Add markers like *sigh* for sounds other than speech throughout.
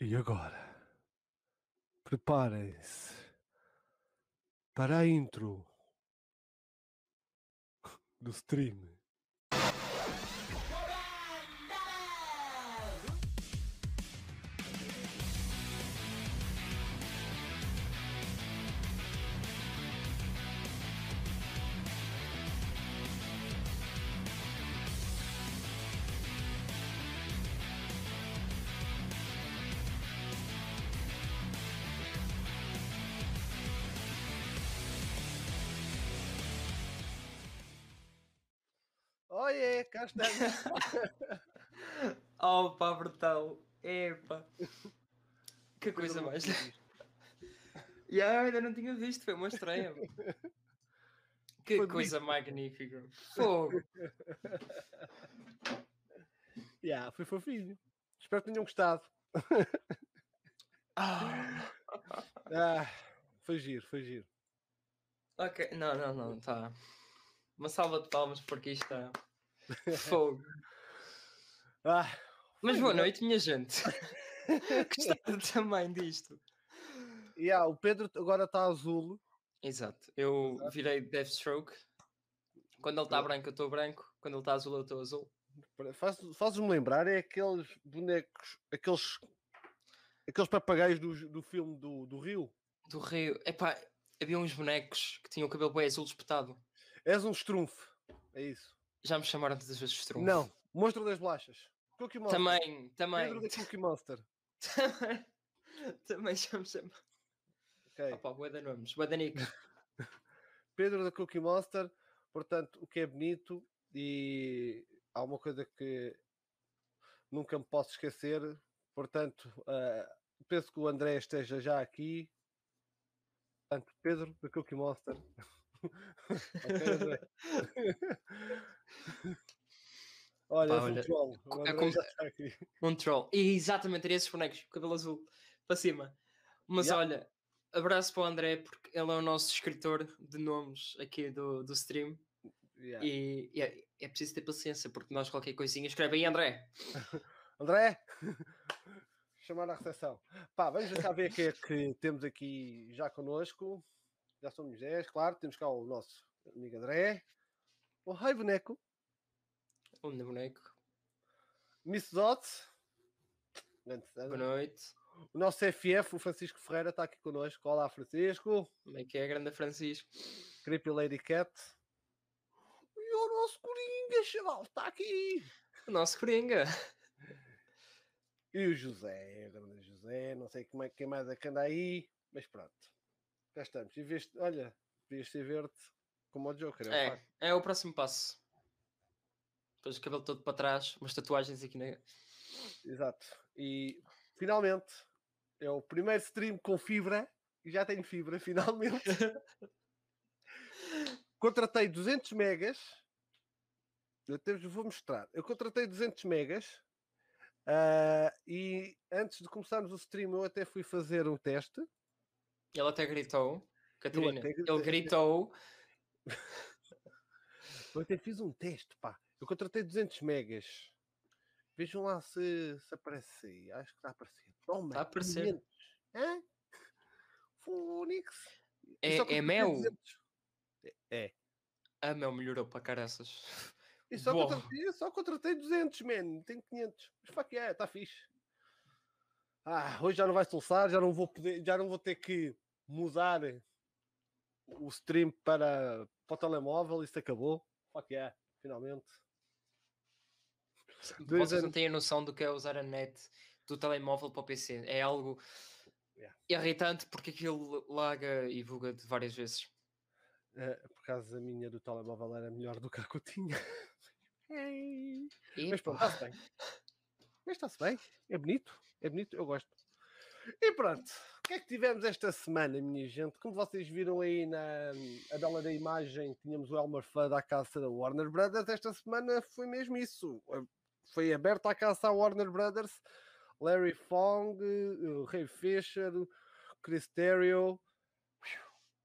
E agora, preparem-se para a intro do stream. Estamos. *laughs* Opa, brutal. Epa. Que coisa mais. Já, *laughs* ainda não tinha visto, foi uma estreia. Que Foi coisa magnífica. Fogo. *laughs* Yeah, foi fofinho. Espero que tenham gostado. Ah, Ah, foi giro, foi giro. ok, não, não, não, tá. Uma salva de palmas porque isto está. *laughs* Fogo. Ah, Mas boa noite, minha gente. *laughs* Gostaram *laughs* também disto. yeah, o Pedro agora está azul. Exato. Eu virei Deathstroke. Quando ele está branco, eu estou branco. Quando ele está azul, eu estou azul. Faz- Fazes-me lembrar, é aqueles bonecos, aqueles, aqueles papagaios do, do filme do, do Rio. Do Rio. Epá, havia uns bonecos que tinham o cabelo bem azul espetado. És um estrunfo. É isso. Já me chamaram tantas vezes de. Não, monstro das bolachas. Cookie Monster. Também, também. Pedro da Cookie Monster. *laughs* também. Também já me chamaram. Ok. Opa, bué de nomes. Bué de nick. *laughs* Pedro da Cookie Monster, portanto, o que é bonito e há uma coisa que nunca me posso esquecer, portanto, ah, penso que o André esteja já aqui. Portanto, Pedro da Cookie Monster. *laughs* *laughs* Olha, Pá, és um olha, troll. É como-. Um troll. E exatamente, esses bonecos. Cabelo azul. Para cima. Mas Yeah. olha, abraço para o André, porque ele é o nosso escritor de nomes aqui do, do stream. Yeah. E, e é, é preciso ter paciência, porque nós qualquer coisinha escreve aí André. *laughs* André, chamar à recepção. Pá, vamos já ver quem é que temos aqui já connosco. Já somos 10, claro. Temos cá o nosso amigo André. O Rai Boneco. Um boneco. Miss Dot. Boa noite. O nosso FF, o Francisco Ferreira, está aqui connosco. Olá, Francisco. Como é que é, grande Francisco? Creepy Lady Cat. E o nosso Coringa, chaval, está aqui. O nosso Coringa. E o José, o grande José. Não sei como é, quem mais é que anda aí. Mas pronto. Cá estamos. E veste, olha, devias ser verde como o Joker. É, É, é o próximo passo. Depois o cabelo todo para trás, umas tatuagens aqui na. Exato. E finalmente é o primeiro stream com fibra. E já tenho fibra, *laughs* finalmente. contratei 200 megas. Eu até vos vou mostrar. Eu contratei 200 megas. ah, e antes de começarmos o stream, eu até fui fazer um teste. Ele até gritou. Catarina, até ele gritou. *laughs* Eu até fiz um teste, pá. Eu contratei 200 megas. Vejam lá se, se aparece aí. Acho que está a aparecer. Toma, Está a aparecer. 500. Hã? Fónix. E É, só é contratei mel. 200. É. é. A Mel melhorou para caraças. E só, Boa. contratei, só contratei 200, man. Tenho 500. Mas fuck yeah, está fixe. Ah, hoje já não vai soluçar, já não vou poder, já não vou ter que mudar o stream para, para o telemóvel, isso acabou. Fuck yeah, finalmente. Vocês não têm a noção do que é usar a net do telemóvel para o PC. É algo Yeah. irritante porque aquilo laga e buga de várias vezes. Eh, por causa a minha do telemóvel era melhor do que a que eu tinha. *laughs* Mas pronto, está-se bem. Mas está-se bem. É bonito. É bonito, eu gosto. E pronto. O que é que tivemos esta semana, minha gente? Como vocês viram aí na a bela da imagem, tínhamos o Elmer Fudd à caça da Warner Brothers. Esta semana foi mesmo isso. Foi aberta a caça à Warner Brothers. Larry Fong, eh, o Ray Fisher, Chris Terrio,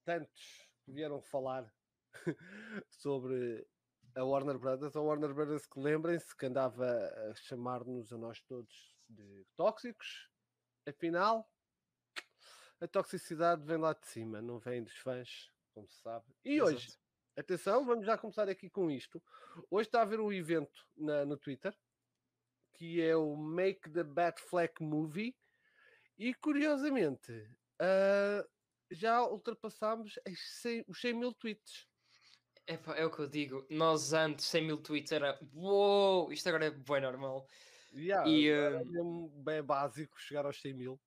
tantos vieram falar *laughs* sobre a Warner Brothers. A Warner Brothers que lembrem-se que andava a chamar-nos a nós todos de tóxicos Afinal, a toxicidade vem lá de cima, não vem dos fãs, como se sabe. E Exato. hoje, atenção, vamos já começar aqui com isto. Hoje está a haver um evento na- no Twitter que é o Make the Batfleck Movie e curiosamente ah, já ultrapassámos as 100 os 100 mil tweets. Epá, é o que eu digo. Nós antes, 100 mil tweets era uou, isto agora é bem normal. Yeah, E, é mesmo bem básico chegar aos 100 mil.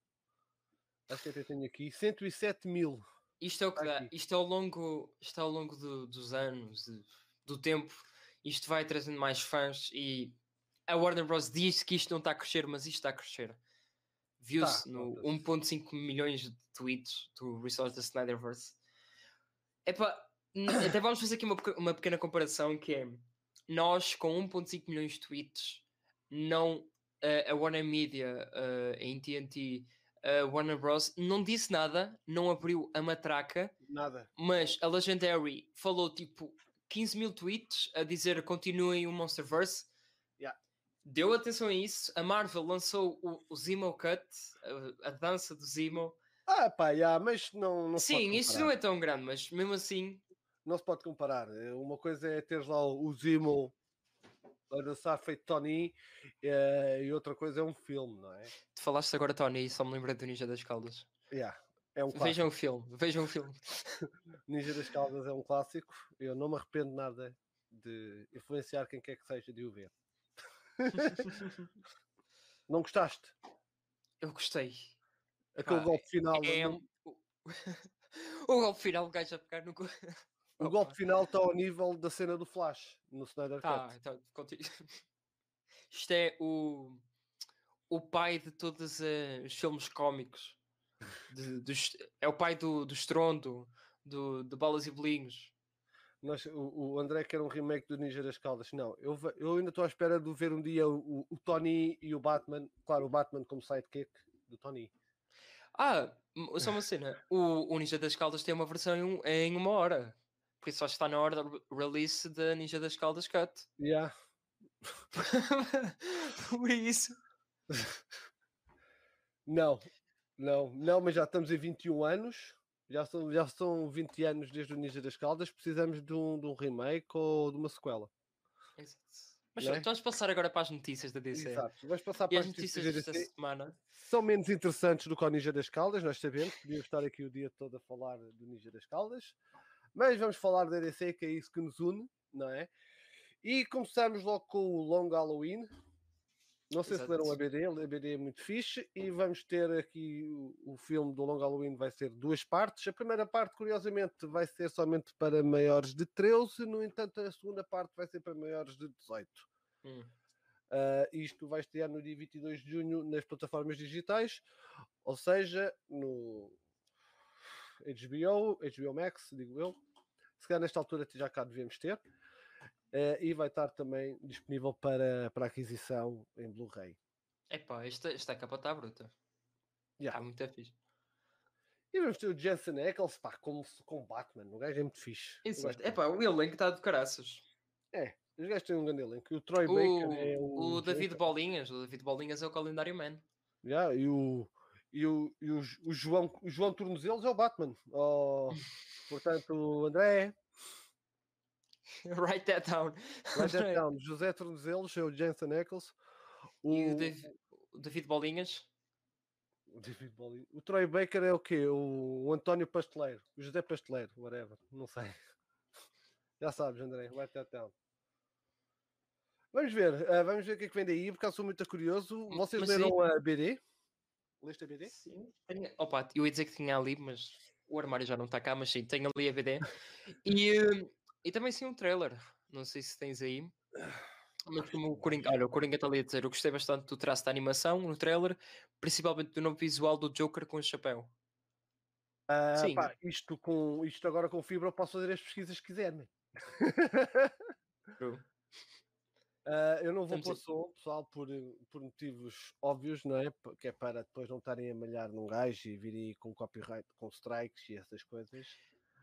Acho que até tenho aqui 107 mil. Isto é o que dá. aqui. Isto ao longo, isto ao longo do- dos anos, do tempo, isto vai trazendo mais fãs e a Warner Bros. diz que isto não está a crescer, mas isto está a crescer. Viu-se Tá, no nota-se. 1.5 milhões de tweets do Resource da Snyderverse. Epá, até vamos fazer aqui uma, uma pequena comparação que é nós com 1.5 milhões de tweets, não eh, a Warner Media, eh, a AT&T, a Warner Bros. não disse nada, não abriu a matraca, Nada. mas a Legendary falou tipo 15 mil tweets a dizer continuem o Monsterverse. Yeah. Deu atenção a isso. A Marvel lançou o, o Zemo Cut, a, a dança do Zemo. Ah, pá, yeah, mas não, não Sim, isso não é tão grande, mas mesmo assim, não se pode comparar. Eh, Uma coisa é teres lá o Zimo a dançar feito Tony eh, e outra coisa é um filme, não é? tu falaste agora, Tony, e só me lembrei do Ninja das Caldas. Yeah, é um clássico. Vejam o filme, vejam o filme. *laughs* Ninja das Caldas é um clássico. Eu não me arrependo nada de influenciar quem quer que seja de o ver. *laughs* Não gostaste? Eu gostei. Aquele Pá, golpe final. É não- *laughs* o golpe final, o gajo a pegar no. O golpe final está ao nível da cena do Flash no Snyder Ah, Cut. então, continua. *laughs* Isto é o, o pai de todos os filmes cómicos. De- dos- é o pai do, do Estrondo, do, de Balas e Bolinhos. Nós, o, o André quer um remake do Ninja das Caldas. Não, eu, eu ainda estou à espera de ver um dia o, o- Tony e o Batman. Claro, o Batman como sidekick do Tony. Ah, só uma cena. O, o Ninja das Caldas tem uma versão em, em uma hora. Que está na hora do release da Ninja das Caldas Cut. Yeah. *laughs* Por isso. Não, não, não, mas já estamos em 21 anos. Já são, já são 20 anos desde o Ninja das Caldas. Precisamos de um, de um remake ou de uma sequela. Exato. Mas Não é? vamos passar agora para as notícias da DC. Exato. Vamos passar para as as notícias notícias desta semana. São menos interessantes do que o Ninja das Caldas, nós sabemos. Podíamos estar aqui o dia todo a falar do Ninja das Caldas. Mas vamos falar da DC, que é isso que nos une, não é? E começamos logo com o Long Halloween. Não sei se Exato. leram o ABD, o ABD é muito fixe. E vamos ter aqui o, o filme do Long Halloween, vai ser duas partes. A primeira parte, curiosamente, vai ser somente para maiores de 13, no entanto, a segunda parte vai ser para maiores de 18. Hum. Uh, isto vai estrear no dia 22 de junho nas plataformas digitais, ou seja, no HBO, HBO Max, digo eu. Se calhar nesta altura já cá devemos ter. Uh, e vai estar também disponível para, para aquisição em Blu-ray. Epá, esta, esta capa está bruta. Yeah. Está muito fixe. E vamos ter o Jensen Ackles, pá, como, com Batman. O gajo é muito fixe. Exato. Epá, o elenco está de caraças. É, os gajos têm um grande elenco. O Troy Baker é o. O, o David Bolinhas. O David Bolinhas é o Calendário Man. Yeah, e o, e o, e o, o João, o João Tornozelos é o Batman. Oh, portanto, André, *laughs* Write that down. Write that *laughs* down. José Tornozelos é o Jensen Ackles. O, E o David, o David Bolinhas. o David Bowie. O Troy Baker é o quê? O, o António Pasteleiro. O José Pasteleiro, whatever. Não sei. *laughs* Já sabes, André. Write that down. Vamos ver. ah, vamos ver o que é que vem daí, porque eu sou muito curioso. M- Vocês mas leram a BD? Leste a BD? Sim. Tenho- Opa, eu ia dizer que tinha ali, mas o armário já não está cá, mas sim, tenho ali a BD. E, e também sim um trailer. Não sei se tens aí. Mas como o Coringa, olha, o Coringa está ali a dizer, eu gostei bastante do traço da animação no trailer, principalmente do novo visual do Joker com o chapéu. Ah, Sim. pá, isto, com, isto agora com fibra eu posso fazer as pesquisas que quiserem. True. *laughs* Ah, eu não vou Estamos pôr som, pessoal, por, por motivos óbvios, não é? Que é para depois não estarem a malhar num gajo e virem com copyright, com strikes e essas coisas.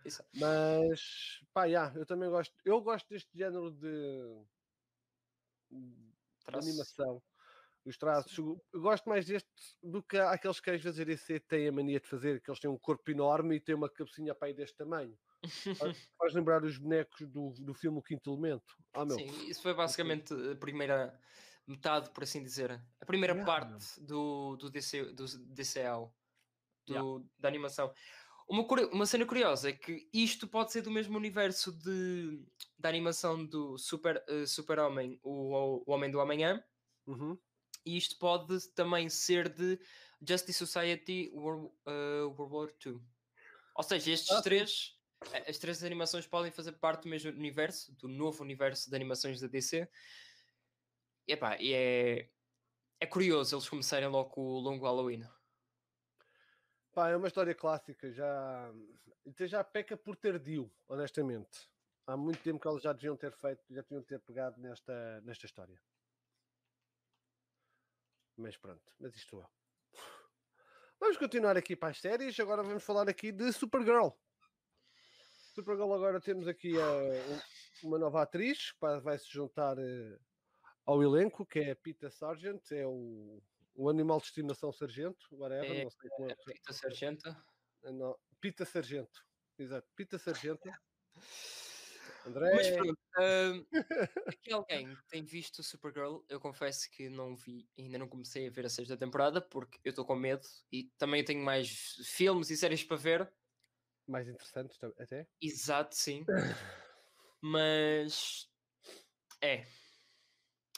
Isso. Mas, pá, yeah, eu também gosto. Eu gosto deste género de, de animação. Os traços, eu gosto mais deste do que aqueles que às vezes a DC tem a mania de fazer, que eles têm um corpo enorme e têm uma cabecinha para aí deste tamanho. Faz, faz lembrar os bonecos do, do filme O Quinto Elemento. Ah, meu. Sim, isso foi basicamente a primeira metade, por assim dizer. A primeira Yeah. parte do, do, DC, do DCL, do, Yeah. da animação. Uma, uma cena curiosa é que isto pode ser do mesmo universo de, da animação do Super, eh, Super-Homem, o, o Homem do Amanhã, Uhum. e isto pode também ser de Justice Society World, eh, World War II. Ou seja, estes Ah, três, as três animações podem fazer parte do mesmo universo, do novo universo de animações da DC. Epá, e é, é curioso eles começarem logo o longo Halloween. Pá, é uma história clássica, já, até já peca por tardio, honestamente. Há muito tempo que eles já deviam ter feito, já deviam ter pegado nesta, nesta história. Mas pronto, mas isto é. Vamos continuar aqui para as séries. Agora vamos falar aqui de Supergirl. Supergirl agora temos aqui eh, um- uma nova atriz que vai se juntar eh, ao elenco, que é a Pita Sargent, é o, o animal de estimação sargento, whatever, É, não sei como é. que- Rita Sargento. ah, Não, Pita Sargento. Exato, Pita Sargento. *laughs* André. Mas pronto, ahm, aqui alguém tem visto o Supergirl? Eu confesso que não vi, ainda não comecei a ver a sexta temporada porque eu estou com medo e também tenho mais filmes e séries para ver. Mais interessantes até. Exato, sim. *coughs* Mas é.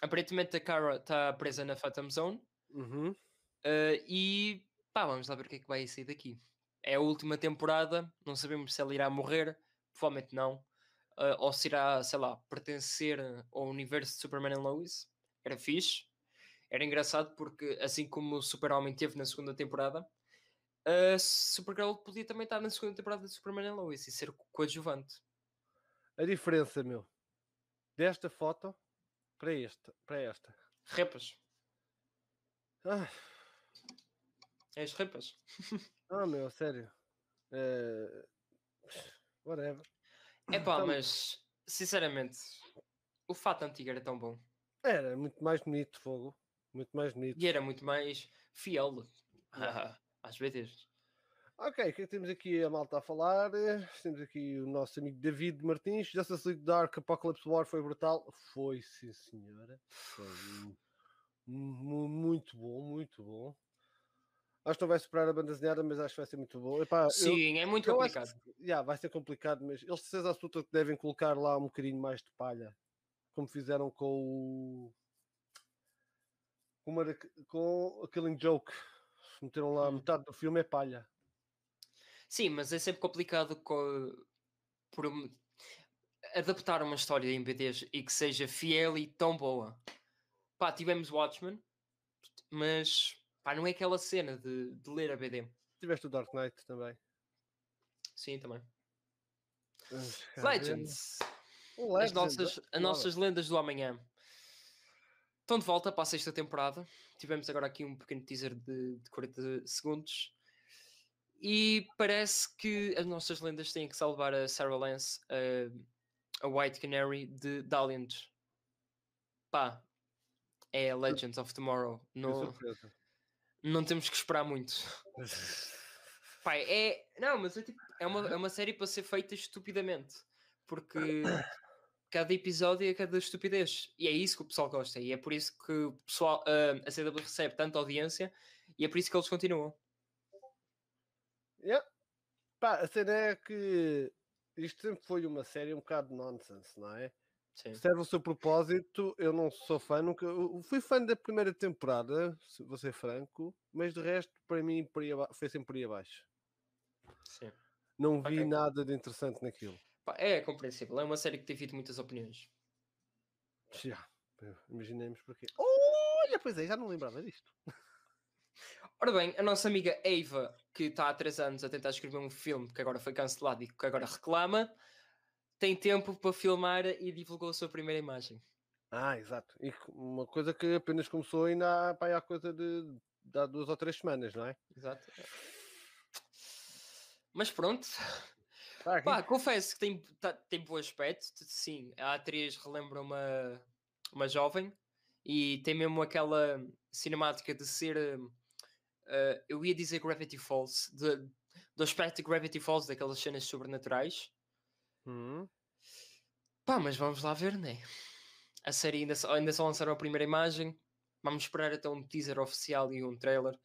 Aparentemente a Kara está presa na Phantom Zone Uhum. ah, e pá, vamos lá ver o que é que vai sair daqui. É a última temporada, não sabemos se ela irá morrer, provavelmente não. ah, ou se irá, sei lá, pertencer ao universo de Superman e Lois. Era fixe. Era engraçado porque, assim como o Super-Homem teve na segunda temporada, a Supergirl podia também estar na segunda temporada de Superman e Lois e ser co- coadjuvante. A diferença, meu, desta foto para esta. Para esta. Repas. Ah, És repas. *laughs* ah, meu, sério. Eh, whatever. Epá, Então- mas sinceramente, o fato antigo era tão bom. Era muito mais bonito, fogo. Muito mais bonito. E era muito mais fiel Yeah. *laughs* às vezes. Ok, o que é que temos aqui a malta a falar? Temos aqui o nosso amigo David Martins. Justice League Dark Apocalypse War foi brutal. Foi, sim, senhora. Foi mu- mu- muito bom, muito bom. Acho que não vai superar a banda desenhada, mas acho que vai ser muito bom. Epá, eu- Sim, é muito eu complicado. que- yeah, vai ser complicado, mas eles de certeza absoluta que devem colocar lá um bocadinho mais de palha, como fizeram com o com, uma com a Killing Joke. Meteram lá Hum. metade do filme é palha. Sim, mas é sempre complicado co- por adaptar uma história em BDs e que seja fiel e tão boa. Pá, tivemos Watchmen, mas pá, não é aquela cena de, de ler a BD. Tiveste o Dark Knight também. Sim, também. Legends. Um As Legends, nossas, as nossas lendas do amanhã estão de volta para a sexta temporada. Tivemos agora aqui um pequeno teaser de, de 40 segundos. E parece que as nossas lendas têm que salvar a Sarah Lance, a, a White Canary de Daliant. Pá, é a Legends of Tomorrow. Não, não temos que esperar muito. *laughs* Pai, é. Não, mas é, tipo, é, uma, é uma série para ser feita estupidamente. Porque cada episódio é cada estupidez. E é isso que o pessoal gosta. E é por isso que o pessoal, ah, a CW recebe tanta audiência e é por isso que eles continuam. Yeah. Pá, a cena é que isto sempre foi uma série um bocado nonsense, não é? Sim. serve o seu propósito. Eu não sou fã, nunca eu fui fã da primeira temporada, se vou ser franco, mas de resto, para mim, foi sempre por aí abaixo. Sim. Não vi nada de interessante naquilo. É compreensível. É uma série que tem havido muitas opiniões. Já, imaginemos porquê. Olha, pois é, já não lembrava disto. Ora bem, a nossa amiga Eva, que está há 3 anos a tentar escrever um filme que agora foi cancelado e que agora reclama, tem tempo para filmar e divulgou a sua primeira imagem. Ah, exato. E uma coisa que apenas começou ainda há, pá, há coisa de, de há duas ou três semanas, não é? Exato. Mas pronto, Tá. Pá, confesso que tem, tá- tem bom aspecto. Sim, a atriz relembra uma, uma jovem E tem mesmo aquela cinemática de ser. uh, eu ia dizer Gravity Falls, de, do aspecto de Gravity Falls, daquelas cenas sobrenaturais. Hum. Pá, mas vamos lá ver, né? A série ainda só, ainda só lançaram a primeira imagem. Vamos esperar até um teaser oficial e um trailer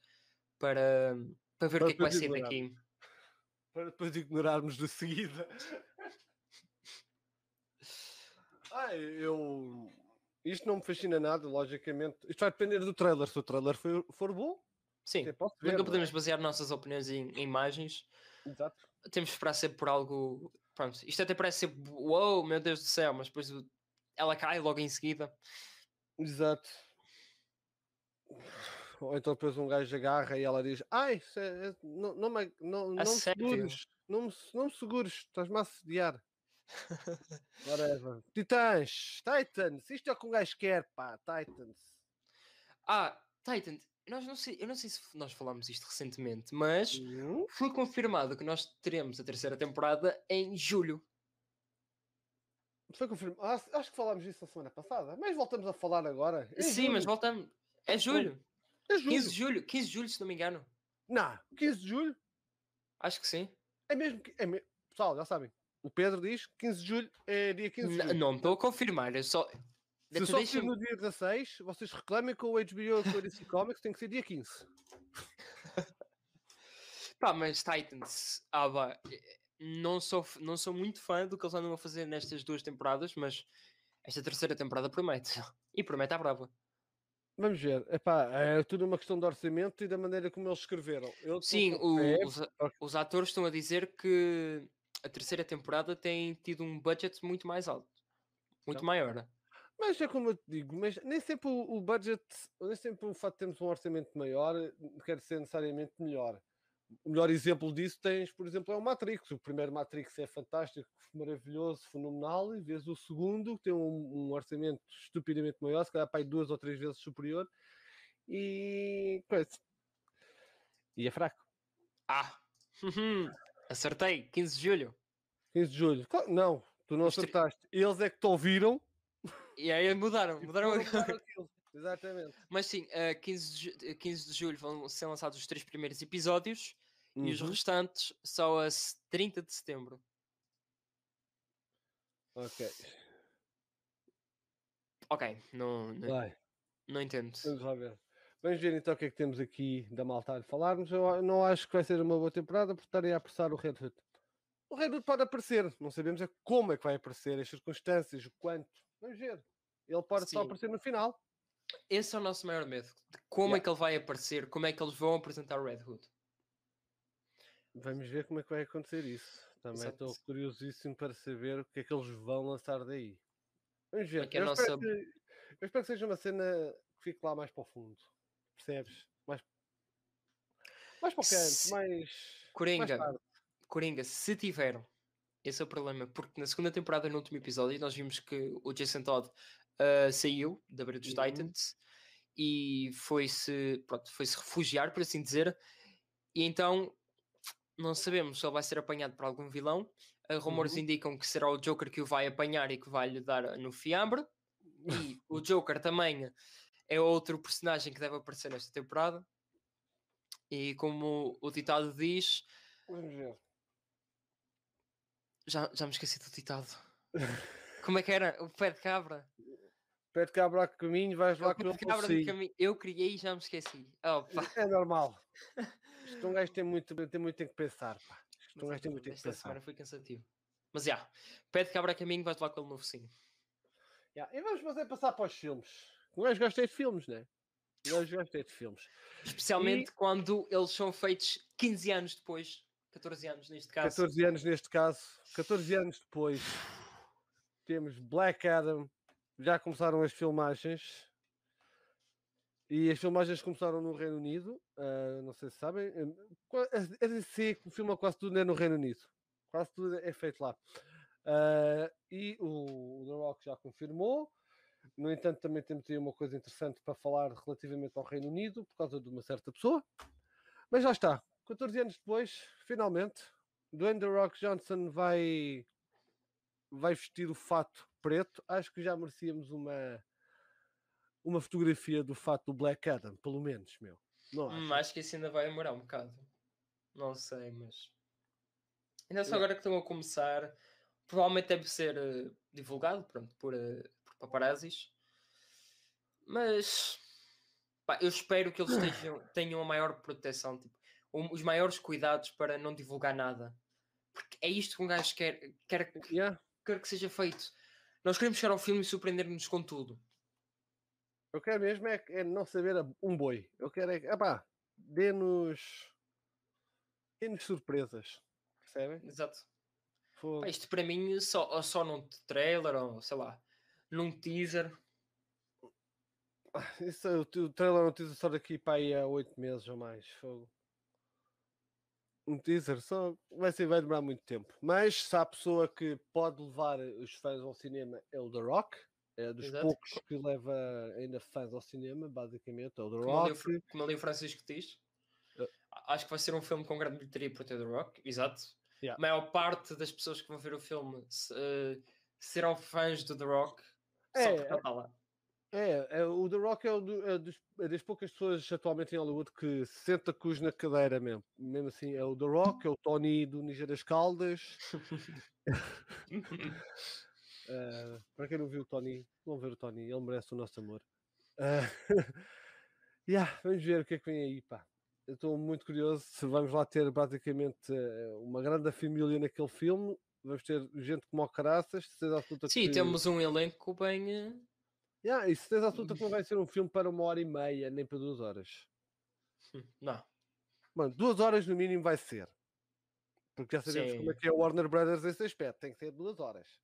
para, para ver o que é que vai sair daqui. Para depois ignorarmos de seguida. Ai, eu. Isto não me fascina nada, logicamente. Isto vai depender do trailer. Se o trailer for, for bom, Sim, ver. nunca é? podemos basear nossas opiniões em, em imagens. Exato. Temos de esperar sempre por algo. Pronto, isto até parece ser. Uou, meu Deus do céu, mas depois ela cai logo em seguida. Exato. Ou então depois um gajo agarra e ela diz: Ai, é- é- não, não, me, não, não segures, não me, não me segures, estás-me a assediar. *laughs* Whatever. Titãs, Titans, isto é o que um gajo quer, pá, Titans. Ah, Titan, nós não sei, eu não sei se nós falámos isto recentemente, mas foi confirmado que nós teremos a terceira temporada em julho. Foi confirmado. Ah, acho que falámos disso na semana passada, mas voltamos a falar agora. Em Sim, mas julho. voltamos. É julho. É julho. 15 de julho, 15 de julho, se não me engano. Não, 15 de julho Acho que sim. é mesmo. que- É me... Pessoal, já sabem. O Pedro diz que 15 de julho é dia 15 de julho. Não estou a confirmar, eu só. Se só for deixa-me- no dia 16, vocês reclamem com o HBO com a DC Comics, tem que ser dia 15. Pá, mas Titans, ah, vá, eh, não sou, não sou muito fã do que eles andam a fazer nestas duas temporadas, mas esta terceira temporada promete. *laughs* E promete à brava. Vamos ver. Epá, é tudo uma questão de orçamento e da maneira como eles escreveram. Eu Sim, o- os, os atores estão a dizer que a terceira temporada tem tido um budget muito mais alto, muito Então. maior. Mas é como eu te digo, mas nem sempre o, o budget, nem sempre o fato de termos um orçamento maior eh, quer ser necessariamente melhor. O melhor exemplo disso tens, por exemplo, é o Matrix. O primeiro Matrix é fantástico, maravilhoso, fenomenal, e vês o segundo, que tem um, um orçamento estupidamente maior, se calhar para aí duas ou três vezes superior, e coisa. E é fraco. Ah, uhum, acertei, 15 de julho. 15 de julho. Não, tu não acertaste. Eles é que te ouviram. E aí mudaram, mudaram para aquilo. Exatamente. Mas sim, a 15, de ju- eh, 15 de julho vão ser lançados os três primeiros episódios e os Uhum. restantes só a se- 30 de setembro. Ok. Ok, não, não, Vai. não entendo. Vamos lá ver. Vamos ver então o que é que temos aqui da malta a falarmos. Eu não acho que vai ser uma boa temporada por estarem a apressar o Red Hood. O Red Hood pode aparecer, não sabemos é como é que vai aparecer, as circunstâncias, o quanto. Vamos ver. Ele pode só Sim. aparecer no final. Esse é o nosso maior medo. como é Yeah. que ele vai aparecer, como é que eles vão apresentar o Red Hood. Vamos ver como é que vai acontecer isso. Também Exato. estou curiosíssimo para saber o que é que eles vão lançar daí. Vamos ver. que a eu, espero nossa- que, eu espero que seja uma cena que fique lá mais para o fundo. Percebes? Mais, mais para o canto, Se- mais. mais Coringa, tarde. Coringa, se tiveram, esse é o problema, porque na segunda temporada, no último episódio, nós vimos que o Jason Todd ah, saiu da beira dos Uhum. Titans e foi-se pronto, foi-se refugiar, por assim dizer, e então não sabemos se ele vai ser apanhado por algum vilão. Ah, rumores Uhum. indicam que será o Joker que o vai apanhar e que vai lhe dar no fiambre. E o *laughs* Joker também é outro personagem que deve aparecer nesta temporada. E como o ditado diz, já, já me esqueci do ditado. *laughs* Como é que era? O pé de cabra? Pé de cabra a caminho, vais É o lá com ele. Eu criei e já me esqueci. Oh. É normal. Isto um *laughs* gajo tem muito, tem muito tempo que pensar. Pá. Isto um gajo tem muito tempo que Esta pensar. semana foi cansativo. Mas já, pé de cabra a caminho, vais lá com ele no focinho. Yeah, E vamos fazer passar para os filmes. Um gajo gosta de filmes, né? Um gajo gosta de filmes. Especialmente quando eles são feitos 15 anos depois. 14 anos neste caso. 14 anos neste caso. 14 anos depois. Temos Black Adam. Já começaram as filmagens. E as filmagens começaram no Reino Unido. ah, não sei se sabem. eh, qua- A a DC filma quase tudo é no Reino Unido. Quase tudo é feito lá. Ah, e o, o The Rock já confirmou. No entanto, também temos aí uma coisa interessante para falar relativamente ao Reino Unido, por causa de uma certa pessoa. Mas já está. 14 anos depois, finalmente, Dwayne The Rock Johnson vai, vai vestir o fato preto. Acho que já merecíamos uma, uma fotografia do fato do Black Adam, pelo menos, meu. Não Hum, acho. acho que isso ainda vai demorar um bocado. Não sei, mas. Ainda só Yeah. agora que estão a começar. Provavelmente deve ser eh, divulgado pronto, por, eh, por paparazzis. Mas. pá, eu espero que eles estejam- tenham a maior proteção, tipo, o- os maiores cuidados para não divulgar nada. Porque é isto que um gajo quer, quer, que- Yeah. quer que seja feito. Nós queremos chegar ao filme e surpreender-nos com tudo. Eu quero mesmo é, é não saber um boi. Eu quero é que, epá, dê-nos. dê-nos surpresas. Percebem? Exato. Pá, isto para mim só, só num trailer ou sei lá, num teaser. Ah, Isso, o, trailer não teaser só daqui para aí a 8 meses ou mais. Fogo. Um teaser só vai, ser, vai demorar muito tempo. Mas se há pessoa que pode levar os fãs ao cinema é o The Rock. É dos Exato. poucos que leva ainda fãs ao cinema, basicamente. É o The Como ali, Rock. Fr- como ali o Francisco diz. Uh. Acho que vai ser um filme com grande bilheteria para ter The Rock, exato. Yeah. A maior parte das pessoas que vão ver o filme se- eh, serão fãs do The Rock. Só É, porque ele está lá. É, é, o The Rock é, do- é dos- é das poucas pessoas atualmente em Hollywood que se senta cus na cadeira mesmo. Mesmo assim, é o The Rock, é o Tony do Ninja das Caldas. Uh, *laughs* *laughs* para quem não viu o Tony, vão ver o Tony, ele merece o nosso amor. Uh, *laughs* yeah, vamos ver o que é que vem aí, pá. Eu estou muito curioso se vamos lá ter praticamente uh, uma grande família naquele filme. Vamos ter gente como o caraças, Sim, que... temos um elenco bem. Yeah, e certeza absoluta que não vai ser um filme para uma hora e meia, nem para duas horas. *laughs* Não. Mano, duas horas no mínimo vai ser. Porque já sabemos como é Sim. que é o Warner Brothers nesse aspecto. Tem que ser duas horas.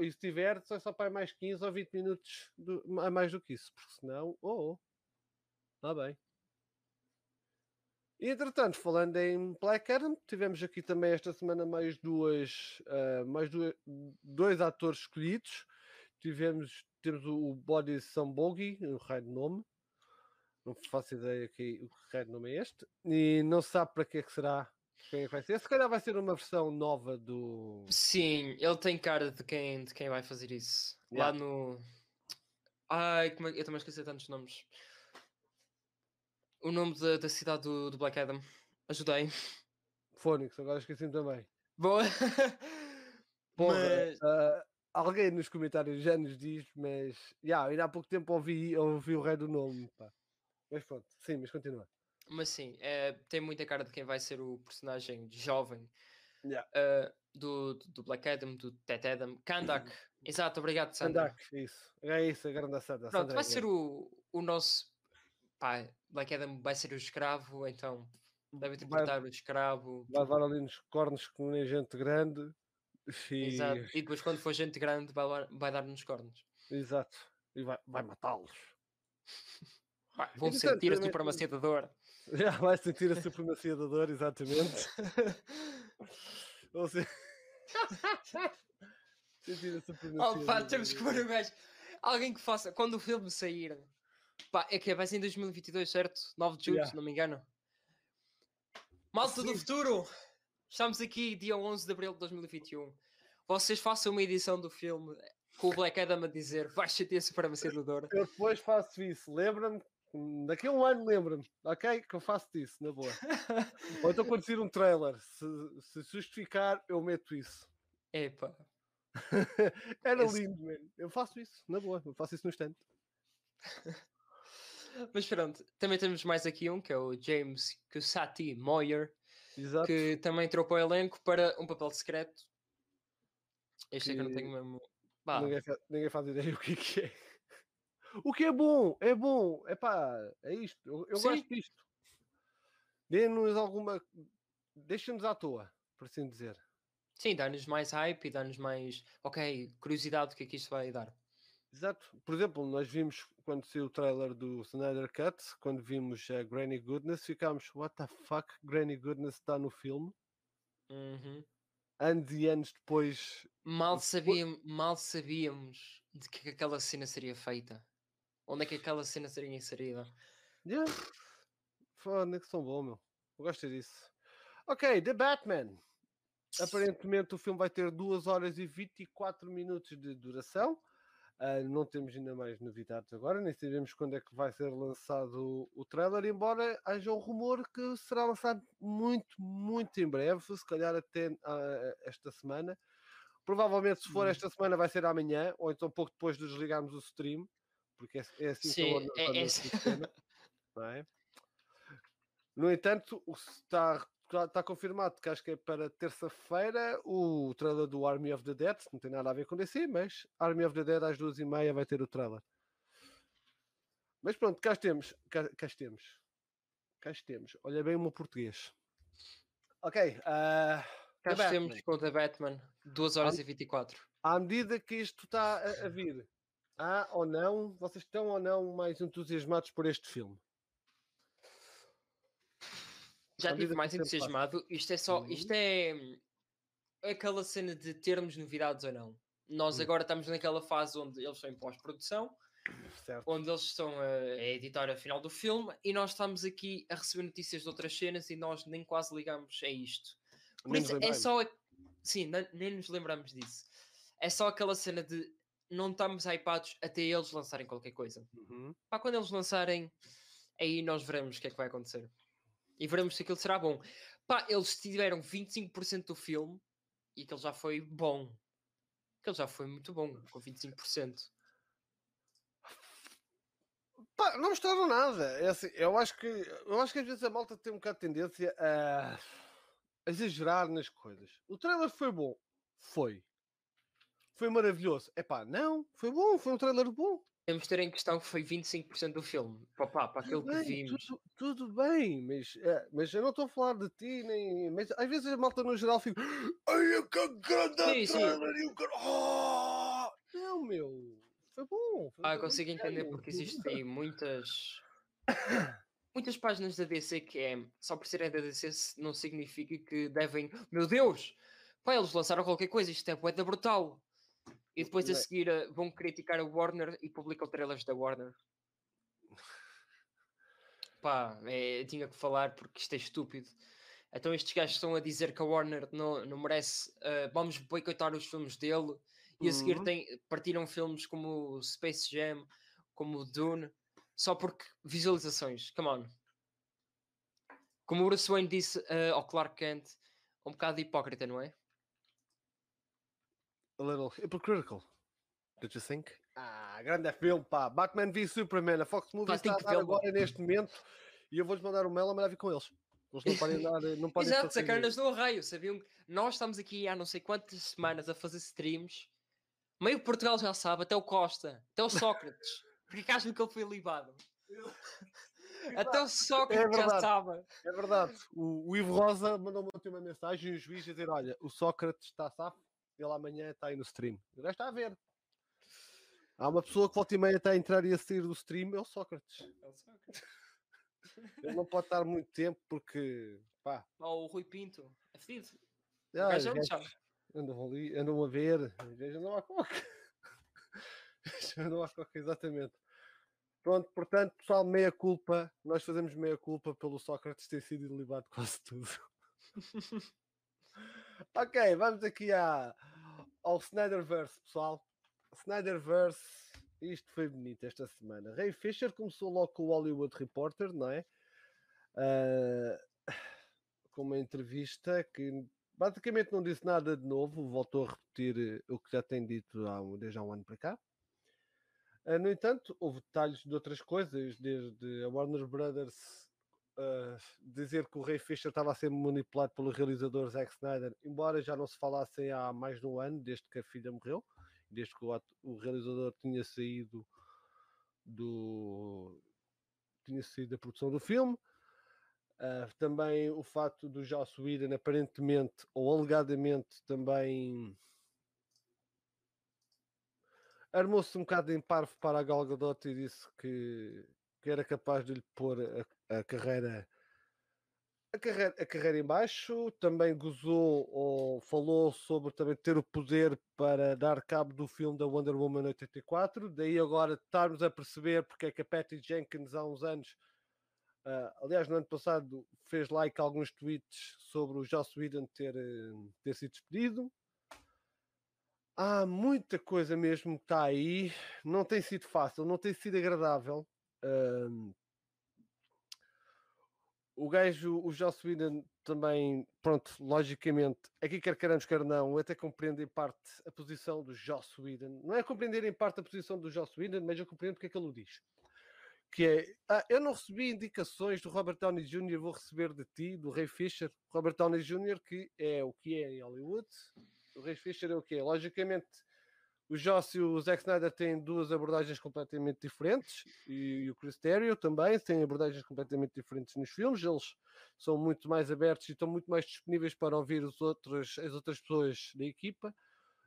E, se tiver, só só para mais 15 ou 20 minutos do- a mais do que isso. Porque senão, oh, oh. Está bem. E entretanto, falando em Black Adam, tivemos aqui também esta semana mais duas, ah, mais duas, dois atores escolhidos. Tivemos, temos o, o Body Sambogi, o raio de nome. Não faço ideia que, o que raio de nome é este. E não sabe para que é que será. Quem é vai ser? Se calhar vai ser uma versão nova do. Sim, ele tem cara de quem, de quem vai fazer isso. Yeah. Lá no. Ai, como é... eu também esqueci tantos nomes. O nome da, da cidade do, do Black Adam. Ajudei. Phoenix, agora esqueci-me também. Boa. *laughs* Porra, Mas- ah, alguém nos comentários já nos diz, mas yeah, ainda há pouco tempo ouvi, ouvi o rei do nome. Pá. Mas pronto, sim, mas continua. Mas sim, é, tem muita cara de quem vai ser o personagem jovem Yeah. eh, do, do Black Adam, do Ted Adam. Kandak. *laughs* Exato, obrigado, Sandra. Sandak, isso. É isso, a grande Sandra. Pronto, vai é ser o, o nosso. Pá, Black Adam vai ser o escravo, então deve Vai- interpretar o escravo. Vai levar ali nos cornos com nem gente grande. E... Exato. E depois, quando for gente grande, vai, vai dar nos cornos. Exato. E vai, vai matá-los. Vão Entretanto, sentir a supremacia da dor. Já *laughs* vai sentir a supremacia da dor, exatamente. *laughs* Ou se- *laughs* sentir a supremacia Oh, pá, temos que pôr o gajo. Alguém que faça. Quando o filme sair. Pá, é que vai ser em 2022, certo? 9 de julho, Yeah. se não me engano. Malta do futuro! Estamos aqui dia 11 de abril de 2021. Vocês façam uma edição do filme com o Black Adam a dizer vai a supremacia da dor. Eu depois faço isso. Lembra-me, daqui a um ano lembra-me, ok? Que eu faço isso, na boa. *laughs* Ou então quando sair um trailer, se, se justificar, eu meto isso. Epá. *laughs* Era Esse- lindo, mano. Eu faço isso, na boa. Eu faço isso no instante. *laughs* Mas pronto, também temos mais aqui um que é o James Cusati Moyer, Exato. que também para o elenco para um papel secreto. Este é que eu não Que tenho mesmo. Bah, Ninguém, ninguém faz ideia *laughs* o que é que é. O que é bom, é bom. É pá, é isto. Eu, eu Sim. gosto disto. Dê-nos alguma. Deixa-nos à toa, por assim dizer. Sim, dá-nos mais hype e dá-nos mais. Ok, curiosidade do que é que isto vai dar. Exato. Por exemplo, nós vimos quando saiu o trailer do Snyder Cut, quando vimos a Granny Goodness, ficámos, what the fuck, Granny Goodness está no filme. Uhum. Anos e anos depois. Mal, sabíamos, mal sabíamos de que aquela cena seria feita. Onde é que aquela cena seria inserida. Yeah. Foda que são bom, meu. Eu gosto disso. Ok, The Batman. Aparentemente o filme vai ter 2 horas e 24 minutos de duração. Uh, não temos ainda mais novidades agora, nem sabemos quando é que vai ser lançado o, o trailer, embora haja um rumor que será lançado muito, muito em breve, se calhar até uh, esta semana. Provavelmente, se for hum. esta semana, vai ser amanhã, ou então pouco depois de desligarmos o stream, porque é, é assim Sim, que eu é, é... não é? *laughs* No entanto, está está confirmado que acho que é para terça-feira o trailer do Army of the Dead, não tem nada a ver com DC, mas Army of the Dead às duas e meia vai ter o trailer. Mas pronto, cá temos, cá, cá temos, cá temos. Olha bem o meu português. Ok. Uh, cá temos com o The Batman, 2 horas à, e 24. À medida que isto está a, a vir, há ou não, vocês estão ou não mais entusiasmados por este filme? Já estive mais entusiasmado. Isto é só. Uhum. Isto é, é aquela cena de termos novidades ou não. Nós uhum. agora estamos naquela fase onde eles estão em pós-produção, onde eles estão a, a editar a final do filme e nós estamos aqui a receber notícias de outras cenas e nós nem quase ligamos a isto. Por nem isso é só. Sim, nem nos lembramos disso. É só aquela cena de não estamos hypados até eles lançarem qualquer coisa. Uhum. Para quando eles lançarem, aí nós veremos o que é que vai acontecer e veremos se aquilo será bom. Pá, eles tiveram 25% do filme e aquele já foi bom. Aquele já foi muito bom, com 25%. Pá, não mostraram nada. É assim, eu, acho que, eu acho que às vezes a malta tem um bocado de tendência a exagerar nas coisas. O trailer foi bom. Foi. Foi maravilhoso. É pá, não, foi bom, foi um trailer bom. Temos de ter em questão que foi 25% do filme. Papá, para aquilo bem, que vimos. Tudo, tudo bem, mas, é, mas eu não estou a falar de ti, nem. Mas às vezes a malta no geral fica. Ai, que grande sim, trailer! Sim. Oh! Não, meu. Foi bom. Foi ah, eu consigo entender porque existem muitas. *coughs* muitas páginas da DC que é só por serem da DC não significa que devem. Meu Deus! Pá, eles lançaram qualquer coisa, isto é poeta brutal. E depois a seguir uh, vão criticar a Warner e publicam trailers da Warner. Pá, é, tinha que falar porque isto é estúpido. Então estes gajos estão a dizer que a Warner não, não merece. Uh, vamos boicotar os filmes dele. E a seguir uhum. tem, partiram filmes como Space Jam, como Dune, só porque visualizações. Come on. Como o Bruce Wayne disse uh, ao Clark Kent, um bocado hipócrita, não é? A little hypocritical. Did you think? Ah, grande filme, pá. Batman v Superman. A Fox Movie está a dar agora neste momento e eu vou-lhes mandar um mail a mandar vir com eles. Eles não podem dar. Não podem Exato, sacanas do arraio. Sabiam que nós estamos aqui há não sei quantas semanas a fazer streams. Meio Portugal já sabe, até o Costa, até o Sócrates. *laughs* Porque que acham que ele foi libado? *laughs* Até o Sócrates é já sabe. É verdade. O, o Ivo Rosa mandou-me uma mensagem e o juiz a dizer: Olha, o Sócrates está safo ele amanhã está aí no stream. O gajo está a ver. Há uma pessoa que volta e meia está a entrar e a sair do stream, é o Sócrates. É o Sócrates. *laughs* Ele não pode estar muito tempo porque. Pá. Oh, o Rui Pinto. É fedido. Ah, gajo é andam ali, andam a ver. Andam à coca. *laughs* andam à coca, exatamente. Pronto, portanto, pessoal, meia culpa. Nós fazemos meia culpa pelo Sócrates ter sido ilibado quase tudo. *laughs* ok, vamos aqui à, ao Snyderverse, pessoal. Snyderverse, isto foi bonito esta semana. Ray Fisher começou logo com o Hollywood Reporter, não é? Uh, com uma entrevista que basicamente não disse nada de novo, voltou a repetir o que já tem dito há, desde há um ano para cá. Uh, no entanto, houve detalhes de outras coisas, desde a Warner Brothers uh, dizer que o Ray Fisher estava a ser manipulado pelo realizador Zack Snyder, embora já não se falassem há mais de um ano, desde que a filha morreu, desde que o, o realizador tinha saído do tinha saído da produção do filme. Uh, também o facto do Joss Whedon aparentemente ou alegadamente também armou-se um bocado em parvo para a Gal Gadot e disse que, que era capaz de lhe pôr a, a carreira a carreira, a carreira em baixo, também gozou ou falou sobre também ter o poder para dar cabo do filme da Wonder Woman 84, daí agora estarmos a perceber porque é que a Patty Jenkins há uns anos, uh, aliás no ano passado fez like a alguns tweets sobre o Joss Whedon ter, uh, ter sido despedido. há muita coisa mesmo que está aí. Não tem sido fácil, não tem sido agradável. Um, o gajo, o Joss Whedon também, pronto, logicamente, aqui quer queremos, quer não, até compreendo em parte a posição do Joss Whedon. Não é compreender em parte a posição do Joss Whedon, mas eu compreendo porque é que ele o diz. Que é, ah, eu não recebi indicações do Robert Downey Jr., vou receber de ti, do Ray Fisher. Robert Downey Jr., que é o que é em Hollywood, o Ray Fisher é o que é. Logicamente, o Joss e o Zack Snyder têm duas abordagens completamente diferentes e, e o Chris Terrio também têm abordagens completamente diferentes nos filmes. Eles são muito mais abertos e estão muito mais disponíveis para ouvir os outros, as outras pessoas da equipa.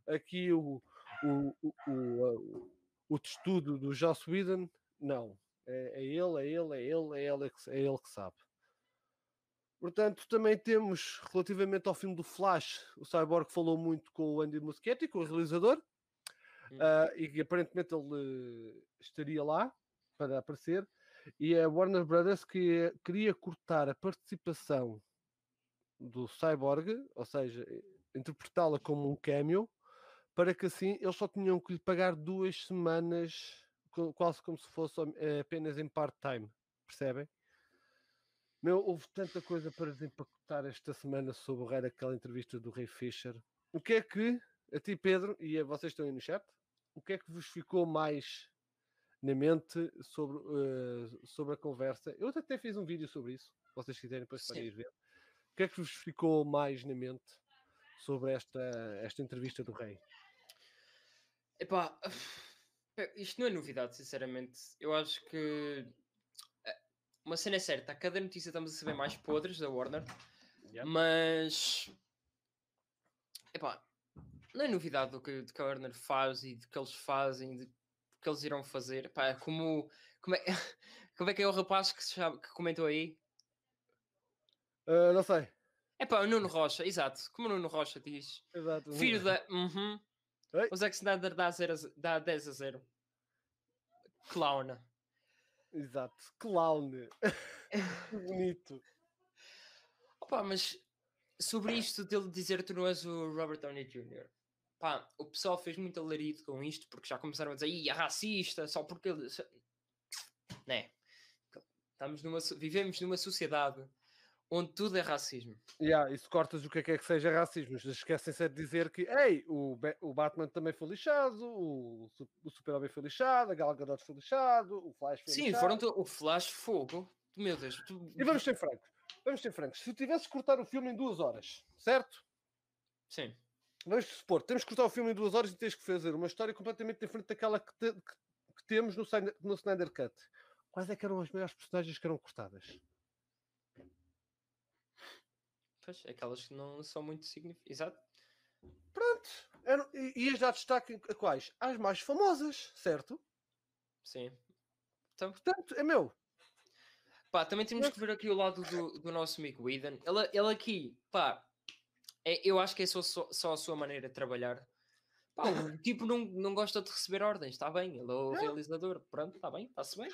Aqui o, o, o, o, o testudo do Joss Whedon, não. É, é, ele, é ele, é ele, é ele, é ele que sabe. Portanto, também temos, relativamente ao filme do Flash, o Cyborg falou muito com o Andy Muschietti, com o realizador, Uh, e aparentemente ele estaria lá para aparecer. E a Warner Brothers que queria cortar a participação do Cyborg, ou seja, interpretá-la como um cameo, para que assim eles só tinham que lhe pagar duas semanas, quase como se fosse eh, apenas em part-time, percebem? Meu, houve tanta coisa para desempacotar esta semana sobre aquela entrevista do Ray Fisher. O que é que, a ti Pedro, e a vocês estão aí no chat, o que é que vos ficou mais na mente sobre, uh, sobre a conversa? Eu até fiz um vídeo sobre isso, vocês quiserem depois podem ir ver. O que é que vos ficou mais na mente sobre esta, esta entrevista do Rei? Epá, isto não é novidade, sinceramente. Eu acho que eh, uma cena é certa, a cada notícia estamos a saber mais podres da Warner, yeah. mas epá, não é novidade do que, do que a Warner faz e do que eles fazem, do que eles irão fazer. Pá, é como, como, é, *laughs* como é que é o rapaz que, chama, que comentou aí? Uh, não sei. É pá, o Nuno Rocha, exato. Como o Nuno Rocha diz. Exato. Filho da. Uhum. O Zack Snyder dá, zero, dá 10 a 0. Clown. Exato. Clown. *laughs* bonito. Opa, mas sobre isto dele dizer que tu não és o Robert Downey Jr pá, o pessoal fez muito alarido com isto porque já começaram a dizer, Ih, é racista, só porque ele. Né? Estamos numa, vivemos numa sociedade onde tudo é racismo. Yeah, e se cortas o que é que, é que seja racismo, esquecem-se de dizer que, ei, o, o Batman também foi lixado, o, o Super-Homem foi lixado, a Gal Gadot foi lixado, o Flash foi Sim, lixado. foram o Flash fogo. Meu Deus. Tu... E vamos ser francos. Vamos ser francos. Se tivesses cortar o filme em duas horas, certo? Sim vamos supor, temos que cortar o filme em duas horas e tens que fazer uma história completamente diferente daquela que, te, que, que temos no, no Snyder Cut. Quais é que eram as maiores personagens que eram cortadas? Pois, aquelas que não são muito significativas. Exato. Pronto. Eram, e, e já destaque a quais? As mais famosas, certo? Sim. Então, Portanto, é meu. Pá, também temos que ver aqui o lado do, do nosso amigo Eden. Ele, ele aqui, pá, é, eu acho que é só, só, a sua maneira de trabalhar. Pá, o *laughs* tipo não, não gosta de receber ordens, está bem, ele é o realizador, pronto, está bem, está-se bem.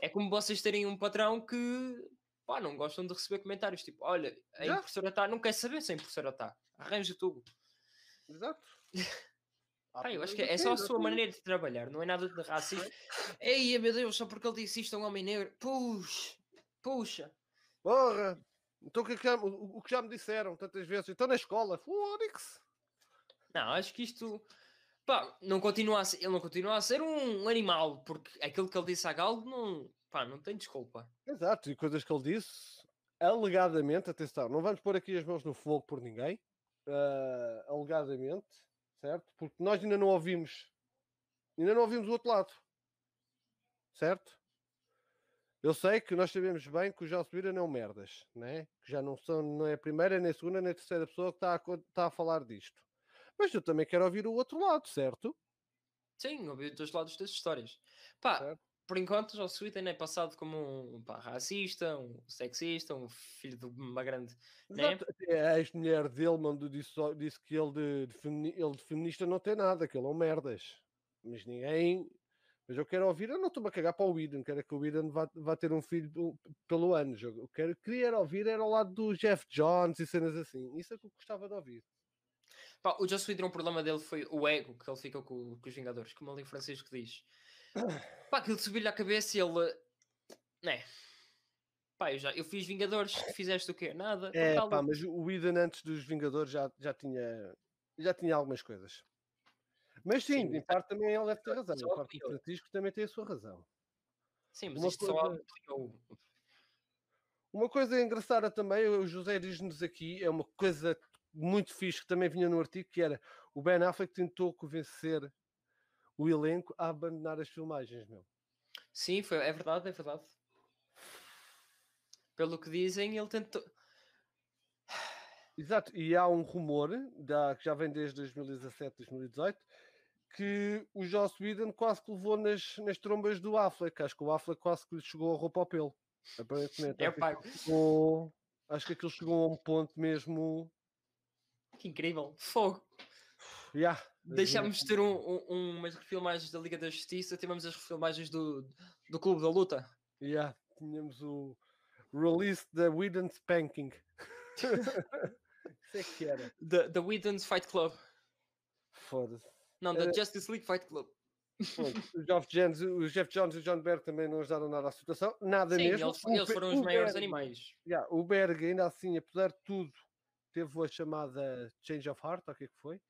É como vocês terem um patrão que pá, não gostam de receber comentários, tipo, olha, a impressora está, não quer saber se a impressora está, arranja tudo. Exato. *laughs* Pá, eu acho que é só a sua maneira de trabalhar, não é nada de racismo. Ei, meu Deus, só porque ele disse isto a um homem negro, puxa, puxa. Porra, então o que, é o, o que já me disseram tantas vezes? Então na escola, Fónix. Não, acho que isto. Pá, não continua a ser, ele não continua a ser um animal, porque aquilo que ele disse a Galgo não, pá, não tem desculpa. Exato, e coisas que ele disse, alegadamente, atenção, não vamos pôr aqui as mãos no fogo por ninguém, uh, alegadamente, certo? Porque nós ainda não ouvimos, ainda não ouvimos o outro lado, certo? Eu sei que nós sabemos bem que o Joss Whedon é um merdas, né? que já não, são, não é a primeira, nem a segunda, nem a terceira pessoa que está a, está a falar disto. Mas eu também quero ouvir o outro lado, certo? Sim, ouvir os dois lados das histórias. Pá, certo. por enquanto o Joss Whedon é passado como um pá, racista, um sexista, um filho de uma grande... Né? A ex-mulher dele mandou, disse, disse que ele de, de, ele de feminista não tem nada, que ele é um merdas. Mas ninguém mas eu quero ouvir, eu não estou a cagar para o Eden, quero que o Eden vá, vá ter um filho pelo ano. Eu quero, queria ouvir era ao lado do Jeff Jones e cenas assim. Isso é que eu gostava de ouvir. Pá, o Joss Whedon, o problema dele foi o ego que ele ficou com, com os Vingadores, como ali Francisco diz. *coughs* Pá, aquilo subiu-lhe à cabeça e ele. Né? Pá, eu, já, eu fiz Vingadores, fizeste o quê? Nada. É, pá, mas o Whedon antes dos Vingadores já, já, tinha, já tinha algumas coisas. Mas sim, Sim, em parte também ele deve ter razão. só Em parte o. Francisco também tem a sua razão. Sim, mas uma isto só coisa- ampliou. Uma coisa engraçada também, o José diz-nos aqui, é uma coisa muito fixe que também vinha no artigo, que era o Ben Affleck tentou convencer o elenco a abandonar as filmagens, meu. Sim, foi, é verdade, é verdade. Pelo que dizem, ele tentou. Exato, e há um rumor, da, que já vem desde 2017, 2018, que o Joss Whedon quase que levou nas, nas trombas do Affleck. Acho que o Affleck quase que lhe chegou a roupa ao pelo. Aparentemente. *laughs* É chegou- acho que aquilo chegou a um ponto mesmo. que incrível. Fogo. Yeah, Deixámos de ter um, um- umas refilmagens da Liga da Justiça, tivemos as refilmagens do, do Clube da Luta. Yeah, tínhamos o release da Whedon Spanking. *laughs* Isso é que era. Da da Whedon's Fight Club. Foda-se. Não, da Eh, Justice League Fight Club. O Jeff, *laughs* Jones, o Jeff Jones e o John Berg também não ajudaram nada à situação. Nada Sim, mesmo. eles, eles foram os o maiores Berg- animais. Yeah, o Berg, ainda assim, apesar de tudo, teve a chamada Change of Heart, o que é que foi?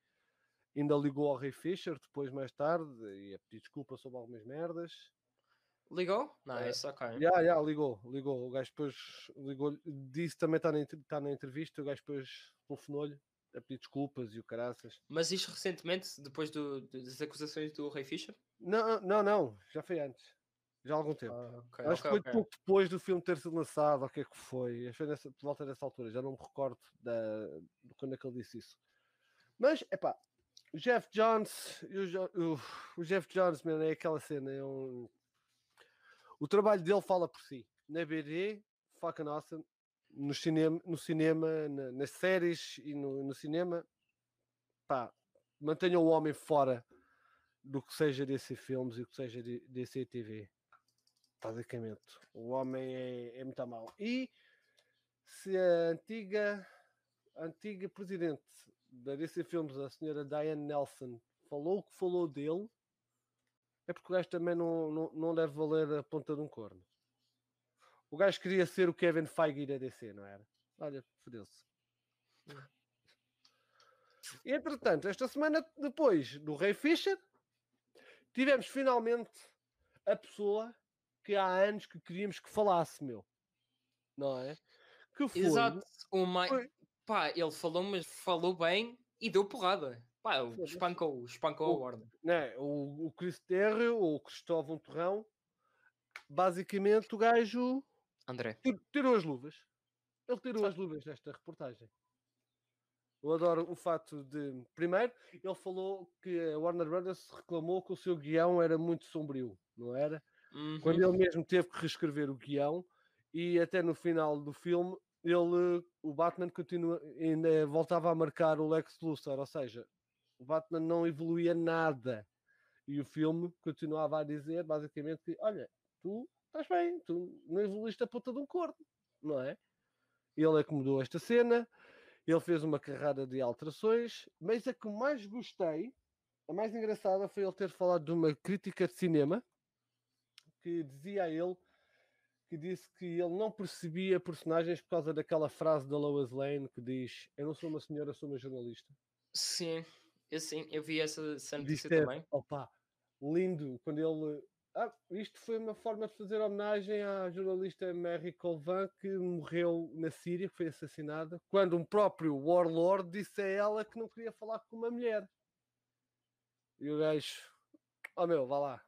Ainda ligou ao Ray Fisher depois, mais tarde, e a pedir desculpa sobre algumas merdas. Ligou? Eh, Nice, ok. Já, já, ligou, ligou. O gajo depois ligou, disse também está na, tá na entrevista, o gajo depois telefonou-lhe a pedir desculpas e o caraças. Mas isto recentemente, depois do- das acusações do Ray Fisher? Não, não, não, já foi antes. Já há algum tempo. Ah, ok, Acho que ok, foi ok. pouco depois do filme ter sido lançado, o que é que foi. Acho que foi nessa, por volta dessa altura, já não me recordo da, de quando é que ele disse isso. Mas, é pá, o Jeff Jones, e o, o- o Jeff Jones, man, é aquela cena. É um... O trabalho dele fala por si. Na BD, fucking awesome. No cinema, no cinema na- nas séries e no, no cinema, pá, mantenham o homem fora do que seja DC filmes e o que seja DC TV basicamente. O homem é, é muito mau. E se a antiga, a antiga presidente da DC Filmes, a senhora Diane Nelson, falou o que falou dele, é porque o gajo também não, não, não deve valer a ponta de um corno. O gajo queria ser o Kevin Feige da DC, não era? Olha, fodeu-se. Entretanto, esta semana depois do Ray Fisher, tivemos finalmente a pessoa que há anos que queríamos que falasse, meu. Não é? Que foi. Exato. O mai... foi- Pá, ele falou, mas falou bem e deu porrada. Pá, ele espancou, espancou O- a ordem. né, o, o Chris Terrio, ou o Cristóvão Torrão, basicamente o gajo André. tir- tirou as luvas. Ele tirou as luvas nesta reportagem. Eu adoro o fato de. Primeiro, ele falou que a Warner Brothers reclamou que o seu guião era muito sombrio, não era? Quando Uhum. ele mesmo teve que reescrever o guião e até no final do filme ele, o Batman continua, ainda voltava a marcar o Lex Luthor, ou seja, o Batman não evoluía nada e o filme continuava a dizer basicamente que, olha, tu estás bem, tu não evoluíste a puta de um corno, não é? Ele é que mudou esta cena, ele fez uma carrada de alterações, mas a que mais gostei, a mais engraçada foi ele ter falado de uma crítica de cinema que dizia a ele que disse que ele não percebia personagens por causa daquela frase da Lois Lane que diz eu não sou uma senhora, sou uma jornalista. Sim, eu sim, eu vi essa, essa notícia também. opa, lindo, quando ele ah, isto foi uma forma de fazer homenagem à jornalista Mary Colvan que morreu na Síria, que foi assassinada, quando um próprio warlord disse a ela que não queria falar com uma mulher. E o gajo, oh meu, vá lá.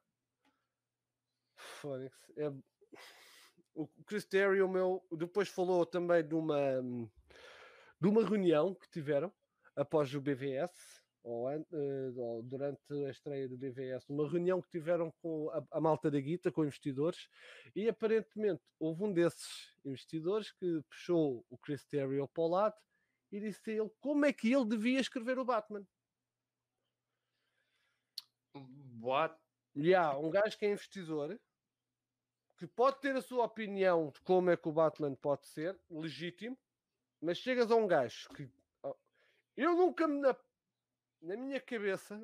Fónix, é... O Chris Terry, o meu, depois falou também de uma, de uma reunião que tiveram após o BVS, ou, eh, ou durante a estreia do BVS, uma reunião que tiveram com a, a malta da Guita, com investidores, e aparentemente houve um desses investidores que puxou o Chris Terrio para o lado e disse a ele como é que ele devia escrever o Batman. What? E há um gajo que é investidor que pode ter a sua opinião de como é que o Batman pode ser, legítimo, mas chegas a um gajo que eu nunca me na minha cabeça,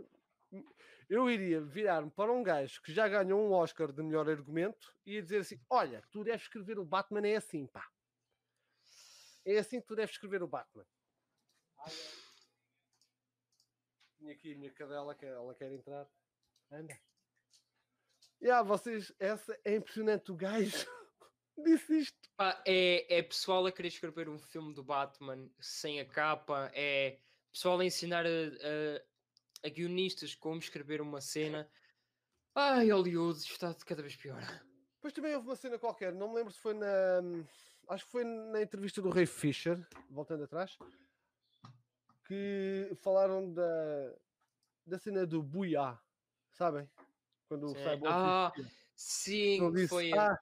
eu iria virar-me para um gajo que já ganhou um Oscar de melhor argumento e ia dizer assim: Olha, tu deves escrever o Batman, é assim, pá. É assim que tu deves escrever o Batman. Tinha aqui a minha cadela, que ela quer entrar. Anda. E ah, vocês, essa é impressionante. O gajo *laughs* disse isto. Pá, é, é pessoal a querer escrever um filme do Batman sem a capa, é pessoal a ensinar a, a, a guionistas como escrever uma cena. *laughs* Ai, Hollywood está cada vez pior. Depois também houve uma cena qualquer, não me lembro se foi na. Acho que foi na entrevista do Ray Fisher, voltando atrás, que falaram da, da cena do Buiá, sabem? Quando o Sim. Cyborg Ah, disse- sim, ele disse, foi. "Ah,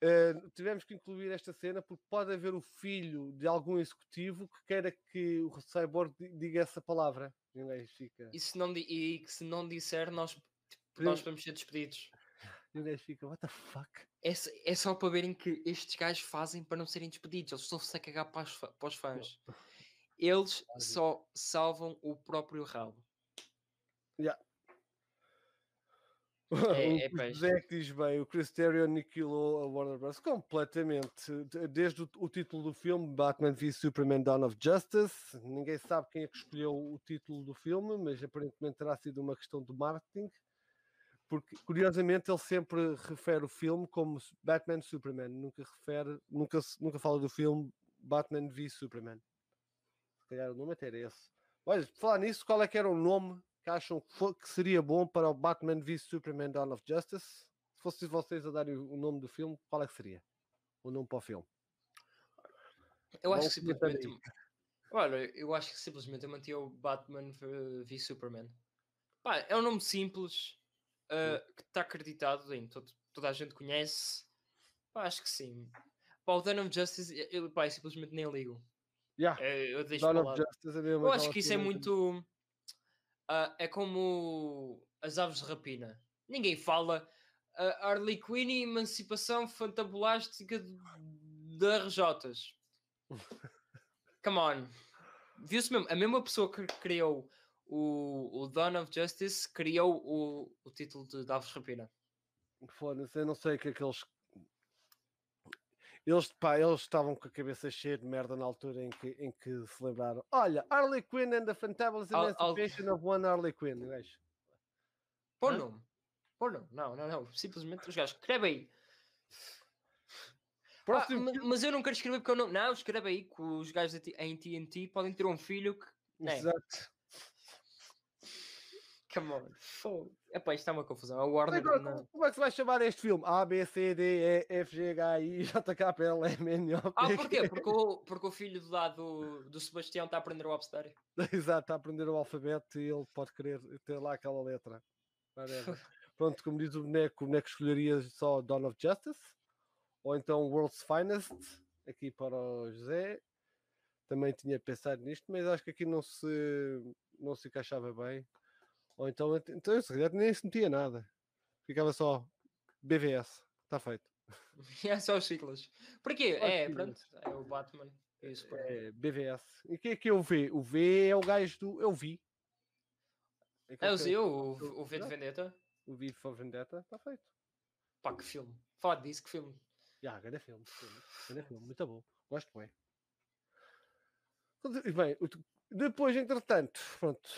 eh, tivemos que incluir esta cena porque pode haver o filho de algum executivo que queira que o Cyborg di- diga essa palavra. E se não, e que se não disser, nós, tipo, nós vamos ser despedidos. *laughs* e gajo fica, what the fuck? É, é só para verem que estes gajos fazem para não serem despedidos. Eles estão-se a cagar para os, para os fãs. *laughs* Eles só salvam o próprio rabo. É- é *laughs* o peixe. José que diz bem, o Chris Terrio aniquilou a Warner Bros. completamente. De- Desde o, o título do filme, Batman v Superman Dawn of Justice, ninguém sabe quem é que escolheu o título do filme, mas aparentemente terá sido uma questão de marketing, porque curiosamente ele sempre refere o filme como Batman Superman, nunca refere, nunca, nunca fala do filme Batman v Superman. Se calhar o nome até era esse. Olha, falar nisso, qual é que era o nome que acham que, seria bom para o Batman v Superman Dawn of Justice? Se fossem vocês a darem o nome do filme, qual é que seria? O nome para o filme? Eu acho que simplesmente. *laughs* Olha, eu acho que simplesmente eu mantinha o Batman v, Superman. Pá, é um nome simples uh, que está acreditado em todo, toda a gente conhece. Pá, acho que sim. Pá, o Dawn of Justice, eu, pá, eu simplesmente nem ligo. Yeah, É, eu deixo Dawn of. Justice é mesmo Eu acho que isso é muito. Ah, é como as aves de rapina. Ninguém fala ah, Harley Quinn e emancipação fantabulástica de- de RJs. *laughs* Come on. Viu-se mesmo. A mesma pessoa que criou o, o Dawn of Justice criou o, o título de, de Rapina. Foda-se, eu não sei o que é que eles. Eles, pá, eles estavam com a cabeça cheia de merda na altura em que, em que se lembraram. Olha, Harley Quinn and the Fantabulous Al- al- Emancipation of One Harley Quinn. gajo. Pô, não. Pô, não. Não, não, não. Simplesmente os gajos. Escreve aí. Ah, Próximo ma- mas eu não quero escrever porque eu não. Não, escreve aí que os gajos em TNT podem ter um filho que. né? Exato. Come on. Fogo. Epá, isto é uma confusão. A Warner. Agora, não- como, é que se vai chamar este filme? A, B, C, D, E, F, G, H, I, *laughs* J, K, L, M, N, O, P, Ah, porquê? Porque o, porque o filho do lado do, Sebastião está a aprender o abecedário. *laughs* Exato, está a aprender o alfabeto e ele pode querer ter lá aquela letra. *laughs* Pronto, como diz o boneco, o boneco escolheria só Dawn of Justice ou então World's Finest, aqui para o José. Também tinha pensado nisto, mas acho que aqui não se, não se encaixava bem. Ou então, então eu, se calhar, nem se metia nada. Ficava só BVS. Está feito. *laughs* É só os siglas. Porquê? É, pronto. É o Batman. É. É, BVS. E o que é que é o V? O V é o gajo do. Eu vi. É o Zio, o, o V de. Vendetta. O V for Vendetta. Está feito. Pá, que filme. Fala disso, que filme. Já, grande filme. Grande filme, muito bom. Gosto bem. Bem, depois, entretanto, pronto.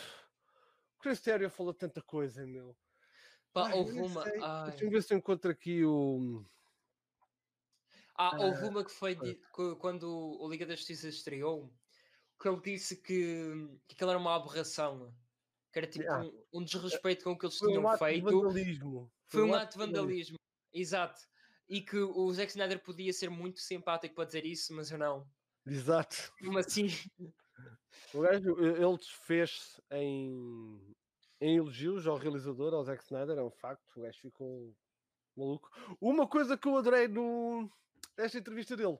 O Chris Terrio falou tanta coisa, meu. Pá, Ai, eu houve uma. ai. Deixa-me ver se eu encontro aqui o. Ah, houve Ah, uma que foi foi. que- quando o Liga da Justiça estreou, que ele disse que, que aquilo era uma aberração. Que era tipo Ah. um, um desrespeito com o que eles Foi um tinham ato de feito. vandalismo. Foi um ato de vandalismo. Exato. E que o Zack Snyder podia ser muito simpático para dizer isso, mas eu não. Exato. Como assim? *laughs* O gajo, ele desfez em, em elogios ao realizador, ao Zack Snyder, é um facto. O gajo ficou maluco. Uma coisa que eu adorei no, nesta entrevista dele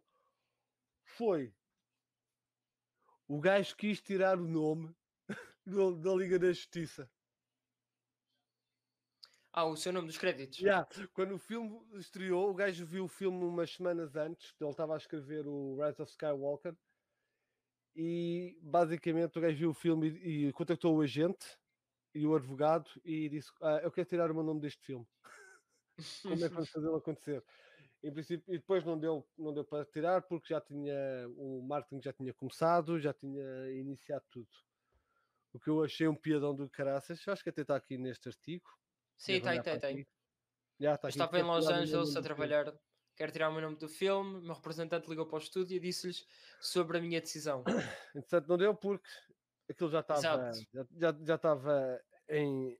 foi o gajo quis tirar o nome *laughs* da Liga da Justiça. Ah, o seu nome dos créditos. Já, Quando o filme estreou, o gajo viu o filme umas semanas antes, ele estava a escrever o Rise of Skywalker, e basicamente o gajo viu o filme e, e contactou o agente e o advogado e disse: ah, Eu quero tirar o meu nome deste filme. *laughs* Como é que vamos *laughs* fazê-lo acontecer? Em princípio, e depois não deu, não deu para tirar porque já tinha o marketing já tinha começado, já tinha iniciado tudo. O que eu achei um piadão do caraças, acho que até está aqui neste artigo. Sim, tem, tem, tem. Já está aqui, estava em Los Angeles a trabalhar. Quero tirar o meu nome do filme. O meu representante ligou para o estúdio e disse-lhes sobre a minha decisão. *coughs* Entretanto, não deu porque aquilo já estava já, já, já estava em,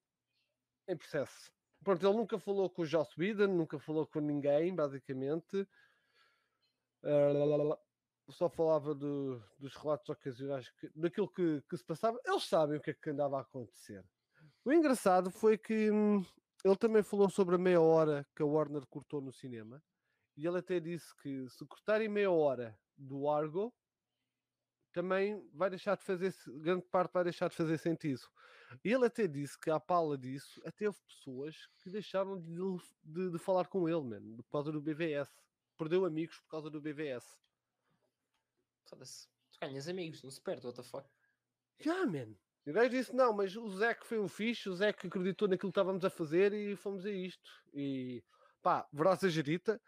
em processo. Pronto, ele nunca falou com o Joss Whedon, nunca falou com ninguém, basicamente. Ah. Só falava do- dos relatos ocasionais, que- daquilo que, que se passava. Eles sabem o que é que andava a acontecer. O engraçado foi que hum, ele também falou sobre a meia hora que a Warner cortou no cinema. E ele até disse que se cortarem meia hora do Argo, também vai deixar de fazer, grande parte vai deixar de fazer sentido. E ele até disse que à pala disso, até houve pessoas que deixaram de, de, de falar com ele, mano, por causa do BVS. Perdeu amigos por causa do BVS. Foda-se. Tu ganhas amigos, não se perde, what the fuck. Já, man. E o gajo disse: não, mas o Zé que foi um fixe, o Zé que acreditou naquilo que estávamos a fazer e fomos a isto. E pá, seja dita,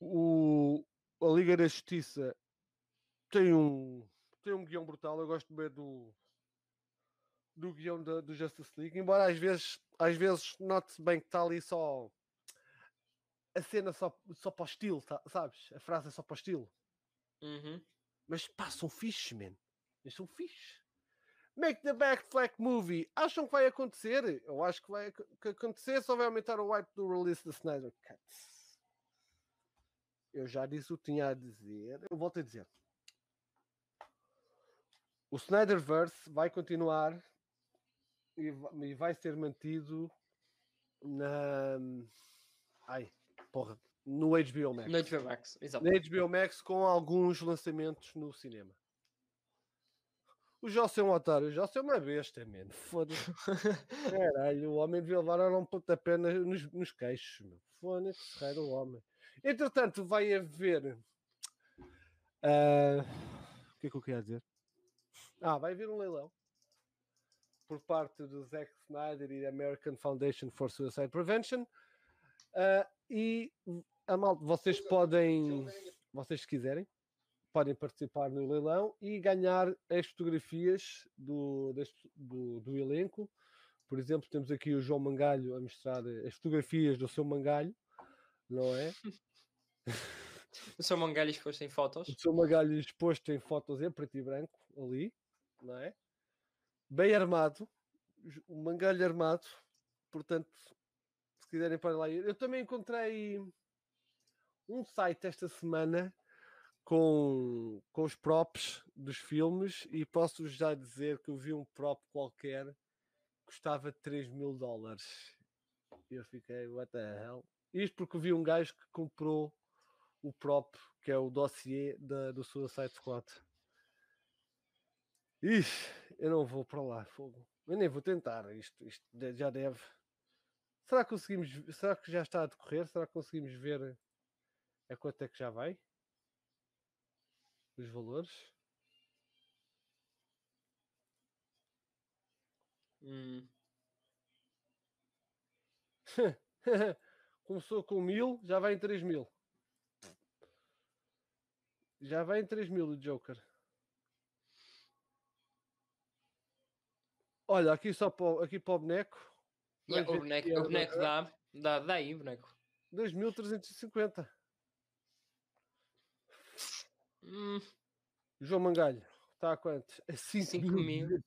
o, a Liga da Justiça tem um, tem um guião brutal. Eu gosto bem do, do guião da, do Justice League, embora às vezes, às vezes note-se bem que está ali só a cena só, só para o estilo, tá- sabes? A frase é só para o estilo. Uhum. Mas pá, são fixe, man. Eles são fixe. Make the Backflack Movie. Acham que vai acontecer? Eu acho que vai que acontecer, só vai aumentar o hype do release da Snyder Cut. Eu já disse o que tinha a dizer. Eu volto a dizer. O Snyderverse vai continuar e va- vai ser mantido na. Ai, porra. No HBO Max No HBO Max, exato. na HBO Max com alguns lançamentos no cinema. O José é um otário, o José é uma besta, mano. Foda-se. *laughs* Caralho, o homem devia levar um pontapé nos, nos queixos. meu. Foda-se, o homem. Entretanto, vai haver. ah, o que é que eu queria dizer? Ah, vai haver um leilão por parte do Zack Snyder e da American Foundation for Suicide Prevention. Ah, e a malta, vocês podem, vocês se quiserem, podem participar no leilão e ganhar as fotografias do, deste- do, do elenco. Por exemplo, temos aqui o João Mangalho a mostrar as fotografias do seu Mangalho, não é? *laughs* O seu Mangalho exposto em fotos. O seu Mangalho exposto em fotos em preto e branco, ali, não é? Bem armado, o Mangalho armado, portanto, se quiserem podem lá ir. Eu também encontrei um site esta semana com, com os props dos filmes e posso já dizer que eu vi um prop qualquer que custava 3 mil dólares. E eu fiquei, what the hell? Isto porque vi um gajo que comprou o prop, que é o dossiê da, do Suicide Squad. Ixi, eu não vou para lá, fogo. Eu nem vou tentar, isto, isto já deve. Será que conseguimos, será que já está a decorrer? Será que conseguimos ver a quanto é que já vai? Os valores? Hum. *laughs* *laughs* Começou com mil, já vai em 3 mil. Já vai em 3 mil o Joker. Olha, aqui só para, o- aqui para o boneco. Yeah, o boneco, o boneco dá, dá, dá aí, boneco. 2.350. Hum, João Mangalho, está a quanto? A 5 5 mil.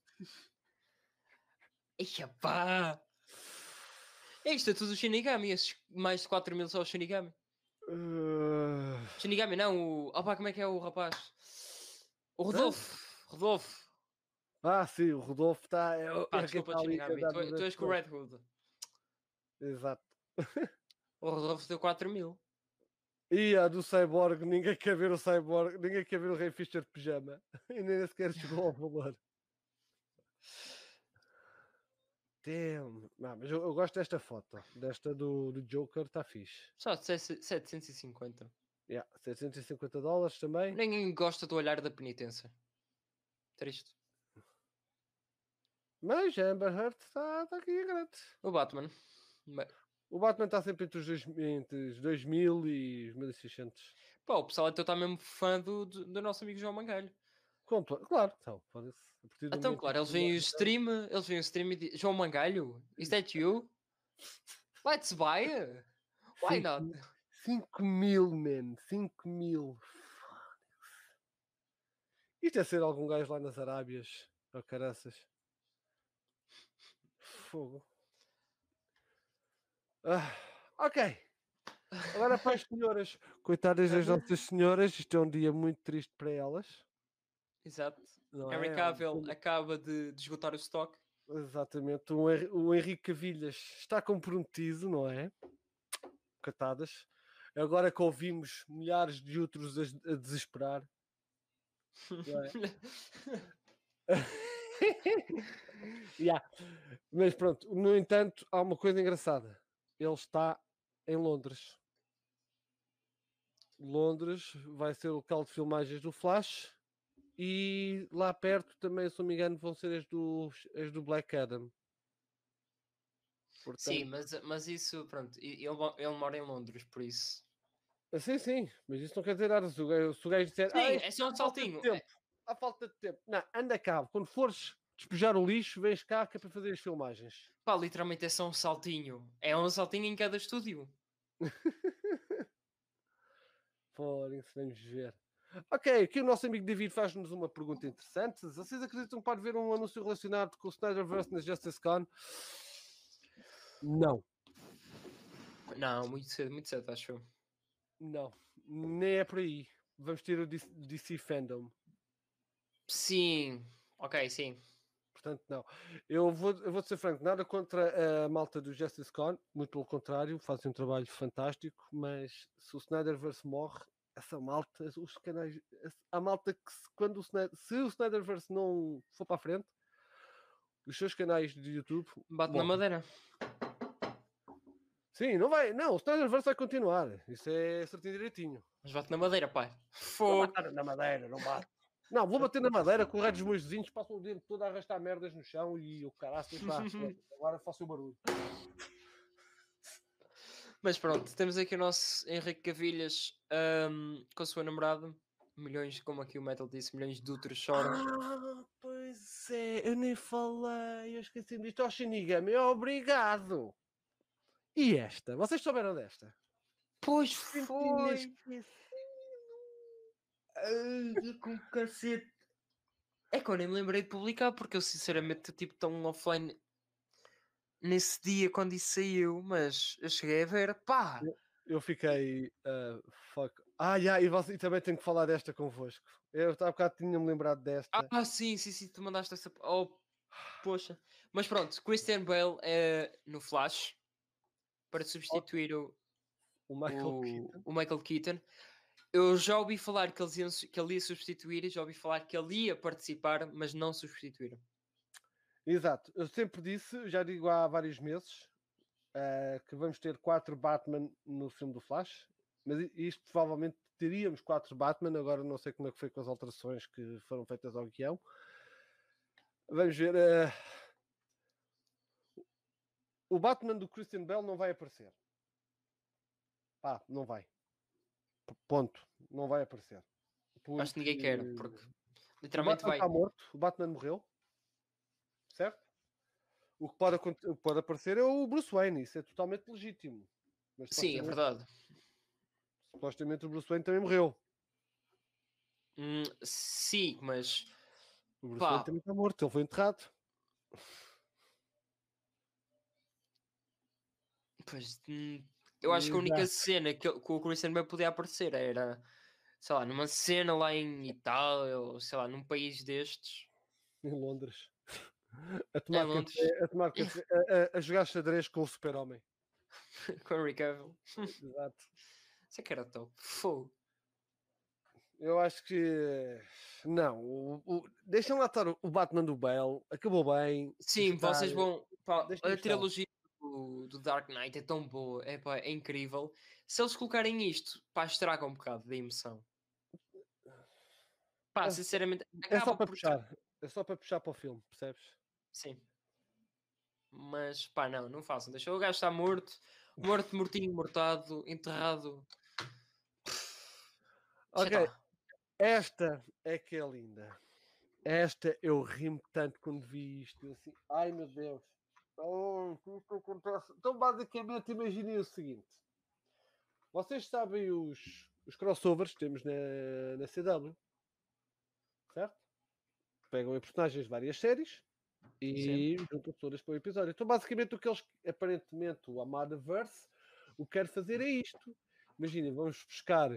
Eia pá! É isto, é tudo o Shinigami, esses mais de 4 mil só o Shinigami. Uh, Shinigami não, o. Opa, como é que é o rapaz? O Rodolfo! Rodolfo! Ah, sim, o Rodolfo está. É, Pá, é desculpa, a Shinigami. Tu, tu das és com o. Red Hood. Exato. O Rodolfo deu 4 mil. E a do Cyborg, ninguém quer ver o Cyborg, ninguém quer ver o Rei Fischer de pijama. *laughs* E nem sequer chegou ao valor. Damn. Não, mas eu, eu gosto desta foto. Desta do, do Joker, está fixe. Só de 750. Yeah, 750 dólares também. Ninguém gosta do olhar da penitência. Triste. Mas a Amber Heard está tá aqui a grande. O Batman. Ma- O Batman está sempre entre os, dois, entre os 2000 e os 1600. Pá, o pessoal então está mesmo fã do, do, do nosso amigo João Mangalho. Compla- Claro, então, do Então, claro, eles veem o stream, eles veem o stream e dizem, João Mangalho, is that you? Let's buy it. Why not? mil- 5 mil, man. 5 mil. Isto é ser algum gajo lá nas Arábias. Oh, caraças. Fogo. Ah, ok. Agora para as senhoras. Coitadas *laughs* das Uhum. nossas senhoras. Isto é um dia muito triste para elas. Exato. Não Henry é? Cavill Um- acaba de, de esgotar o stock. Exatamente. O, Henri- o Henrique Cavilhas está comprometido, não é? Catadas. Agora que ouvimos milhares de outros a, a desesperar. não é? *laughs* Yeah. Mas pronto, no entanto, há uma coisa engraçada. Ele está em Londres. Londres vai ser o local de filmagens do Flash e lá perto também, se não me engano, vão ser as do, as do Black Adam. Sim, Portanto- mas, mas isso, pronto, ele, ele mora em Londres, por isso. Ah, Sim, sim, mas isso não quer dizer nada. Se o gajo, se o gajo disser, Sim, "Ah, é só um saltinho. tempo, Há falta de tempo. Não, anda cá. Quando fores despejar o lixo, vens cá que é para fazer as filmagens. Pá, literalmente é só um saltinho. É um saltinho em cada estúdio. *laughs* Fórem-se, vamos ver. Ok, aqui o nosso amigo David faz-nos uma pergunta interessante. Vocês acreditam que pode haver um anúncio relacionado com o Snyderverse na Justice Con? Não, Não, muito cedo, muito cedo, acho eu. não. Nem é por aí. Vamos ter o DC Fandom. Sim, ok, sim. Portanto, não. Eu vou, eu vou ser franco, nada contra a malta do Justice Con, muito pelo contrário, fazem um trabalho fantástico, mas se o Snyderverse morre, essa malta, os canais, a malta que se- quando o Snyder, se o Snyderverse não for para a frente, os seus canais de YouTube. Bate na morrem. madeira. Sim, não vai, não, o Snyderverse vai continuar. Isso é certinho direitinho. Mas bate na madeira, pai. Fogo. bater na madeira, não bate. Não, vou bater na madeira com o resto dos meus vizinhos, passam o tempo todo a arrastar merdas no chão e o pronto, *laughs* agora faço o barulho. Mas pronto, temos aqui o nosso Henrique Cavilhas ahm, com a sua namorada. Milhões, como aqui o Metal disse, milhões de outros choram. Ah, pois é, eu nem falei, eu esqueci disto. Oh, Shinigami, obrigado. E esta? Vocês souberam desta? Pois Foi. foi! Ai, com cacete! É que eu nem me lembrei de publicar porque eu sinceramente tipo tão offline nesse dia quando isso saiu, mas eu cheguei a ver, pá! Eu fiquei. ah, fuck. Ah, já, e, você, e também tenho que falar desta convosco. Eu há bocado tinha-me lembrado desta. Ah, sim, sim, sim, tu mandaste essa. Oh, poxa. Mas pronto, Christian Bale é no Flash para substituir o, o Michael o, Keaton. o Michael Keaton. Eu já ouvi falar que, eles iam que ele ia substituir e já ouvi falar que ele ia participar, mas não substituíram. Exato, eu sempre disse, já digo há vários meses, ah, que vamos ter quatro Batman no filme do Flash, mas isto provavelmente teríamos quatro Batman, agora não sei como é que foi com as alterações que foram feitas ao guião. Vamos ver. ah, o Batman do Christian Bell não vai aparecer. Pá, não vai. Ponto. Não vai aparecer. Acho que ninguém quer, Porque porque o literalmente Batman vai. está morto, o Batman morreu? O que pode, o que pode aparecer é o Bruce Wayne, isso é totalmente legítimo. Mas Sim, é verdade. Supostamente o Bruce Wayne também morreu. Hum, sim, mas O Bruce Pá. Wayne também está morto, ele foi enterrado. pois, hum, eu acho que a única cena que, que o Christian Bale podia aparecer era, sei lá, numa cena lá em Itália ou sei lá, num país destes. Em Londres. *laughs* A tomar, Londres. café, a, tomar *laughs* café, a, a- a jogar xadrez com o super-homem. com o Cavill. *laughs* Exato. Isso é que era top. Fogo. Eu acho que. Não, o, o- deixem lá estar o- Batman do Bale, acabou bem. Sim, está- vocês vão. pá, a trilogia do, Dark Knight é tão boa, é, pá, é incrível. Se eles colocarem isto, pá, estraga um bocado da emoção. Pá, É- sinceramente, É só para por- puxar. É só para puxar para o filme, percebes? Sim. Mas pá, não, não façam. Deixa o gajo estar morto, morto, mortinho, mortado, enterrado. Ok. Esta é que é linda. Esta eu rimo tanto quando vi isto. eu assim, ai meu Deus. Oh, o que acontece? Então, basicamente, imaginem o seguinte: vocês sabem os, os crossovers que temos na, na CW, certo? Pegam em personagens de várias séries e juntam todas para o episódio. Então, basicamente, o que eles aparentemente o Amadaverse o que quer fazer é isto. Imaginem, vamos buscar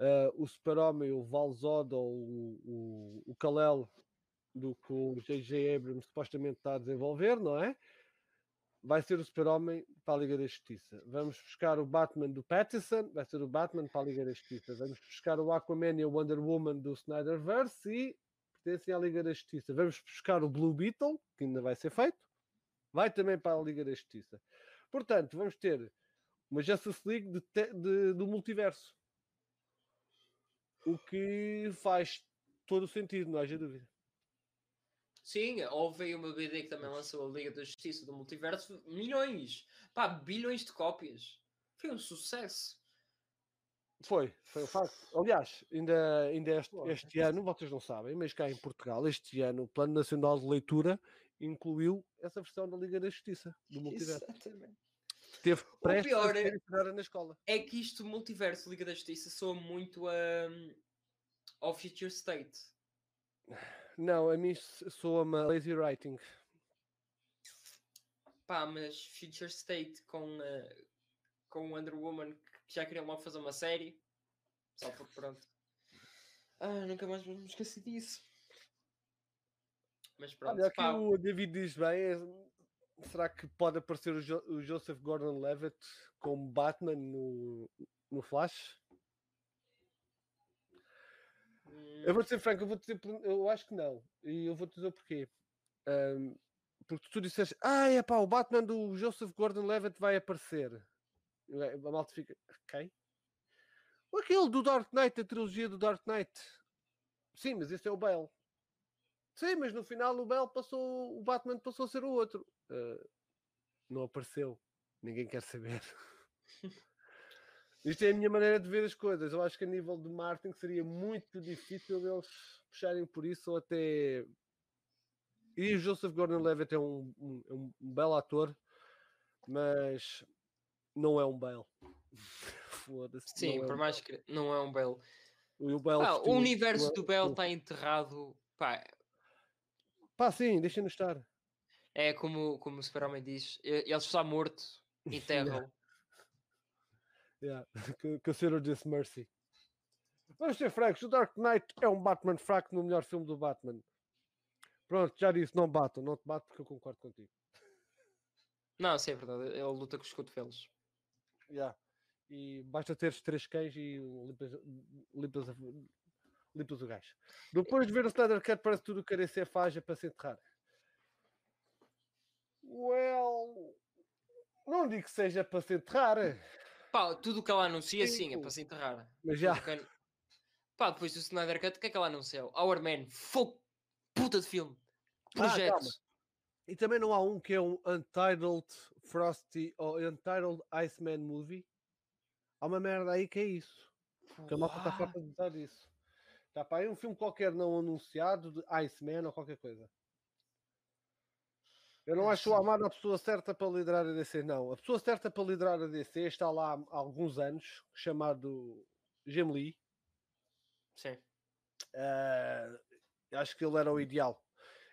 ah, o Super-Homem, o Valzod ou o, o, o Kal-El do que o J.J. Abrams supostamente está a desenvolver, não é? Vai ser o Super-Homem para a Liga da Justiça. Vamos buscar o Batman do Pattinson, vai ser o Batman para a Liga da Justiça. Vamos buscar o Aquaman e o Wonder Woman do Snyderverse e pertencem à Liga da Justiça. Vamos buscar o Blue Beetle, que ainda vai ser feito, vai também para a Liga da Justiça. Portanto, vamos ter uma Justice League de te- de- do multiverso. O que faz todo o sentido, não haja dúvida. Sim, houve uma BD que também lançou a Liga da Justiça do Multiverso, milhões, pá, bilhões de cópias. Foi um sucesso. Foi, foi um facto. Aliás, ainda, ainda este, este ano, vocês não sabem, mas cá em Portugal, este ano, o Plano Nacional de Leitura incluiu essa versão da Liga da Justiça, do *laughs* multiverso. Exatamente. Teve prestes pior é- na escola. É que isto, Multiverso, Liga da Justiça, soa muito a. ao Future State. Não, a mim soa-me lazy writing. Pá, mas Future State com, eh, com Wonder Woman que já queriam logo fazer uma série. Só *laughs* porque pronto. Ah, nunca mais me esqueci disso. Mas pronto, Olha, pá, o David diz bem, é- será que pode aparecer o, Jo- o Joseph Gordon-Levitt como Batman no, no Flash? hum, Eu vou dizer franco, eu vou dizer, eu acho que não. E eu vou te dizer o porquê. Ahm, porque tu disseste, ah, é pá, o Batman do Joseph Gordon-Levitt vai aparecer. E A malta fica, quem? Aquele do Dark Knight, a trilogia do Dark Knight. Sim, mas esse é o Bale. Sim, mas no final o Bale passou, o Batman passou a ser o outro. Ah, não apareceu. Ninguém quer saber. Isto é a minha maneira de ver as coisas. Eu acho que a nível de marketing seria muito difícil eles puxarem por isso ou até. E o Joseph Gordon-Levitt é um, um, é um belo ator, mas não é um Bale. *laughs* Foda-se. sim, é por um mais que não é um Bell. Bale. O, Bale Pá, o universo do Bell o- está enterrado. Pá, Pá, sim, deixem-no estar. é como, como o Super-Homem diz: ele está morto, enterram. *laughs* Yeah. *laughs* o senhor disse Mercy. Vamos ser francos, o Dark Knight é um Batman fraco no melhor filme do Batman. Pronto, já disse, não batam, não te bato porque eu concordo contigo. Não, sim, é verdade. Ele luta com os cotovelos. Yeah. E basta teres três cães e limpas, limpas, a- limpas o gajo. Depois de ver o Snyder Cut, parece tudo querer ser faja para se enterrar. Well, não digo que seja para se enterrar, Pá, tudo o que ela anuncia, sim, é Sim. para se enterrar. mas já. Que- Pá, depois do Snyder Cut, o que é que ela anunciou? Our Man, fogo, puta de filme. Ah, calma. Projetos. E também não há um que é um Untitled Frosty ou Untitled Iceman Movie. Há uma merda aí que é isso. Que a malta está farta de usar isso. Está para aí um filme qualquer não anunciado de Iceman ou qualquer coisa. Eu não acho o Amado a pessoa certa para liderar a DC, não. A pessoa certa para liderar a DC está lá há alguns anos, chamado Jim Lee. Sim. Ah, acho que ele era o ideal.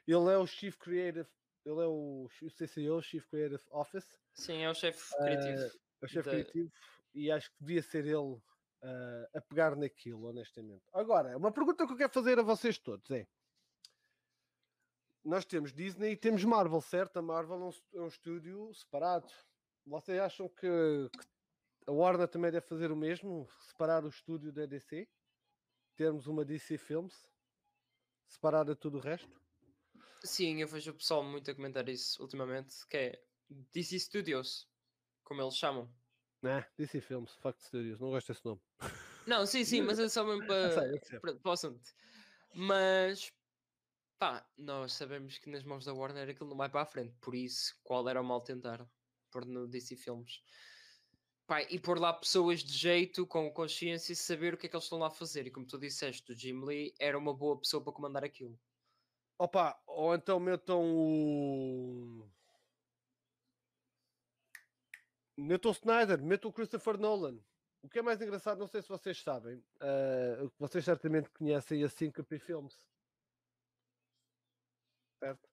Ele é o Chief Creative, ele é o, o CCO, Chief Creative Office. Sim, é o chefe Ah, criativo. É o chefe da- criativo e acho que devia ser ele ah, a pegar naquilo, honestamente. Agora, uma pergunta que eu quero fazer a vocês todos é: nós temos Disney e temos Marvel, certo? A Marvel é um, é um estúdio separado. Vocês acham que, que a Warner também deve fazer o mesmo? Separar o estúdio da DC? Termos uma DC Films? Separada de tudo o resto? Sim, eu vejo o pessoal muito a comentar isso ultimamente, que é DC Studios, como eles chamam. Né? DC Films, Fuck Studios, não gosto desse nome. Não, sim, sim, mas é só mesmo *laughs* para, para, para o assunto. Mas, pá, nós sabemos que nas mãos da Warner aquilo não vai para a frente, por isso, qual era o mal tentar pôr no DC Filmes? Pá, e pôr lá pessoas de jeito, com consciência e saber o que é que eles estão lá a fazer. E como tu disseste, o Jim Lee era uma boa pessoa para comandar aquilo. Opa, ou então metam o. Metam o Snyder, metam o Christopher Nolan. O que é mais engraçado, não sei se vocês sabem, que vocês certamente conhecem a Syncope Films. Certo?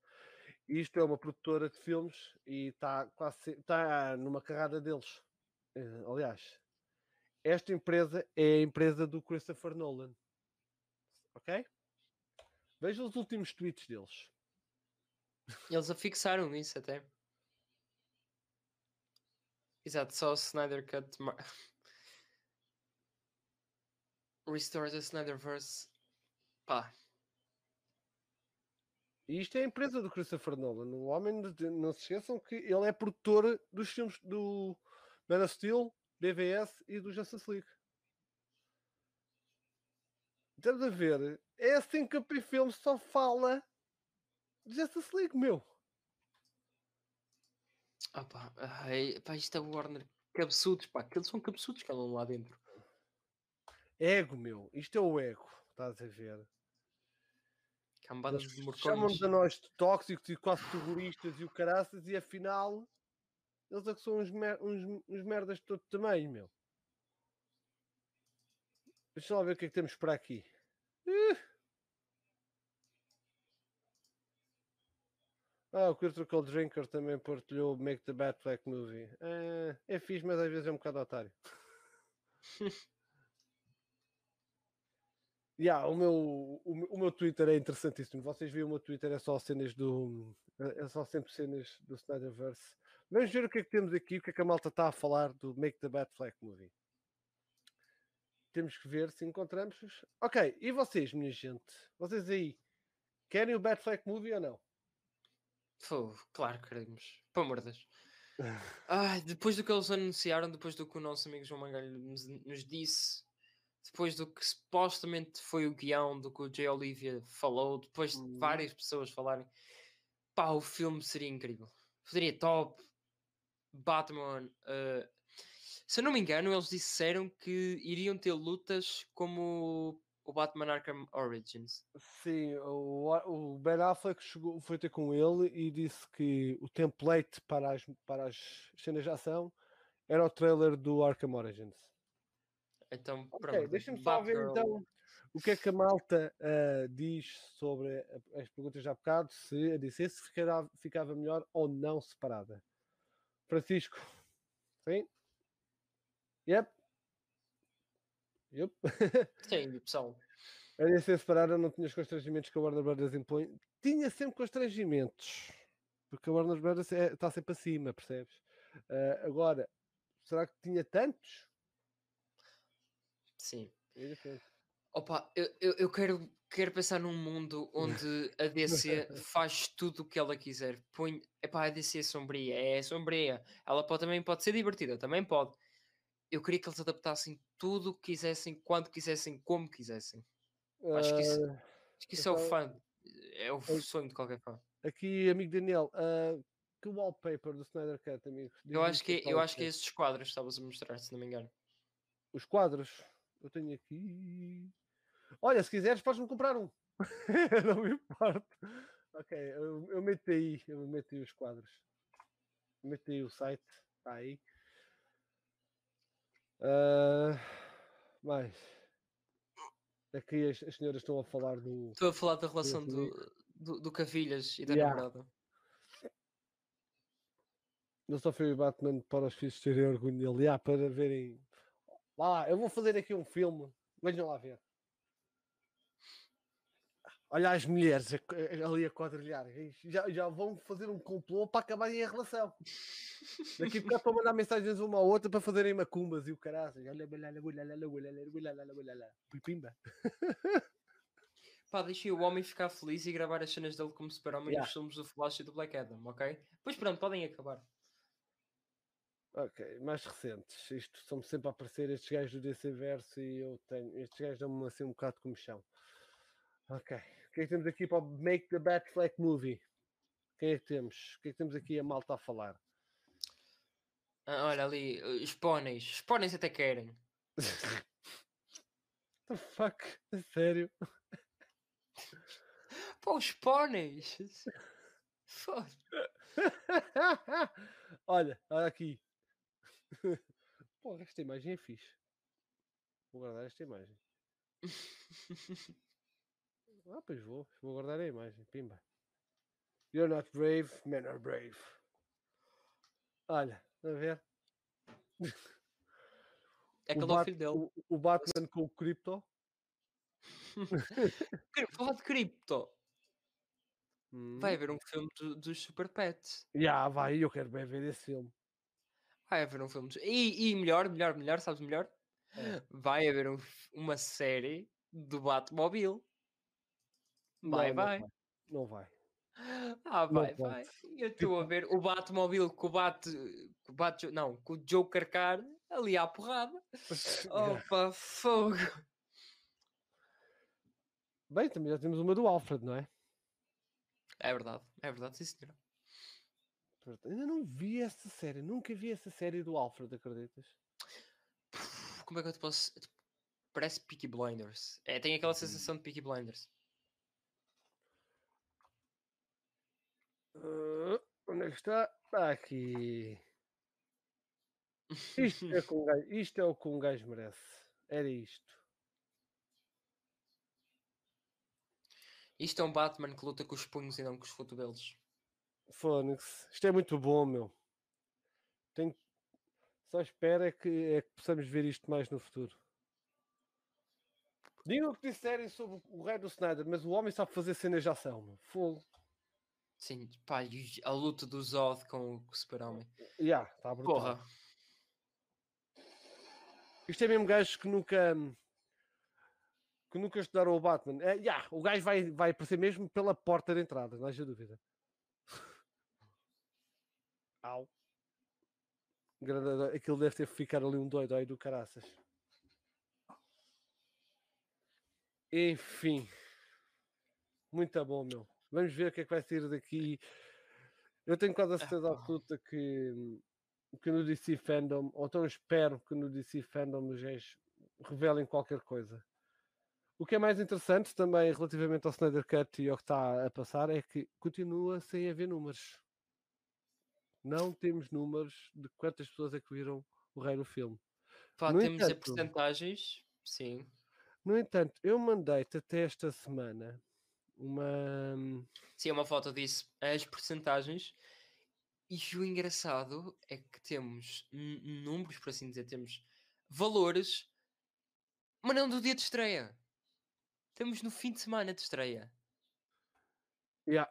Isto é uma produtora de filmes e está quase se- está numa carrada deles. Eh, aliás, esta empresa é a empresa do Christopher Nolan. Ok? Veja os últimos tweets deles. Eles afixaram nisso até. Exato, só o Snyder Cut. *laughs* Restore the Snyderverse. Pá, E isto é a empresa do Christopher Nolan. O homem, não se esqueçam que ele é produtor dos filmes do Man of Steel, BVS e do Justice League. Estamos a ver, é assim que a P-Film só fala de Justice League, meu. ah pá, ai, pá, isto é o Warner. Cabeçudos, pá, aqueles são cabeçudos que andam lá dentro. Ego, meu. Isto é o ego, estás a ver. Cambadas de morcões. Chamam-nos a nós de tóxicos e quase terroristas e o caraças e afinal eles é que são uns, mer uns, uns merdas de todo tamanho, meu. Deixa lá ver o que é que temos para aqui. Ih! Ah, o Critical Drinker também partilhou o Make the Black Movie. É, é fixe, mas às vezes é um bocado otário. *laughs* Yeah, o, meu, o, meu- o meu Twitter é interessantíssimo. Vocês viram o meu Twitter, é só cenas do. É é só sempre cenas do Snyderverse. Vamos ver o que é que temos aqui, o que é que a malta está a falar do Make the Bad Flag Movie. Temos que ver se encontramos. Ok, e vocês, minha gente? Vocês aí, querem o Bad Flag Movie ou não? Pô, claro que queremos. Pelo amor de Deus. Ai, depois do que eles anunciaram, depois do que o nosso amigo João Mangalho nos, nos disse, depois do que supostamente foi o guião, do que o J. Olivia falou, depois de Uhum. várias pessoas falarem, pá, o filme seria incrível. Seria top. Batman. eh, se eu não me engano, eles disseram que iriam ter lutas como o Batman Arkham Origins. Sim, o, o Ben Affleck chegou, foi ter com ele e disse que o template para as, para as cenas de ação era o trailer do Arkham Origins. Então, por Ok, amor de Deus, deixa-me só ver então o que é que a malta ah, diz sobre a- as perguntas de há bocado, se a DC se ficará- ficava melhor ou não separada. Francisco, sim? Yep. Yep. *laughs* Sim, pessoal. A DC separada não tinha os constrangimentos que a Warner Brothers impõe. Tinha sempre constrangimentos. Porque a Warner Brothers está sempre acima, percebes? Ah, agora, será que tinha tantos? Sim. É. Opa, eu, eu, eu quero, quero pensar num mundo onde a DC *laughs* faz tudo o que ela quiser. Põe, epá, a DC é sombria, é sombria. Ela pode, também pode ser divertida, também pode. Eu queria que eles adaptassem tudo o que quisessem, quando quisessem, como quisessem. Acho que isso, Ah, acho que isso é o então- fã. É o sonho de qualquer fã. Aqui, amigo Daniel, ah, que wallpaper do Snyder Cut, amigo? Eu Diz-me acho que, qual eu é acho que é esses quadros que estavas a mostrar, se não me engano. Os quadros. Eu tenho aqui. Olha, se quiseres, podes-me comprar um. *laughs* não me importa. Ok, eu, eu meto aí, eu meto aí os quadros. Meto aí o site. Está aí. Ah, mais. Aqui as, as senhoras estão a falar do. Estou a falar da relação do, do, do Cavilhas e da Yeah. namorada. Não só foi o Batman para os filhos terem orgulho dele, ah, para verem. Vá lá, eu vou fazer aqui um filme, vejam lá ver. Olha as mulheres ali a quadrilhar, já, já vão fazer um complô para acabarem a relação. Daqui a estão para mandar mensagens uma à outra para fazerem macumbas e o caralho. Pimba. Pá, deixei o homem ficar feliz e gravar as cenas dele como super-homem yeah. nos filmes do Flash e do Black Adam, ok? Pois pronto, podem acabar. Ok, mais recentes. Isto são sempre a aparecer estes gajos do DC Verso e eu tenho. Estes gajos dão-me assim um bocado de comichão. Ok. Que é que temos aqui para o Make the Batfleck Movie? Quem é que temos? O que é que temos aqui a malta a falar? Ah, olha ali, os póneis. Os póneis até querem. *laughs* the fuck? Sério? *laughs* Pô, os póneis! *laughs* Foda. olha, olha aqui. Porra, esta imagem é fixe. Vou guardar esta imagem. Ah, pois vou. Vou guardar a imagem. Pimba. You're not brave, men are brave. Olha, a ver. É aquele é o Bat- filho dele. o- o Batman com o. *laughs* Quero falar de cripto. Hum. Vai haver um filme do- dos Super Pets. Já, vai, eu quero bem ver esse filme. Vai haver um filme. E, e melhor, melhor, melhor, sabes melhor? É. Vai haver um uma série do Batmobile. Vai, Não, vai. Não vai. Ah, Não vai, pode. vai. Eu estou a ver o Batmobile com o Bat. Com o Bat não, com o Joker Car ali à porrada. *laughs* Opa, fogo. Bem, também já temos uma do Alfred, não é? É verdade, é verdade, sim. Portanto, Ainda não vi essa série, nunca vi essa série do Alfred, acreditas? Como é que eu te posso. Parece Peaky Blinders. É, tem aquela sensação de Peaky Blinders. Ah, onde é que está? Está aqui. Isto é, um gajo- isto é o que um gajo merece. Era isto. Isto é um Batman que luta com os punhos e não com os cotovelos. Fónix. Isto é muito bom, meu. Tenho... Só espero é que, é que possamos ver isto mais no futuro. Digam o que disserem sobre o rei do Snyder, mas o homem sabe fazer cenas de ação, meu. Fogo. Sim, pá, a luta do Zod com o Super-Homem. Já, está brutal. Porra. Isto é mesmo gajos que nunca que nunca estudaram o Batman. É, yeah, o gajo vai, vai aparecer mesmo pela porta de entrada, não haja dúvida. *laughs* Au. Grande- Aquilo deve ter ficado ali um doido aí do caraças. Enfim. Muito bom, meu. Vamos ver o que é que vai sair daqui. Eu tenho quase a certeza Epá. absoluta que, que no DC Fandom, ou então espero que no DC Fandom os gajos revelem qualquer coisa. O que é mais interessante também relativamente ao Snyder Cut e ao que está a passar é que continua sem haver números. Não temos números de quantas pessoas é que viram o rei no filme. Pá, No temos a entanto- porcentagens. Sim. No entanto, eu mandei-te até esta semana uma. Sim, é uma foto disso. As porcentagens. E o engraçado é que temos números, por assim dizer, temos valores, mas não do dia de estreia. Temos no fim de semana de estreia. Yeah.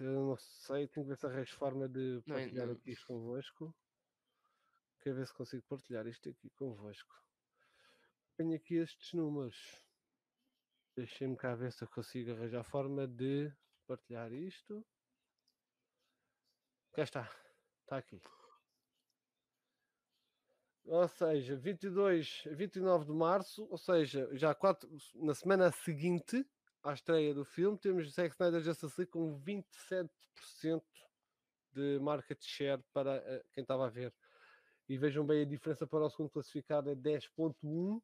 Eu não sei, tenho que ver se arranjo forma de Não partilhar não- aqui isto convosco. Quero ver se consigo partilhar isto aqui convosco. Tenho aqui estes números. Deixem-me cá ver se eu consigo arranjar forma de partilhar isto. Cá está. Está aqui. Ou seja, 22, 29 de março, ou seja, já quatro, na semana seguinte à estreia do filme, temos Zack Snyder Justice League com 27% de market share para eh, quem estava a ver. E vejam bem a diferença para o segundo classificado é 10.1.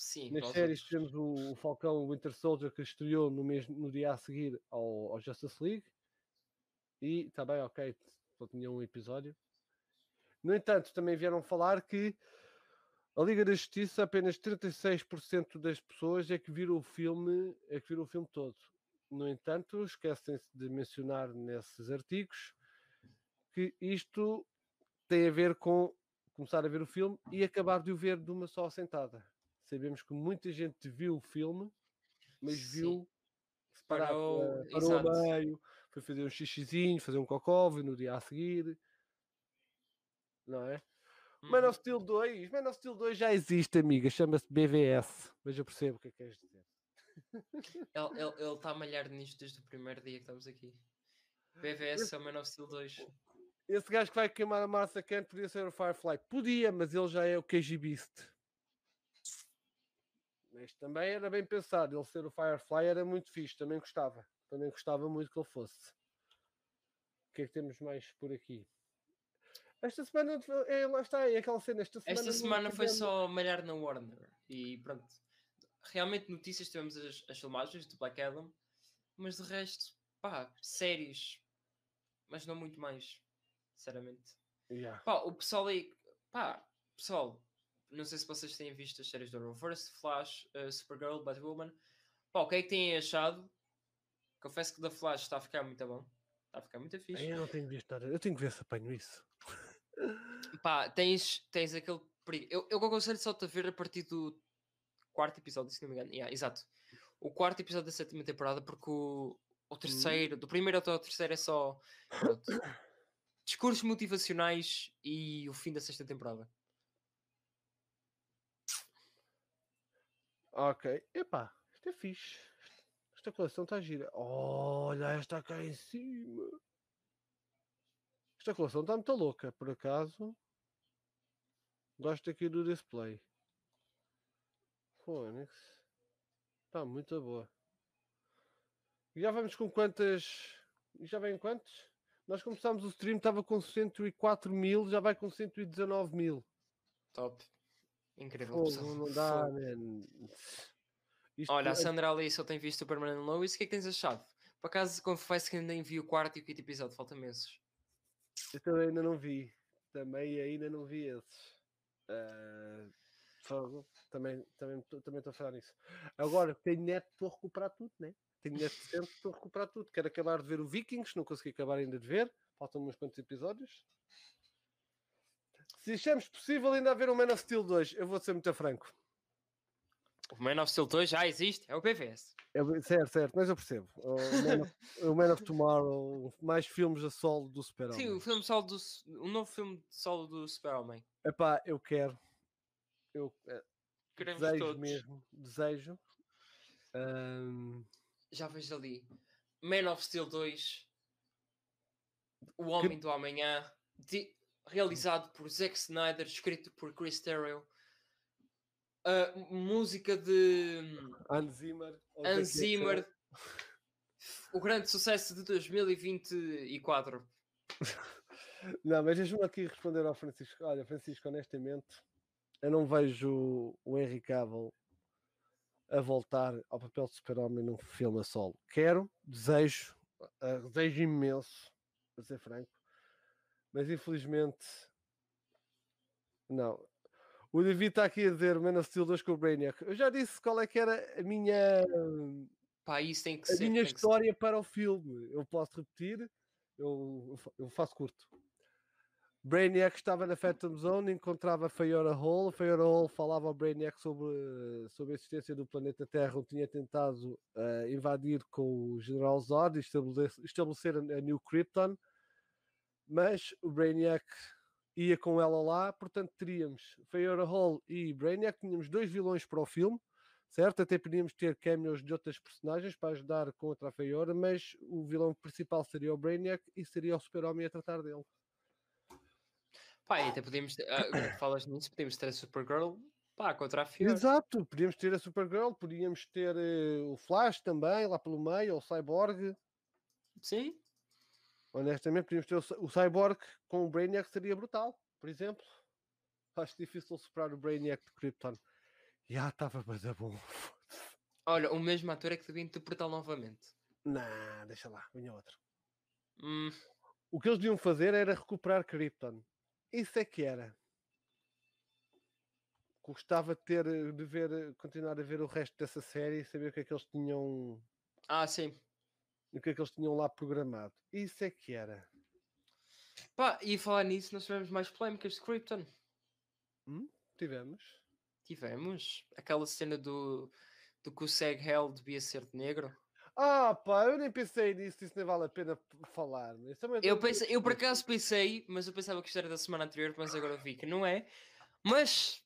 Sim, Nas séries temos o, o Falcão Winter Soldier que estreou no, mesmo, no dia a seguir ao, ao Justice League. E está bem, ok, só tinha um episódio. No entanto, também vieram falar que a Liga da Justiça, apenas 36% das pessoas é que viram o filme, é que viram o filme todo. No entanto, esquecem-se de mencionar nesses artigos que isto tem a ver com começar a ver o filme e acabar de o ver de uma só sentada. Sabemos que muita gente viu o filme, mas Sim. viu Parou, eh, parou a meio, foi fazer um xixizinho, fazer um cocó, no dia a seguir. Não é? Man Uhum. of Steel 2, Man of Steel 2 já existe, amiga, chama-se BVS, mas eu percebo o que é que queres dizer. Ele está tá a malhar nisto desde o primeiro dia que estamos aqui. BVS é o Man of Steel 2. Esse gajo que vai queimar a Martha Kent podia ser o Firefly. Podia, mas ele já é o KG Beast. Mas também era bem pensado. Ele ser o Firefly era muito fixe. Também gostava. Também gostava muito que ele fosse. O que é que temos mais por aqui? Esta semana, é, lá está, é aquela cena. Esta semana, Esta semana foi só malhar na Warner. E pronto. Realmente notícias tivemos as, as filmagens do Black Adam. Mas de resto, pá, séries. Mas não muito mais. Sinceramente. Yeah. Pá, o pessoal aí. Pá, pessoal. Não sei se vocês têm visto as séries do Arrowverse, Flash, uh, Supergirl, Batwoman. Pá, o que é que têm achado? Confesso que da Flash está a ficar muito bom. Está a ficar muito fixe. Eu não tenho visto nada. Eu tenho que ver se apanho isso. Pá, tens, tens aquele perigo. Eu, eu aconselho só-te a ver a partir do quarto episódio, se não me engano. Yeah, exato. O quarto episódio da sétima temporada, porque o, o terceiro, do primeiro até ao terceiro é só pronto, *coughs* discursos motivacionais e o fim da sexta temporada. Ok. Epá, isto é fixe. Esta coleção está gira. Olha, esta cá em cima. Esta coleção está muito louca, por acaso. Gosto aqui do display. Fónix. Está muito boa. E Já vamos com quantas. Já vem quantos? Nós começámos o stream, estava com 104 mil, já vai com 119 mil. Top. Incrível. Fogo, não dá, man. Isto Olha, a é- Sandra ali só tem visto o Permanent Lois. O que é que tens achado? Por acaso, confesso que ainda nem vi o quarto e o quinto episódio, falta meses. Eu também ainda não vi. Também ainda não vi esses. Ah, fogo. também também tô- também estou a falar nisso. Agora, tenho neto, estou a recuperar tudo, né? Tenho neto sempre, estou a recuperar tudo. Quero acabar de ver o Vikings, não consegui acabar ainda de ver. Faltam uns quantos episódios. Se achamos possível ainda haver um Man of Steel 2, eu vou ser muito franco. O Man of Steel 2 já existe, é o PVS. Eu, certo, certo, mas eu percebo. O Man of, *laughs* o Man of Tomorrow, mais filmes a solo do Sim, o Super-Homem. filme solo do. O novo filme solo do Super-Homem. Epá, eu quero. Eu, eh, Queremos desejo todos. mesmo, desejo. Ahm, Já vejo ali. Man of Steel 2. O Homem do Amanhã. Realizado por Zack Snyder, escrito por Chris Terrell. A música de Hans Zimmer. Hans. Zimmer. O grande sucesso de 2024. *laughs* Não, mas deixa-me aqui responder ao Francisco. Olha, Francisco, honestamente, eu não vejo o Henry Cavill a voltar ao papel de super-homem num filme a solo. Quero, desejo, ah, desejo imenso, para ser franco, mas infelizmente, não. O David está aqui a dizer Man of Steel 2 com o Brainiac. Eu já disse qual é que era a minha Pá, isso tem que a ser. minha que ser. história para o filme. Eu posso repetir, eu, eu fa- eu faço curto. Brainiac estava na Phantom Zone, encontrava Fayora Hall. A Fayora Hall falava ao Brainiac sobre, sobre a existência do planeta Terra, onde tinha tentado eh, invadir com o General Zod e estabelecer, estabelecer a, a New Krypton. Mas o Brainiac ia com ela lá, portanto teríamos Fayora Hall e Brainiac, tínhamos dois vilões para o filme certo? Até podíamos ter cameos de outras personagens para ajudar contra a Feiora, mas o vilão principal seria o Brainiac e seria o Super-Homem a tratar dele. Pá, e até podíamos ah, agora que falas nisso, podíamos ter a Supergirl. Pá, contra a Fiora. Exato, podíamos ter a Supergirl, podíamos ter eh, o Flash também, lá pelo meio, ou o Cyborg. Sim. Honestamente, podíamos ter o, Cy- o Cyborg com o Brainiac, seria brutal, por exemplo. *laughs* Acho difícil superar o Brainiac de Krypton. Já estava mas é bom. *laughs* Olha, o mesmo ator é que devia interpretá-lo novamente. Não, deixa lá, vinha outro. Hum, O que eles deviam fazer era recuperar Krypton. Isso é que era. Gostava de ter de ver, continuar a ver o resto dessa série e saber o que é que eles tinham, Ah, sim. O que é que eles tinham lá programado. Isso é que era. Pá, e falar nisso, nós tivemos mais polémicas de Krypton. Tivemos. Tivemos aquela cena do, do que o Seg Hell devia ser de negro. Ah, pá, eu nem pensei nisso, isso nem vale a pena falar. também Eu, não- pensei, eu por acaso pensei, mas eu pensava que isto era da semana anterior, mas agora vi que não é. Mas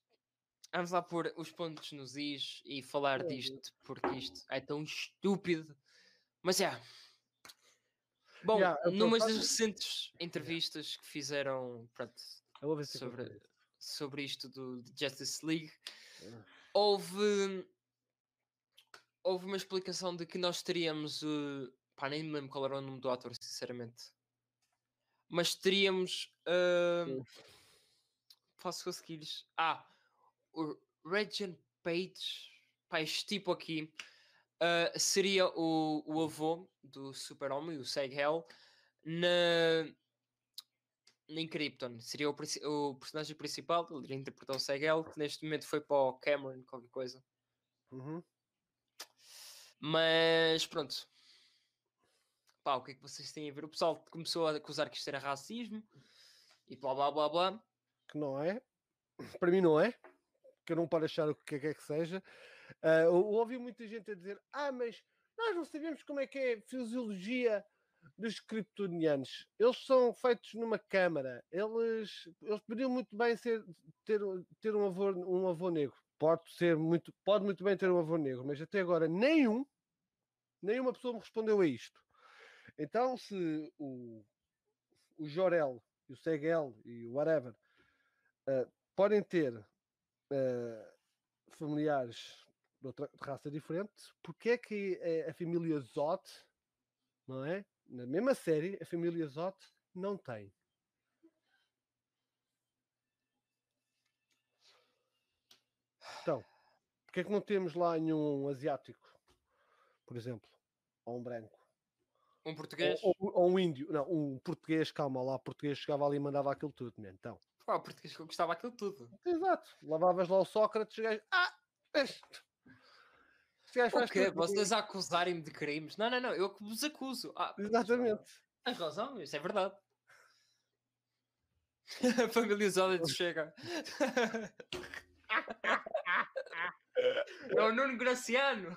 vamos lá pôr os pontos nos is e falar disto, porque isto é tão estúpido. Mas é, Bom, Yeah, eu tô numa das recentes entrevistas que fizeram pronto, sobre, sobre isto do Justice League, houve, houve uma explicação de que nós teríamos. Uh, pá, nem me lembro qual era o nome do ator, sinceramente. Mas teríamos. Uh, posso conseguir-lhes. Ah, o Regent Page. Pá, este tipo aqui. Uh, seria o, o avô do Super-Homem, o Seg-Hel, na, em Krypton. Seria o, o personagem principal, ele iria interpretar o Seg-Hel, que neste momento foi para o Cameron, qualquer coisa. Uhum. Mas pronto. Pá, o que é que vocês têm a ver? O pessoal começou a acusar que isto era racismo e blá blá blá blá. Que não é. Para mim não é. Que eu não paro achar o que é que, é que seja. Ah, eu ouvi muita gente a dizer: Ah, mas nós não sabemos como é que é a fisiologia dos kryptonianos. Eles são feitos numa câmara. Eles, eles podiam muito bem ser, ter, ter um, avô, um avô negro. Pode ser muito, pode muito bem ter um avô negro, mas até agora nenhum, nenhuma pessoa me respondeu a isto. Então, se o, o Jorel e o Segel e o whatever ah, podem ter ah, familiares de outra raça diferente, porque é que a, a família Zod, não é? Na mesma série, a família Zod não tem. Então, porque é que não temos lá nenhum asiático, por exemplo, ou um branco? Um português. Ou, ou- ou um índio, não, um português, calma lá, o português chegava ali e mandava aquilo tudo, né? então. Pá, o português gostava aquilo tudo. Exato, lavavas lá o Sócrates, gajo, ah, O faz quê? Vocês a acusarem-me de crimes? Não, não, não, eu que vos acuso. Ah, Exatamente. Tens razão, isso é verdade. *laughs* A família Zoda de chega. É o Nuno Graciano.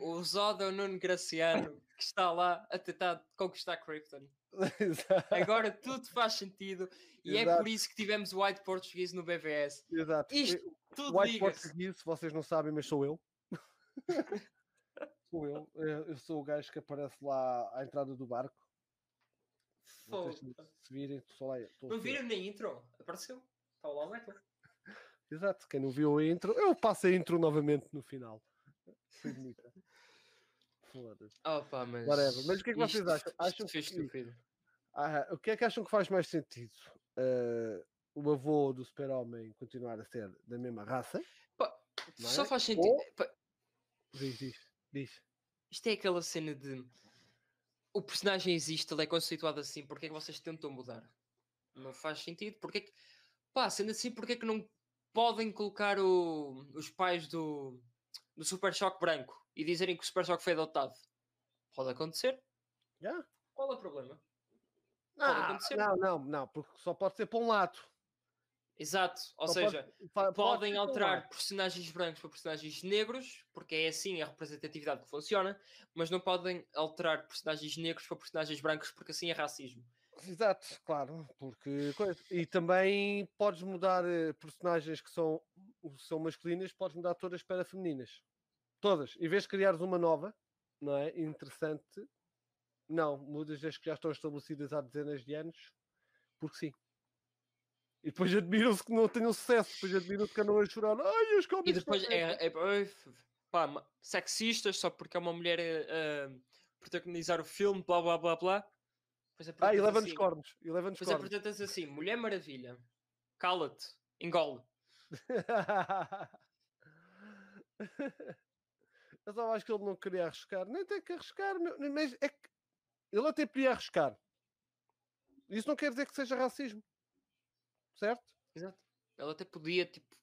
O Zoda é o Nuno Graciano que está lá a tentar conquistar Krypton. Exato, Agora tudo faz sentido e é Exato. por isso que tivemos o White Português no BVS. exato. Isto tudo White se vocês não sabem, mas sou eu. *laughs* sou eu. Eu eu sou o gajo que aparece lá à entrada do barco. Vocês se virem, só lá. Não viram na intro? Apareceu. Está lá o Michael. Exato, quem não viu a intro, eu passo a intro novamente no final. Foi bonita. Foda-se. Opa, mas. Whatever. Mas o que é que vocês isto- acham? Acham que- estúpido. Ah, o que é que acham que faz mais sentido? Ah, o avô do super-homem continuar a ser da mesma raça? Não Só é? faz sentido. Ou- Diz, diz, diz. Isto é aquela cena de. O personagem existe, ele é conceituado assim, porque é que vocês tentam mudar? Não faz sentido. Porque é que. Pá, sendo assim, porque é que não podem colocar o- os pais do, do Super Choque branco e dizerem que o Super Choque foi adotado? Pode acontecer. Já? Qual é o problema? Pode Ah, acontecer. não, não, não, porque só pode ser para um lado. Exato. Ou Só seja, pode- pode podem um alterar lado. personagens brancos para personagens negros, porque é assim a representatividade que funciona, mas não podem alterar personagens negros para personagens brancos, porque assim é racismo. Exato, claro, porque. E também podes mudar eh, personagens que são, são masculinas, podes mudar todas para femininas. Todas. Em vez de criares uma nova, não é? Interessante. Não, mudas as que já estão estabelecidas há dezenas de anos, porque sim. E depois admiram-se que não tenham sucesso, depois admiram-se que andam a chorar. Ai, os E depois é, é, pá, sexistas só porque é uma mulher a, a protagonizar o filme, blá blá blá blá. Depois Ah, e leva-nos assim- cornos. E leva-nos Depois apresentas assim, Mulher Maravilha, cala-te, engole. *laughs* *laughs* Eu só acho que ele não queria arriscar. Nem tem que arriscar, meu, mas é que ele até podia arriscar. Isso não quer dizer que seja racismo. Certo? Exato. Ela até podia, tipo,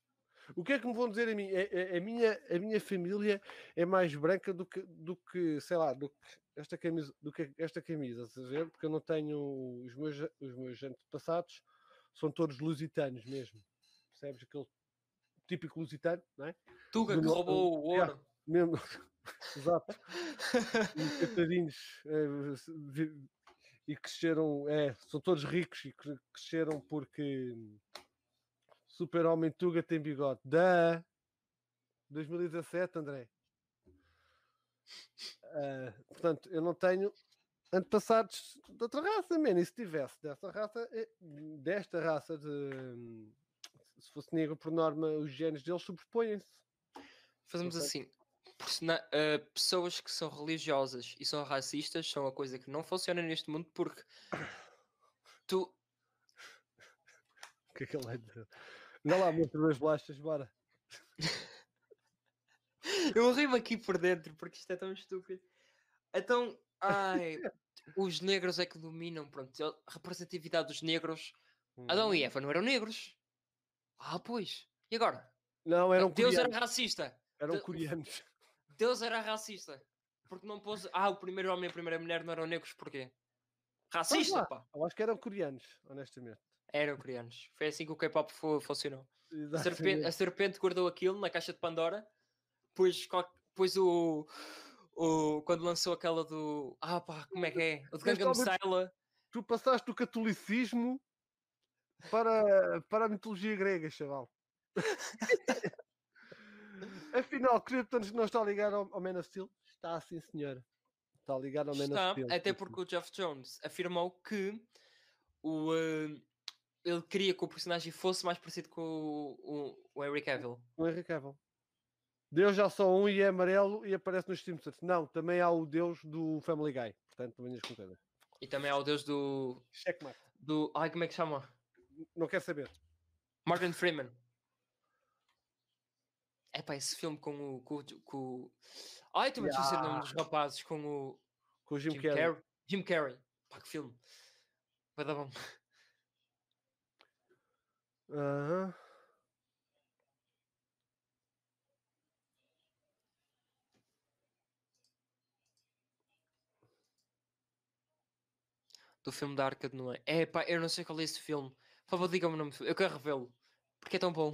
O que é que me vão dizer a mim? É- é- A, minha, a minha família é mais branca do que, do que sei lá, do que esta camisa, do que esta camisa, estás a ver? Porque eu não tenho os meus, os meus antepassados são todos lusitanos mesmo. Percebes aquele típico lusitano, não é? Tuga Do que no- roubou o ouro. Mesmo, *laughs* exato. e coitadinhos vi- e cresceram, é, são todos ricos e cre- cresceram porque Super-Homem Tuga tem bigode. Da 2017, André. Ah, portanto, eu não tenho antepassados de outra raça, man. E se tivesse dessa raça, eh, desta raça de. Se fosse negro, por norma, os genes deles sobrepõem-se. Fazemos Ok. assim. Eh, pessoas que são religiosas e são racistas são a coisa que não funciona neste mundo porque *coughs* tu. O que é que ele dizer? Não lá, mostra duas bolachas, bora. *laughs* Eu rio aqui por dentro porque isto é tão estúpido. Então, ai, *laughs* os negros é que dominam, pronto, a representatividade dos negros. Adão e Uhum. Eva não eram negros. Ah, pois. E agora? Não, eram Deus coreanos. era racista. Eram coreanos. Deus era racista. Porque não pôs. Ah, o primeiro homem e a primeira mulher não eram negros, porquê? Racista, pá. Eu acho que eram coreanos, honestamente. Eram coreanos. Foi assim que o K-pop fu- funcionou. A serpente, a serpente guardou aquilo na caixa de Pandora. Depois, qual- depois o, o. Quando lançou aquela do. Ah, pá, como é que é? O de Gangnam Style. Tu passaste do catolicismo para, para a mitologia grega, chaval. *laughs* Afinal, Krypton não está ligado ao, ao Man of Steel? Está sim, senhora. Está ligado ao Man Está, of Steel. até porque o Jeff Jones afirmou que o, eh, ele queria que o personagem fosse mais parecido com o, o, o Henry Cavill. O Henry Cavill. Deus já só um e é amarelo e aparece nos Simpsons. Não, também há o Deus do Family Guy. Portanto, venhas com coisas. E também há o deus do. Checkmate. do ai, como é que chama? Não quer saber. Morgan Freeman. É pá, esse filme com o. Com, o- com Ai, também yeah. o nome dos rapazes com o. Com o Jim, Jim Carrey. Carrey. Jim Carrey. Pá, que filme. Vai dar bom. Aham. Do filme da Arca de Noé. É pá, eu não sei qual é esse filme. Por favor, diga-me o nome. do filme. Eu quero revê-lo. Porque é tão bom.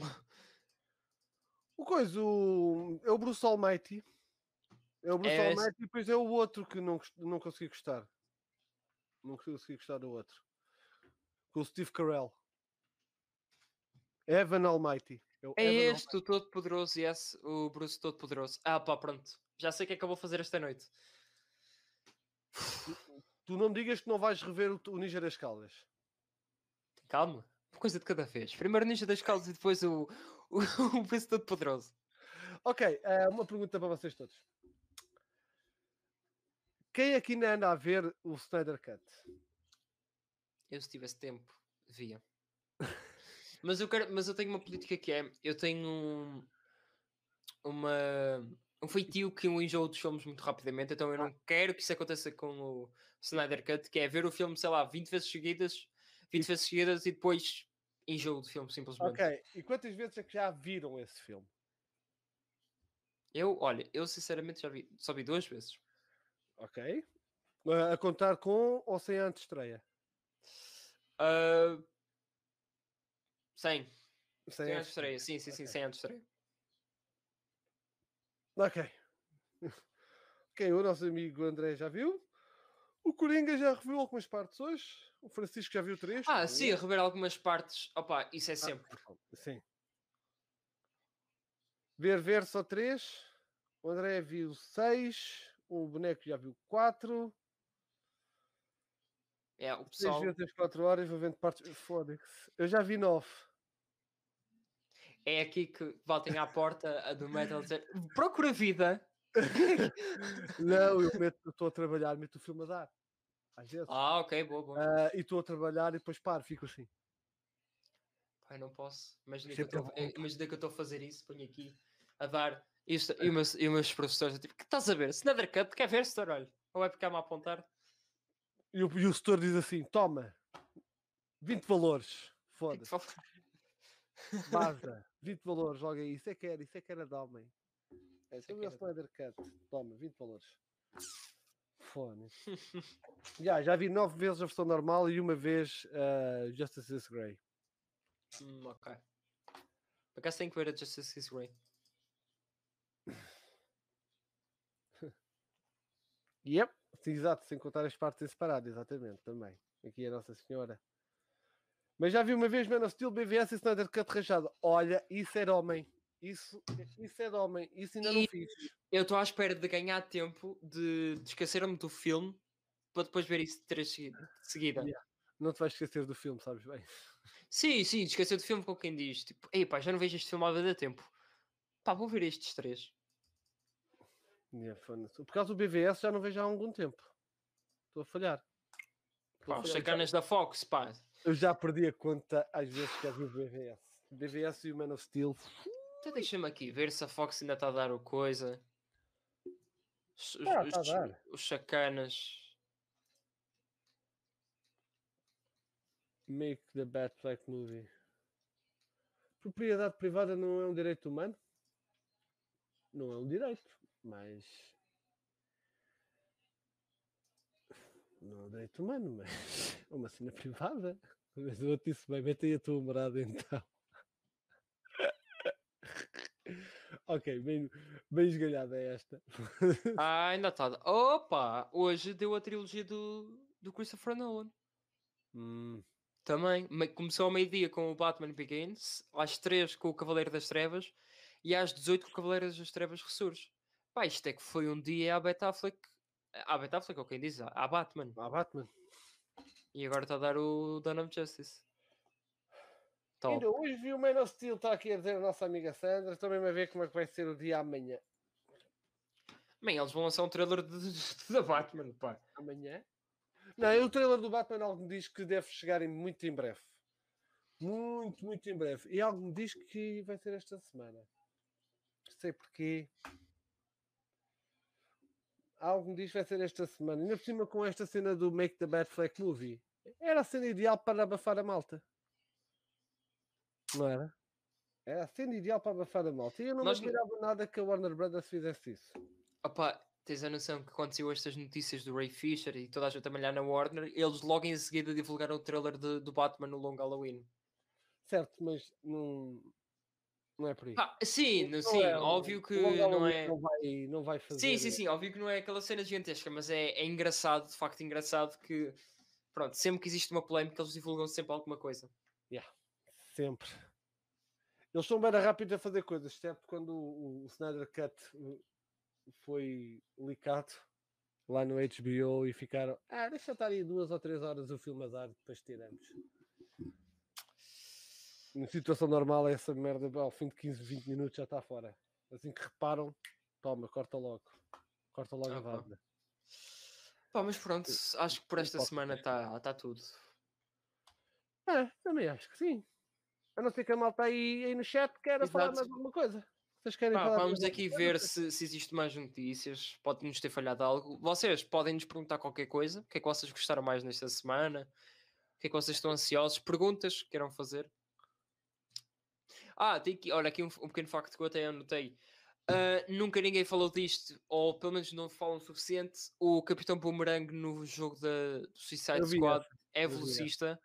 O coisa, o... é o Bruce Almighty. É o Bruce É esse- Almighty e depois é o outro que não, não consegui gostar. Não consegui gostar do outro. Com o Steve Carell. Evan Almighty. o É Evan este, o Todo-Poderoso, yes, o Bruce Todo-Poderoso. Ah, pá, pronto. Já sei o que é que eu vou fazer esta noite. Almighty. Tu não me digas que não vais rever o, o Ninja das Caldas. Calma. Uma coisa de cada vez. Primeiro Ninja das Caldas e depois o, *laughs* o, o Bruce Todo-Poderoso. Ok, eh, uma pergunta para vocês todos. Quem aqui ainda anda a ver o Snyder Cut? Eu, se tivesse tempo, via. mas, eu quero, mas eu tenho uma política que é: eu tenho um, uma, um feitio que eu enjoo dos filmes muito rapidamente, então eu não quero que isso aconteça com o Snyder Cut, que é ver o filme, sei lá, 20 vezes seguidas, 20 vezes seguidas e depois enjoo do filme, simplesmente. Ok, e quantas vezes é que já viram esse filme? Eu, olha, eu sinceramente já vi, só vi duas vezes. Ok. A contar com ou sem a antestreia? Uh, sem, Sem sem a antes estreia, sim, sim, sim, Ok. sem antes estreia. Ok. *laughs* Ok, o nosso amigo André já viu. O Coringa já reviu algumas partes hoje. O Francisco já viu três. Ah, sim, rever algumas partes, opa, isso é Ah, sempre. Sim. Ver, ver só três. O André viu seis. O boneco já viu quatro. É, o Seis pessoal. vezes as quatro horas. Vou vendo partes. Foda-se. Eu já vi nove. É aqui que voltem à porta a do metal dizer procura vida. *laughs* Não, eu meto- eu estou a trabalhar, meto o filme a dar. Às vezes. Ah, ok, boa, boa. Ah, e estou a trabalhar e depois paro, fico assim. Pai, não posso. Imagina que, eu Sempre estou- é imagina que eu estou a fazer isso, ponho aqui a dar isto. E, os meus, e meus professores, tipo, que estás a ver? Snyder Cut, quer ver, setor? Olha, ou é ficar-me a apontar? E o, e o setor diz assim: toma, 20 valores. Foda-se, vaza, 20 valores, *laughs* logo aí. Isso é que era, isso é que era de homem. É, Isso é tu que era Snyder Cut, toma, 20 valores. Já, já vi nove vezes a versão normal e uma vez uh, Justice is Grey. Hum, ok. Por acaso tenho que ver a Justice is Grey. *laughs* Yep, sim, exato, sem contar as partes em separado, exatamente, também. Aqui a Nossa Senhora. Mas já vi uma vez Man of Steel, BVS e Snyder Cut rachado. Olha, isso era homem. Isso, isso é de homem. Isso ainda não E- fiz. Eu estou à espera de ganhar tempo de, de esquecer-me do filme para depois ver isso de três segui- de seguida. Yeah. Não te vais esquecer do filme, sabes bem. Sim, sim, esquecer do filme com quem diz. Tipo, ei pá, já não vejo este filme há da tempo. Pá, vou ver estes três. Yeah. Por causa do BVS já não vejo há algum tempo. Estou a falhar. Pá, os sacanas da Fox, pá. Eu já perdi a conta às vezes que vi o BVS. BVS e o Man of Steel. Até deixa-me aqui ver se a Fox ainda está a dar o coisa. Os, os- Ah, tá os- dar. os sacanas. Make the Bad Black Movie. Propriedade privada não é um direito humano? Não é um direito, mas. Não é um direito humano, mas *laughs* é uma cena privada. Mas eu disse bem, mete aí a tua morada então. Ok, bem, bem esgalhada é esta. *laughs* Ah, ainda está. Opa! Hoje deu a trilogia do, do Christopher Nolan. Hum, Também. Me- Começou ao meio-dia com o Batman Begins, às 3 com o Cavaleiro das Trevas e às 18 com o Cavaleiro das Trevas ressurge. Pá, isto é que foi um dia à Bet Affleck. À Bet Affleck, ou quem diz? À Batman. ah, Batman. E agora está a dar o Dawn of Justice. Top. Ainda hoje vi o Man of Steel, está aqui a dizer a nossa amiga Sandra. Estou mesmo a ver como é que vai ser o dia amanhã. Bem, eles vão lançar um trailer da Batman, pá. Amanhã? Não, o trailer do Batman algo me diz que deve chegar em, muito em breve. Muito, muito em breve. E algo me diz que vai ser esta semana. Não sei porquê. Algo me diz que vai ser esta semana. Ainda por cima com esta cena do Make the Bad Flag Movie. Era a cena ideal para abafar a malta. Não era? Era a cena ideal para abafar a malta. E eu não Nós me nada que a Warner Brothers fizesse isso. Opa, tens a noção que aconteceu estas notícias do Ray Fisher e toda a gente a malhar na Warner, eles logo em seguida divulgaram o trailer de- do Batman no Long Halloween. Certo, mas não, não é por aí. Ah, sim, Não sim, é óbvio que não é. Não vai, não vai fazer. Sim, sim, sim, óbvio que não é aquela cena gigantesca, mas é, é engraçado, de facto engraçado que, pronto, sempre que existe uma polémica eles divulgam sempre alguma coisa. Sempre. Eles são bem rápidos a fazer coisas, exceto quando o, o Snyder Cut uh, foi licado lá no HBO e ficaram. Ah, deixa estar aí duas ou três horas o filme a dar, depois tiramos. Em situação normal, essa merda ao fim de 15, 20 minutos já está fora. Assim que reparam, toma, corta logo. Corta logo a Ah, pá. vaza. Pá, mas pronto, acho que por esta semana está tá tudo. É, também acho que sim. A não ser que a malta aí, aí no chat queira falar Exato. mais alguma coisa. Vocês querem Pá, falar vamos aqui alguma ver coisa? se, se existe mais notícias. Pode-nos ter falhado algo. Vocês podem nos perguntar qualquer coisa. O que é que vocês gostaram mais nesta semana? O que é que vocês estão ansiosos? Perguntas que queiram fazer? Ah, tem aqui, olha, aqui um, um pequeno facto que eu até anotei. Ah, nunca ninguém falou disto, ou pelo menos não falam o suficiente. O Capitão Boomerang no jogo da, do Suicide Squad é velocista.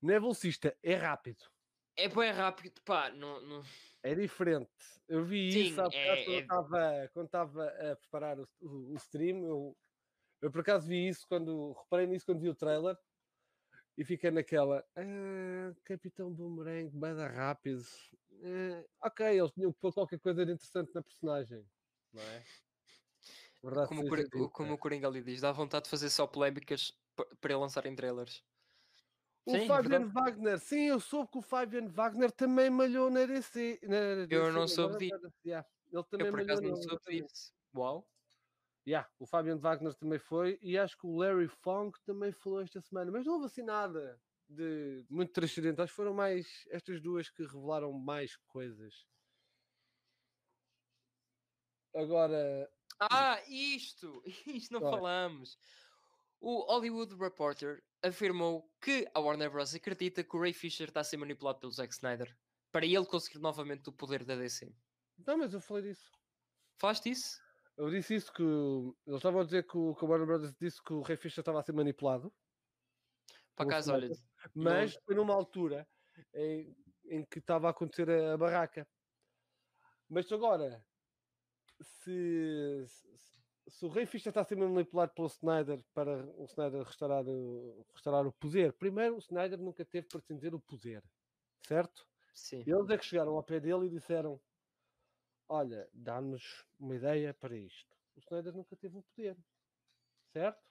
Não é velocista, é rápido. É bem rápido, pá, não, não... É diferente. Eu vi Sim, isso há é- quando é- quando estava a preparar o, o- o stream. Eu, eu por acaso vi isso quando reparei nisso quando vi o trailer e fiquei naquela "Ah, Capitão Boomerang, bada rápido. Ah, ok, eles tinham que pôr qualquer coisa de interessante na personagem, não é? Verdade como, o como o Coringa ali diz, dá vontade de fazer só polémicas pa- para lançarem trailers. O Sim, Fabian. Wagner, sim, eu soube que o Fabian Wagner também malhou na DC. Na Eu não soube disso. yeah, Ele também Eu por acaso não soube disso. Uau. Yeah, o Fabian Wagner também foi e acho que o Larry Fong também falou esta semana, mas não houve assim nada de muito transcendentais, foram mais estas duas que revelaram mais coisas. Agora, Ah, isto! *laughs* Isto não é? falamos. O Hollywood Reporter afirmou que a Warner Bros. acredita que o Ray Fisher está a ser manipulado pelo Zack Snyder para ele conseguir novamente o poder da DC. não, mas eu falei disso. Falaste isso? Eu disse isso que eles estavam a dizer que o, que o Warner Brothers disse que o Ray Fisher estava a ser manipulado, Por Pelo acaso, olha, mas foi numa altura em, em que estava a acontecer a, a barraca. Mas agora, se, se, se o Rei Fischer está a ser manipulado pelo Snyder para o Snyder restaurar o, restaurar o poder, primeiro o Snyder nunca teve para dizer o poder, certo? sim. Eles é que chegaram ao pé dele e disseram: olha, dá-nos uma ideia para isto. O Snyder nunca teve o poder, certo?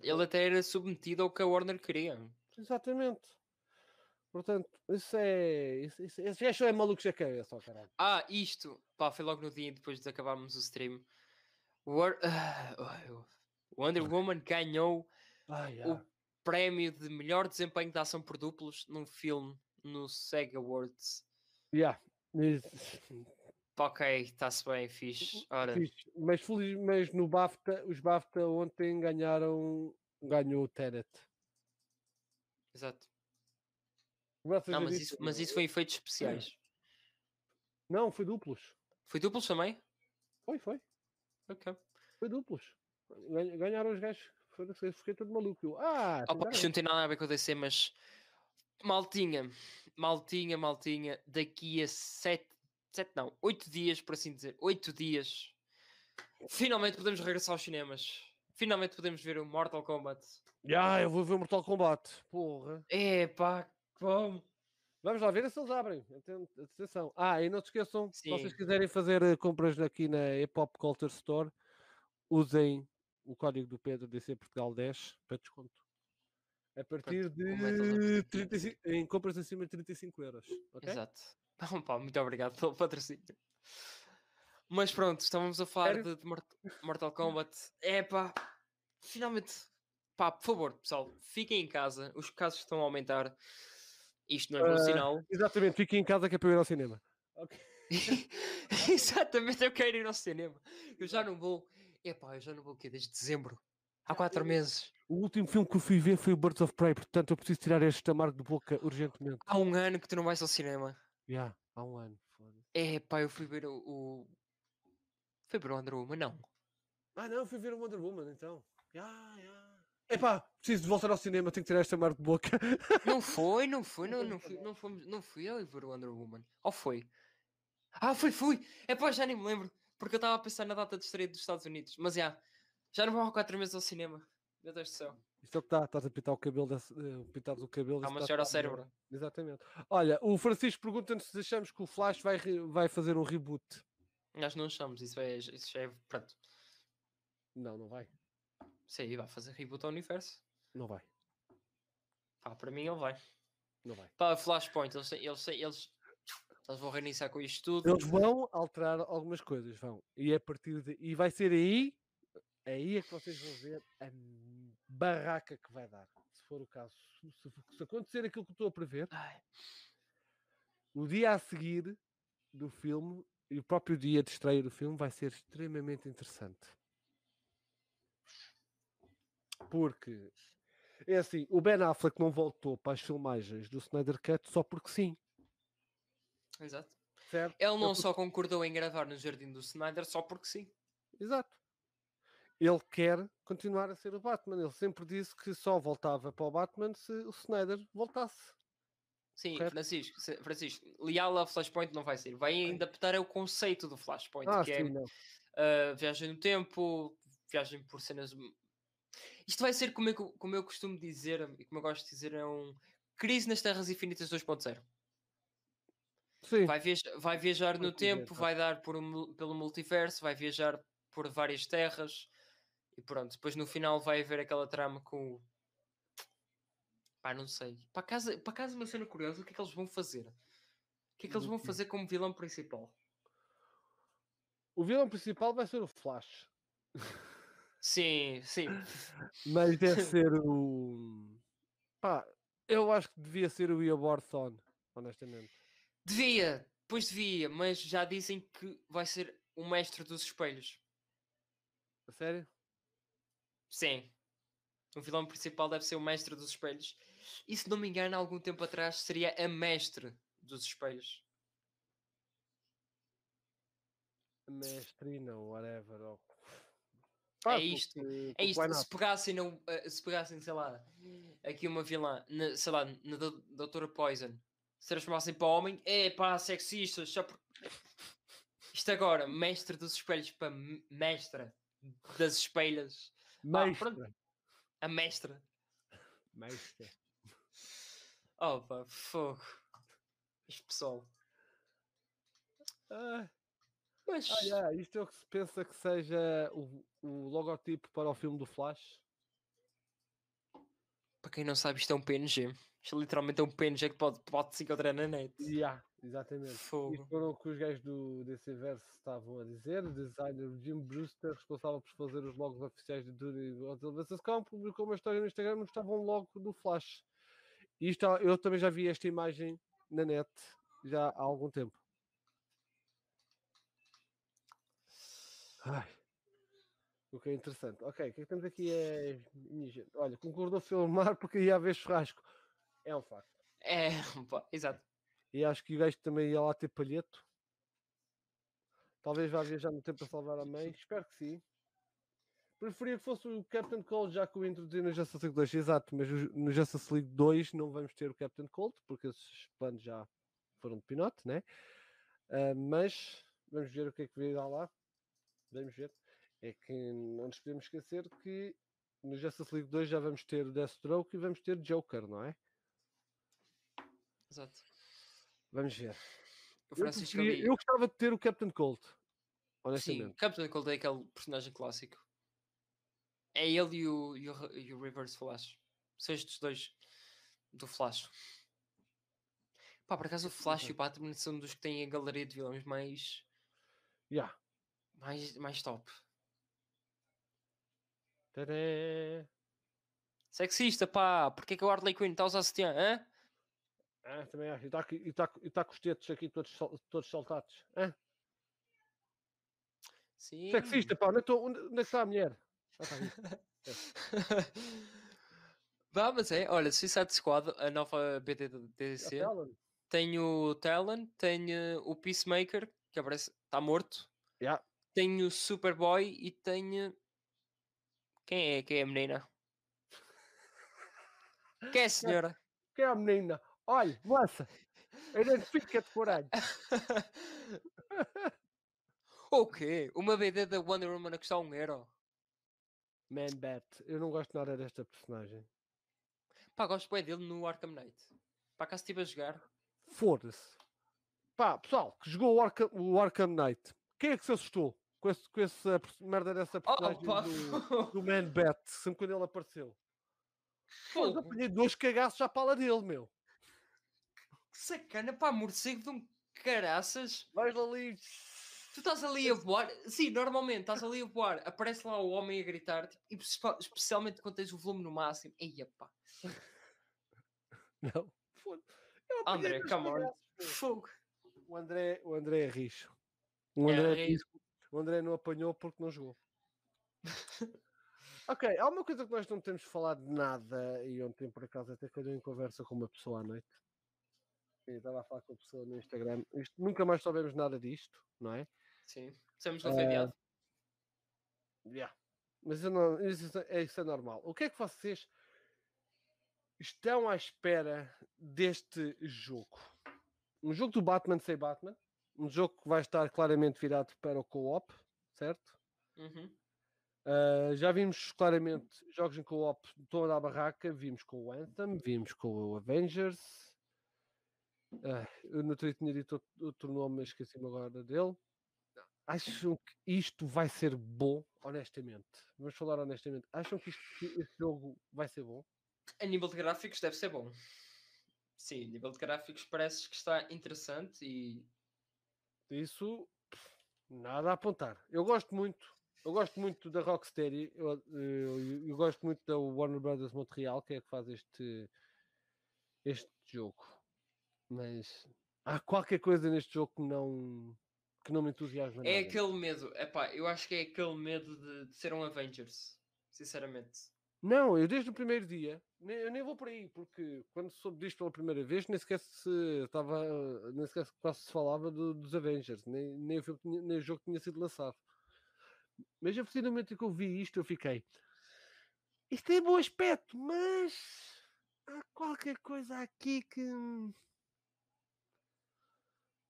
Ele até era submetido ao que a Warner queria. Exatamente. Portanto, isso é. Isso, isso, esse gajo é maluco da cabeça, ó caralho. Ah, isto, pá, foi logo no dia depois de acabarmos o stream. War- *sighs* Ah, oh, Wonder Woman ganhou Ai, o ah. prémio de melhor desempenho de ação por duplos num filme no SEG Awards. Yeah. Ok, está-se bem, fixe. Ora, Fixe. Mas, feliz, mas no BAFTA, os BAFTA ontem ganharam. Ganhou o Tenet. exato. Graças Não, mas isso, mas isso foi efeitos especiais. Não, foi duplos. Foi duplos também? Foi, foi. Ok. Foi duplos. Ganha- Ganharam os gajos. Fiquei todo maluco. Eu, Ah, Opa, isto não tem nada a ver com o DC, mas maltinha, maltinha, maltinha, daqui a sete, sete não, oito dias, por assim dizer, oito dias, finalmente podemos regressar aos cinemas. Finalmente podemos ver o Mortal Kombat. Ya, eu vou ver o Mortal Kombat. Porra. Epá, como? Vamos lá ver se eles abrem. Aten- Atenção. Ah, e não se esqueçam, se vocês Sim. quiserem fazer eh, compras aqui na Hip Hop Culture Store, usem o código do Pedro DC Portugal 10 para desconto. A partir de aplicativo. 35, em compras acima de 35 euros. ok? Exato. *laughs* Pá, muito obrigado pelo patrocínio. Mas pronto, estávamos a falar de, de Mort- Mortal Kombat. É pá, finalmente, pá, por favor, pessoal, fiquem em casa. Os casos estão a aumentar. Isto não é bom Ah, sinal. Exatamente, fiquem em casa que é para eu ir ao cinema. Ok. *laughs* Exatamente, eu quero ir ao cinema. Eu já não vou. Epá, eu já não vou o quê? Desde dezembro. Há quatro meses. O último filme que eu fui ver foi o Birds of Prey, portanto eu preciso tirar este amargo de boca urgentemente. Há um ano que tu não vais ao cinema. Já, há um ano. foda-se. Epá, eu fui ver o. o... Foi ver o Wonder Woman, não. Ah não, fui ver o Wonder Woman então. Já, já. Epá, preciso de voltar ao cinema, tenho que tirar este amargo de boca. *laughs* Não foi, não foi, não, não, fui, *laughs* não, fomos, não fui eu ver o Wonder Woman. Ou foi? Ah, foi, fui! É pá, já nem me lembro. Porque eu estava a pensar na data de estreia dos Estados Unidos. Mas já, já não vou há quatro meses ao cinema. Meu Deus do céu. Isto é o que está, estás a pintar o cabelo, desse, eh, pintar o cabelo. Isso uma está- cheira ao está cérebro. Exatamente. Olha, o Francisco pergunta-nos se achamos que o Flash vai, vai fazer um reboot. Nós não achamos, isso, é, isso já é. Pronto. Não, não vai. Aí vai fazer reboot ao universo. Não vai. Pá, para mim ele vai. Não vai. Pá, Flashpoint, eles, eles, eles, eles vão reiniciar com isto tudo. Eles vão alterar algumas coisas, vão. E a partir de. E vai ser aí. Aí é que vocês vão ver a barraca que vai dar. Se for o caso. Se, se- acontecer aquilo que eu estou a prever, Ai, o dia a seguir do filme e o próprio dia de estreia do filme vai ser extremamente interessante. Porque é assim, o Ben Affleck não voltou para as filmagens do Snyder Cut só porque sim, exato. certo? Ele não porque- só concordou em gravar no jardim do Snyder só porque sim. Exato. Ele quer continuar a ser o Batman. Ele sempre disse que só voltava para o Batman se o Snyder voltasse. Sim. Francisco, Francisco, leal a Flashpoint não vai ser. Vai adaptar é o conceito do Flashpoint, Ah, que sim, é não. uh, viagem no tempo, viagem por cenas. Isto vai ser como eu, como eu costumo dizer, e como eu gosto de dizer, é um crise nas Terras Infinitas 2.0. Sim, Vai, viaja- vai viajar no bem, tempo, vai dar por pelo multiverso, vai viajar por várias terras e pronto. Depois no final vai haver aquela trama com o. Pá, não sei. Para casa, para casa uma cena curiosa, o que é que eles vão fazer? O que é que eles vão quê? fazer como vilão principal? o vilão principal vai ser o Flash. *laughs* Sim, sim. Mas deve *laughs* ser o. Pá, eu acho que devia ser o Eobor Thawne, honestamente. Devia, pois devia, mas já dizem que vai ser o mestre dos espelhos. A sério? Sim. O vilão principal deve ser o mestre dos espelhos. E se não me engano, há algum tempo atrás seria a mestre dos espelhos. Mestrina, whatever. ou- É Pá, isto, porque- É isto, se pegassem, no, eh, se pegassem, sei lá, aqui uma vilã, na, sei lá, na Dou- Doutora Poison, se transformassem para homem, é pá, sexistas, só por... Isto agora, mestre dos espelhos para mestra das espelhas. Mestra. A mestra. Mestra. Oh pá, fogo. Este pessoal. Ah, Mas ah, yeah, isto é o que se pensa que seja o, o logotipo para o filme do Flash. para quem não sabe, isto é um PNG. Isto literalmente é um PNG que pode, pode se encontrar na net. Yeah, exatamente. Fogo. Isto foram o que os gajos do DC Verso estavam a dizer. O designer Jim Brewster, responsável por fazer os logos oficiais de Duty Hotel vs. Publicou uma história no Instagram onde estava um logo do Flash. Isto, eu também já vi esta imagem na net já há algum tempo. Ai. O que é interessante. Ok, o que é que temos aqui é. Olha, concordou filmar porque ia haver churrasco. É um facto. É, *laughs* pá, exato. E acho que o gajo também ia lá ter palheto. Talvez vá viajar no tempo para salvar a mãe. Espero que sim. Preferia que fosse o Captain Cold, já que o introduzi no Justice League 2. Exato, mas no Justice League 2 não vamos ter o Captain Cold, porque esses planos já foram de pinote, né? Ah, mas vamos ver o que é que virá lá. Vamos ver. É que não nos podemos esquecer que no Justice League 2 já vamos ter Deathstroke e vamos ter Joker, não é? exato. Vamos ver. O Eu, Francisco ali. eu gostava de ter o Captain Cold. Sim, Honestamente. Captain Cold é aquele personagem clássico. É ele e o, e o, e o Reverse Flash. São estes dois do Flash. Pá, por acaso o Flash e o Batman são dos que têm a galeria de vilões mais, Yeah. Mais, mais top. Tadã. Sexista, pá! Porquê que o Harley Quinn está a usar sutiã, hã? Ah, também acho. E está tá, e tá com os tetos aqui todos, todos saltados. Hã? Sim. Sexista, pá. Onde, é que tô- onde, onde é que está a mulher? Ah, tá aqui. *laughs* Vá, mas é, olha, Suicide Squad, a nova BT da A DC, Talon. tem o Talon, tem eh, o Peacemaker, que aparece, está morto, Yeah. Tem o Superboy e eh, Quem é? Quem é a menina? Quem é a *laughs* senhora? Quem é a menina? Olha, moça. Identifica-te por aí. *laughs* o quê? Uma BD da Wonder Woman a custar um euro? Man Bat. Eu não gosto nada desta personagem. Pá, gosto bem dele no Arkham Knight. Para cá se estive a jogar. Foda-se. Pá, pessoal, que jogou o Arkham, o Arkham Knight. Quem é que se assustou com, esse, com essa merda dessa Oh, personagem pá, do, do Man Bat? Sempre quando ele apareceu. Foda-se, fogo. apanhei dois cagaços à pala dele, meu. Que sacana, pá, morcego de um caraças. Vais ali. Tu estás ali a voar, sim, normalmente estás ali a voar, aparece lá o homem a gritar, tipo, e espe- especialmente quando tens o volume no máximo. Eia pá, Não. Apanhei André, come on. Fogo. O André, o André é rijo. O É André, rijo. O André não apanhou porque não jogou. *laughs* ok, há uma coisa que nós não temos falado de nada e ontem por acaso até calhou em conversa com uma pessoa à noite. Eu estava a falar com a pessoa no Instagram. Isto, nunca mais soubemos nada disto, não é? Sim, não foi adiado. Yeah. Mas eu não, isso, é, isso é normal. O que é que vocês estão à espera deste jogo? Um jogo do Batman sem Batman. Um jogo que vai estar claramente virado para o co-op, certo? Uhum. Uh, já vimos claramente jogos em co-op toda a barraca. Vimos com o Anthem, vimos com o Avengers. Ah, eu dia tinha dito outro, outro nome, mas esqueci-me agora dele. Acham que isto vai ser bom, honestamente? Vamos falar honestamente. Acham que, isto, que este jogo vai ser bom? A nível de gráficos deve ser bom. Sim, a nível de gráficos parece que está interessante e Isso, nada a apontar. Eu gosto muito, eu gosto muito da Rocksteady, eu, eu- eu gosto muito da Warner Brothers Montreal, que é que faz este, este jogo. Mas há qualquer coisa neste jogo que não, que não me entusiasma é nada. aquele medo. Epá, eu acho que é aquele medo de, de ser um Avengers, sinceramente. Não, eu desde o primeiro dia, eu nem vou por aí, porque quando soube disto pela primeira vez, nem sequer se estava, nem sequer quase se falava do- dos Avengers, nem, nem, o filme nem o jogo tinha sido lançado. Mas a partir do momento que eu vi isto, eu fiquei. Isto tem bom aspecto, mas há qualquer coisa aqui que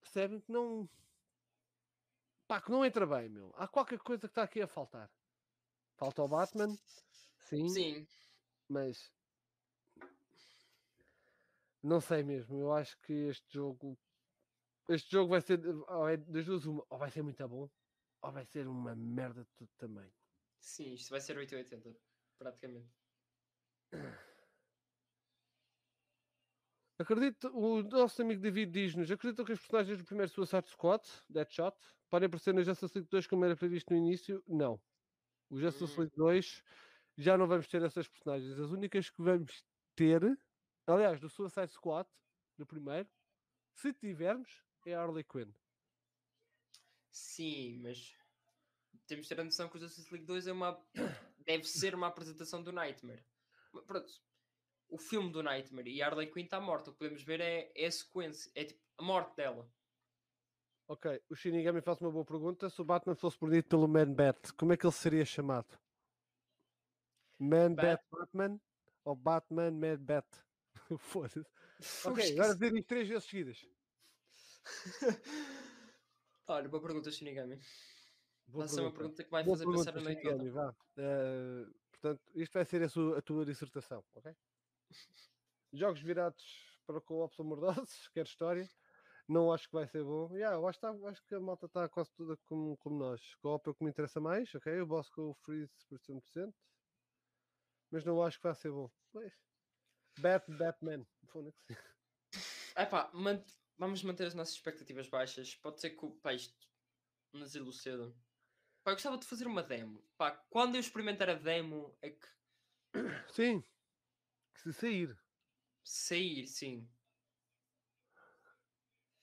percebem que não pá, que não entra bem, meu. Há qualquer coisa que está aqui a faltar. Falta o Batman, sim, Sim, mas não sei mesmo. Eu acho que este jogo Este jogo vai ser ou é das duas uma, ou vai ser muito bom, ou vai ser uma merda de tudo também. Sim, isto vai ser 880, praticamente. Acredito, o nosso amigo David diz-nos: acreditam que os personagens do primeiro Suicide Squad, Deadshot, podem aparecer na Justice League 2 como era previsto no início? Não. O Justice Hum. League 2 já não vamos ter essas personagens. As únicas que vamos ter, aliás, do Suicide Squad, do primeiro, se tivermos, é a Harley Quinn. Sim, mas temos de ter a noção que o Justice League 2 é uma. *coughs* deve ser uma apresentação do Nightmare. Pronto. O filme do Nightmare e a Harley Quinn está morta. O que podemos ver é, é a sequência, é tipo a morte dela. Ok, o Shinigami faz uma boa pergunta. Se o Batman fosse mordido pelo Man Bat, como é que ele seria chamado? Man Bat Bat- Batman ou Batman Mad Bat? *laughs* Foda-se. Ok, agora dizer isto três vezes seguidas. *laughs* Olha, boa pergunta, Shinigami. Boa Vai ser uma pergunta. pergunta que vai Boa fazer pensar a pergunta, noite toda. vá. Eh, portanto, isto vai ser a, sua- a tua dissertação, ok? *laughs* Jogos virados para co-ops amorosos, quer história. Não acho que vai ser bom. Yeah, eu acho, que tá- acho que a malta está quase toda como, como nós. Co-op é o que me interessa mais, ok? O boss com o freeze por 100%. Mas não acho que vai ser bom. Pois. Bat, Batman. Epá, man- vamos manter as nossas expectativas baixas. Pode ser que o pá, isto nos cedo. Pá, eu gostava de fazer uma demo. Pá, quando eu experimentar a demo é que *coughs* Sim. Se sair. sair, sim.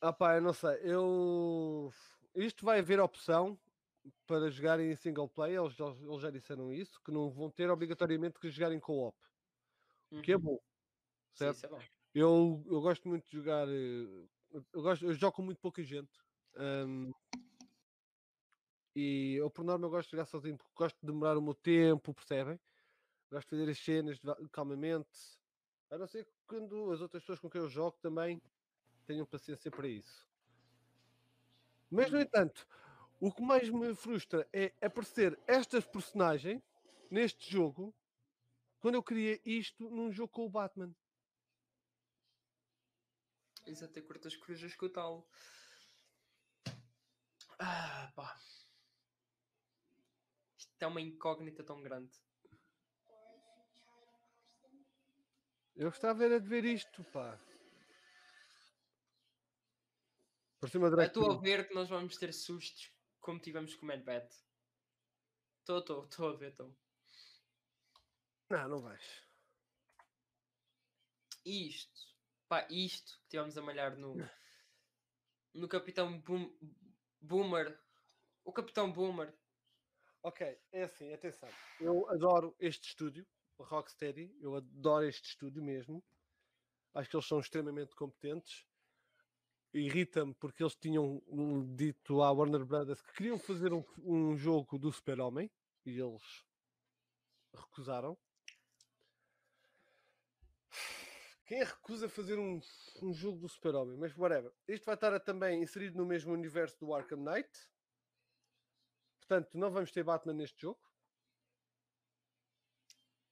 Ah pá, eu não sei. Eu. Isto vai haver opção para jogarem em single player. Eles, já- eles já disseram isso. Que não vão ter obrigatoriamente que jogarem co-op. O que é Uhum. bom. Sim, certo? isso é bom. Eu, eu gosto muito de jogar. eh, Eu, gosto, eu jogo com muito pouca gente. ahm, e eu, por norma, eu gosto de jogar sozinho porque gosto de demorar o meu tempo, percebem? Gosto de fazer as cenas calmamente. A não ser que quando as outras pessoas com quem eu jogo também tenham paciência para isso. Mas, no Hum. entanto, o que mais me frustra é aparecer esta personagem neste jogo quando eu queria isto num jogo com o Batman. Exato, é curtas corujas com o tal. Ah, pá. Isto é uma incógnita tão grande. Eu gostava era de ver isto, pá. Por cima da Estou a ver que nós vamos ter sustos como tivemos com o. Estou, estou, estou a ver, estou. Não, não vais. Isto, pá, isto que tivemos a malhar no, no Capitão Boom, Boomer. O Capitão Boomer. Ok, é assim, atenção. Eu adoro este estúdio, o Rocksteady. Eu adoro este estúdio mesmo. Acho que eles são extremamente competentes. Irrita-me porque eles tinham dito à Warner Brothers que queriam fazer um, um jogo do Super-Homem e eles recusaram. Quem recusa fazer um, um jogo do Super-Homem? Mas whatever. Isto vai estar também inserido no mesmo universo do Arkham Knight. Portanto, não vamos ter Batman neste jogo.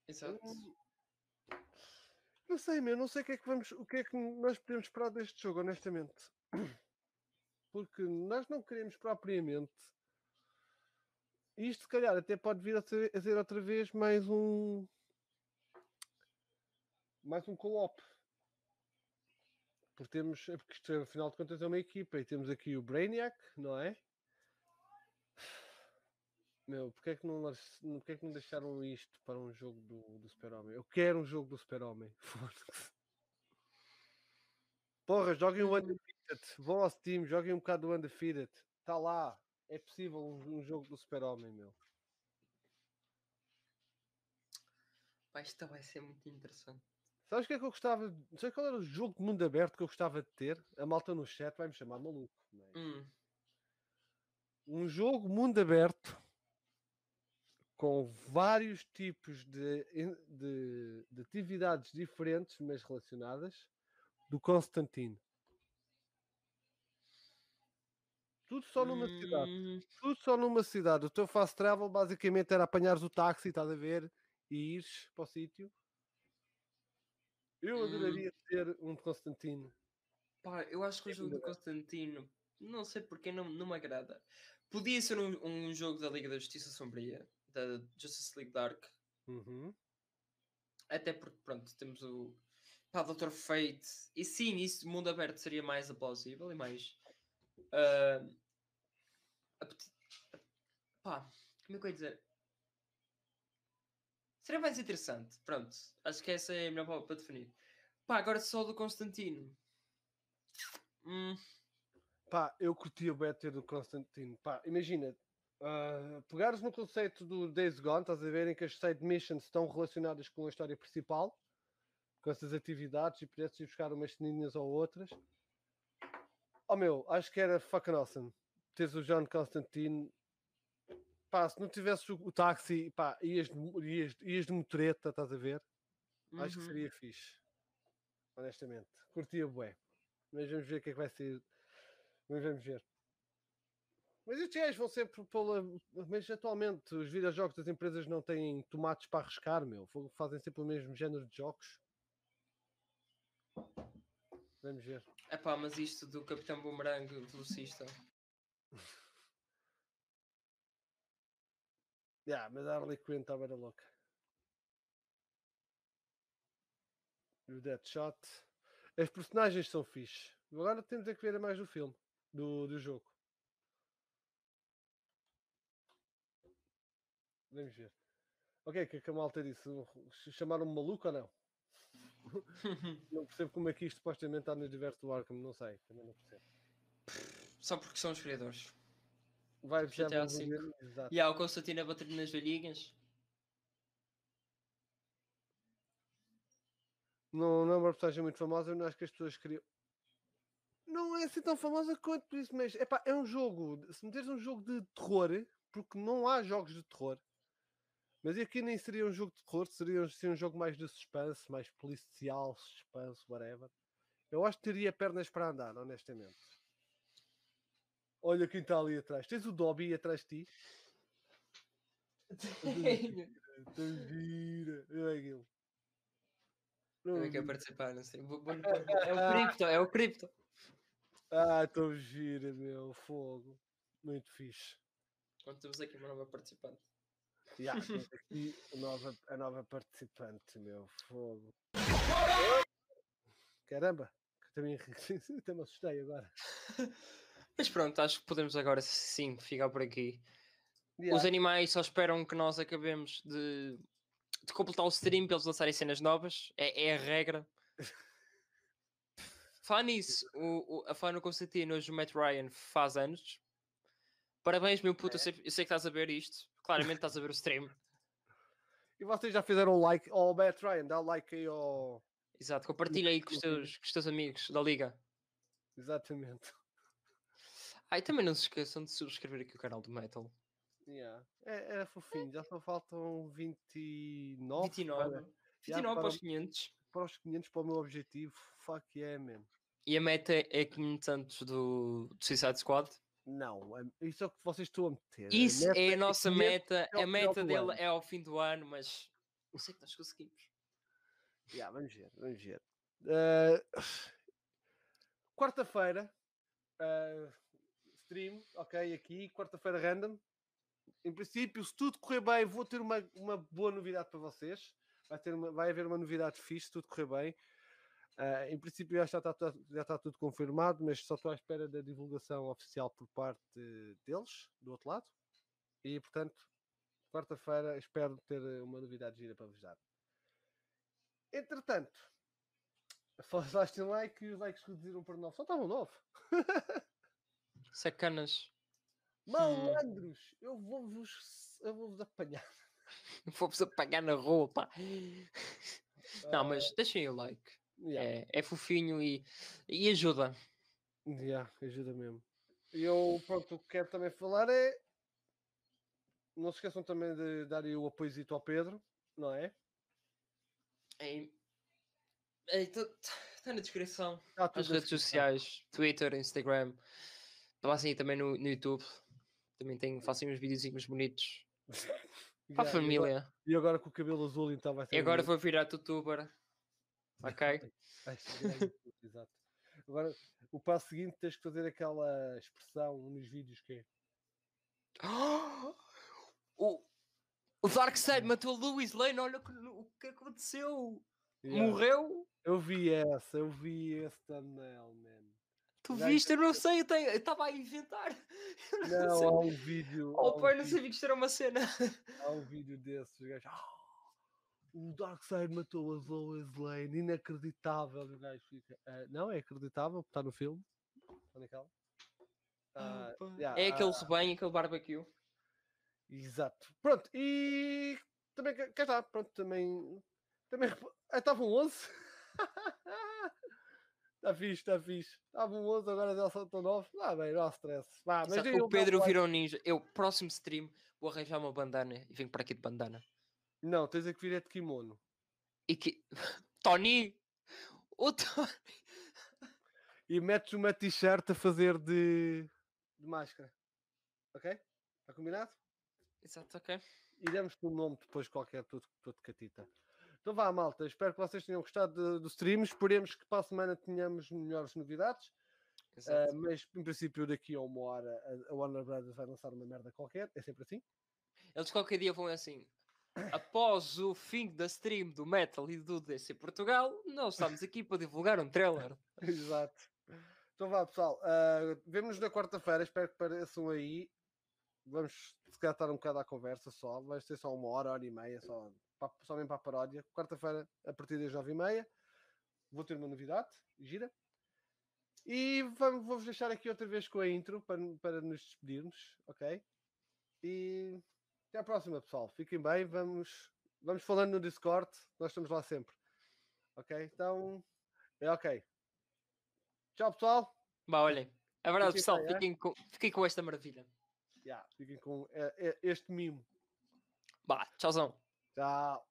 Exato. Não sei, meu, não sei o que é que vamos, o que é que nós podemos esperar deste jogo, honestamente. *clears throat* Porque nós não queremos propriamente. Isto se calhar até pode vir a ser, a ser outra vez mais um. Mais um co-op. Porque temos. é Porque isto, afinal de contas, é uma equipa. E temos aqui o Brainiac, não é? Meu, porque é que não, porque é que não deixaram isto para um jogo do, do Super-Homem? Eu quero um jogo do Super-Homem. *laughs* Porra, joguem o Undefeated. Vão ao Steam, joguem um bocado do Undefeated. Está lá. É possível um, um jogo do Super-Homem, meu. Pá, isto vai ser muito interessante. Sabes o que é que eu gostava? de- Sabes qual era o jogo de mundo aberto que eu gostava de ter? A malta no chat vai me chamar maluco. Hum, Um jogo mundo aberto com vários tipos de, de, de atividades diferentes, mas relacionadas, do Constantine. Tudo só numa cidade. hum, Tudo só numa cidade. O teu fast travel basicamente era apanhares o táxi, estás a ver? E ires para o sítio. Eu Hum. adoraria ter um Constantine Pá, eu acho que o Sim, jogo do é- Constantino, não sei porque não, não me agrada. Podia ser um, um jogo da Liga da Justiça Sombria, da Justice League Dark, Uhum. até porque, pronto, temos o pá, Dr. Fate, e sim, isso de mundo aberto seria mais plausível e mais. ah, apeti- pá, como é que eu ia dizer? Seria mais interessante, pronto. Acho que essa é a melhor palavra para definir. Pá, agora só do Constantino. Hum, Pá, eu curtia o ter do Constantino. Pá, imagina, ah, pegares no conceito do Days Gone, estás a ver, em que as side missions estão relacionadas com a história principal, com essas atividades, e pudesses ir buscar umas ceninhas ou outras. Oh meu, acho que era fucking awesome. Teres o John Constantine. Pá, se não tivesses o, o táxi, pá, ias, ias, ias de motoreta, estás a ver? Acho que uhum. seria fixe. Honestamente. Curtia bué. Mas vamos ver o que é que vai ser. Mas vamos ver. Mas estes gajos vão sempre pela. Mas atualmente os videojogos das empresas não têm tomates para arriscar, meu. Fazem sempre o mesmo género de jogos. Vamos ver. Epá, mas isto do Capitão Boomerang velocista. *laughs* Yeah, mas a Harley Quinn está bem louca. E o Deadshot. As personagens são fixe. Agora temos é que ver mais do filme, do, do jogo. Vamos ver. Ok, o que é que a malta disse? Ch- Chamaram-me maluco ou não? *laughs* Não percebo como é que isto supostamente está no universo do Arkham, não sei, também não percebo. Só porque são os criadores. Vai V. ver, exato. E há o Constantino a bater nas velhinhas. Não, não é uma personagem muito famosa, eu não acho que as pessoas queriam. Não é assim tão famosa quanto isso, mas epá, é um jogo. Se meteres um jogo de terror, porque não há jogos de terror, mas aqui nem seria um jogo de terror, seria, seria um jogo mais de suspense, mais policial, suspense, whatever. Eu acho que teria pernas para andar, honestamente. Olha quem está ali atrás. Tens o Dobby atrás de ti? Tão gira. Olha aquilo. Eu é que é Não, participar, não sei. *laughs* É o cripto, é o cripto. Ah, tão gira, meu. Fogo. Muito fixe. Quando temos aqui uma nova participante. Temos aqui a nova, a nova participante, meu. Fogo. Caramba. que Também, *laughs* até me assustei agora. Mas pronto, acho que podemos agora sim ficar por aqui. Ya, Os animais só esperam que nós acabemos de, de completar o stream para eles lançarem cenas novas. É, é a regra. *laughs* Falar nisso, o, o, a fã no Constantino, hoje o Matt Ryan faz anos. Parabéns, meu puto. Eu sei, eu sei que estás a ver isto. Claramente estás a ver o stream. *laughs* E vocês já fizeram o like ao Matt Ryan? Dá like aí ao. Exato, compartilha aí com os teus, com os teus amigos da Liga. Exatamente. Ah, e também não se esqueçam de subscrever aqui o canal do Metal. Ya. É, era fofinho, já só faltam 29, 29. Para, 29 para para- os 500. para os 500 para o meu objetivo. Fuck yeah, man. E a meta é 500 antes do, do Suicide Squad. Não, é- isso é o que vocês estão a meter. Isso meta é a nossa 500 meta. ao A meta dele é ao fim do ano, mas não sei que nós conseguimos. Ya, vamos ver, vamos ver. Eh, Quarta-feira, eh, stream, ok, aqui, quarta-feira random. Em princípio, se tudo correr bem, vou ter uma, uma boa novidade para vocês. Vai, ter uma- vai haver uma novidade fixe, se tudo correr bem. Eh, em princípio, já está, tá- já está tudo confirmado, mas só estou à espera da divulgação oficial por parte deles, do outro lado. E, portanto, quarta-feira espero ter uma novidade gira para vos dar. Entretanto, *laughs* falaste em like e os likes reduziram para 9. Só estavam 9. *laughs* Sacanas. Malandros, eu vou-vos eu vou-vos apanhar. *laughs* Vou-vos apagar na rua, pá. Não, Ah, mas deixem aí o like. Yeah, É, é fofinho e, e ajuda. yeah, ajuda mesmo. E eu, pronto, o que quero também falar é. Não se esqueçam também de dar o apoiozito ao Pedro, não é? Está na descrição. Tudo As redes sociais, Twitter, Instagram. Passem aí também no, no YouTube. Também tenho, faço uns videozinhos bonitos. *laughs* Para a Yeah, e agora- família. E agora com o cabelo azul, então vai ser. E agora bonito. vou virar youtuber. *laughs* Ok? *laughs* Exato. Agora, o passo seguinte tens que fazer aquela expressão nos vídeos que é. *gasps* O, o Darkseid matou o Lewis Lane, olha o que, aconteceu. Yeah. Morreu? Eu vi essa, eu vi esse thumbnail, man. Tu viste? Eu não sei, eu estava a inventar. *laughs* Eu não, Não, há um vídeo. Oh um pai, não vídeo- sabia que isto era uma cena. Há um vídeo desses, os gajos. *gasps* "Ah, o Darkseid matou a Lois Lane, inacreditável. E o gajo fica. "Ah, não, é acreditável, está no filme. Está naquela. Ah, pá. yeah, é aquele ah, rebanho, aquele barbecue. Exato. Pronto, e também cá está, pronto, também. Também um 11. Está fixe, está fixe. Estava um 11, *laughs* agora já só estão 9. Ah, bem, não há stress. Vá, mas o Pedro virou ninja. Eu, próximo stream, vou arranjar uma bandana e venho para aqui de bandana. Não, tens é que vir é de kimono. E que. *laughs* Tony! O Tony! E metes uma t-shirt a fazer de, de máscara. Ok? Está combinado? Exato, ok. Iremos com o nome depois qualquer, tudo, tudo catita. Então vá, malta. Espero que vocês tenham gostado do, stream. Esperemos que para a semana tenhamos melhores novidades. Exato. mas em princípio daqui a uma hora a Warner Brothers vai lançar uma merda qualquer. É sempre assim. Eles qualquer dia vão assim. Após o fim da stream do Metal e do DC Portugal, nós estamos aqui para divulgar um trailer. *laughs* Exato. Então vá, pessoal. Uh, Vemo-nos na quarta-feira. Espero que apareçam aí. Vamos se calhar estar um bocado à conversa só. Vai ser só uma hora, hora e meia, só, só mesmo para a paródia. Quarta-feira, a partir das nove e meia, vou ter uma novidade. Gira. E vou-vos deixar aqui outra vez com a intro para, para nos despedirmos, ok? E até à próxima, pessoal. Fiquem bem. Vamos, vamos falando no Discord. Nós estamos lá sempre. Ok? Então, é ok. Tchau, pessoal. Bah, olhem. É verdade, Fiquem pessoal. bem, é? Fiquem com, fiquem com esta maravilha. Yeah, fiquem com eh, eh, este mimo. Bah, tchauzão. Tchau.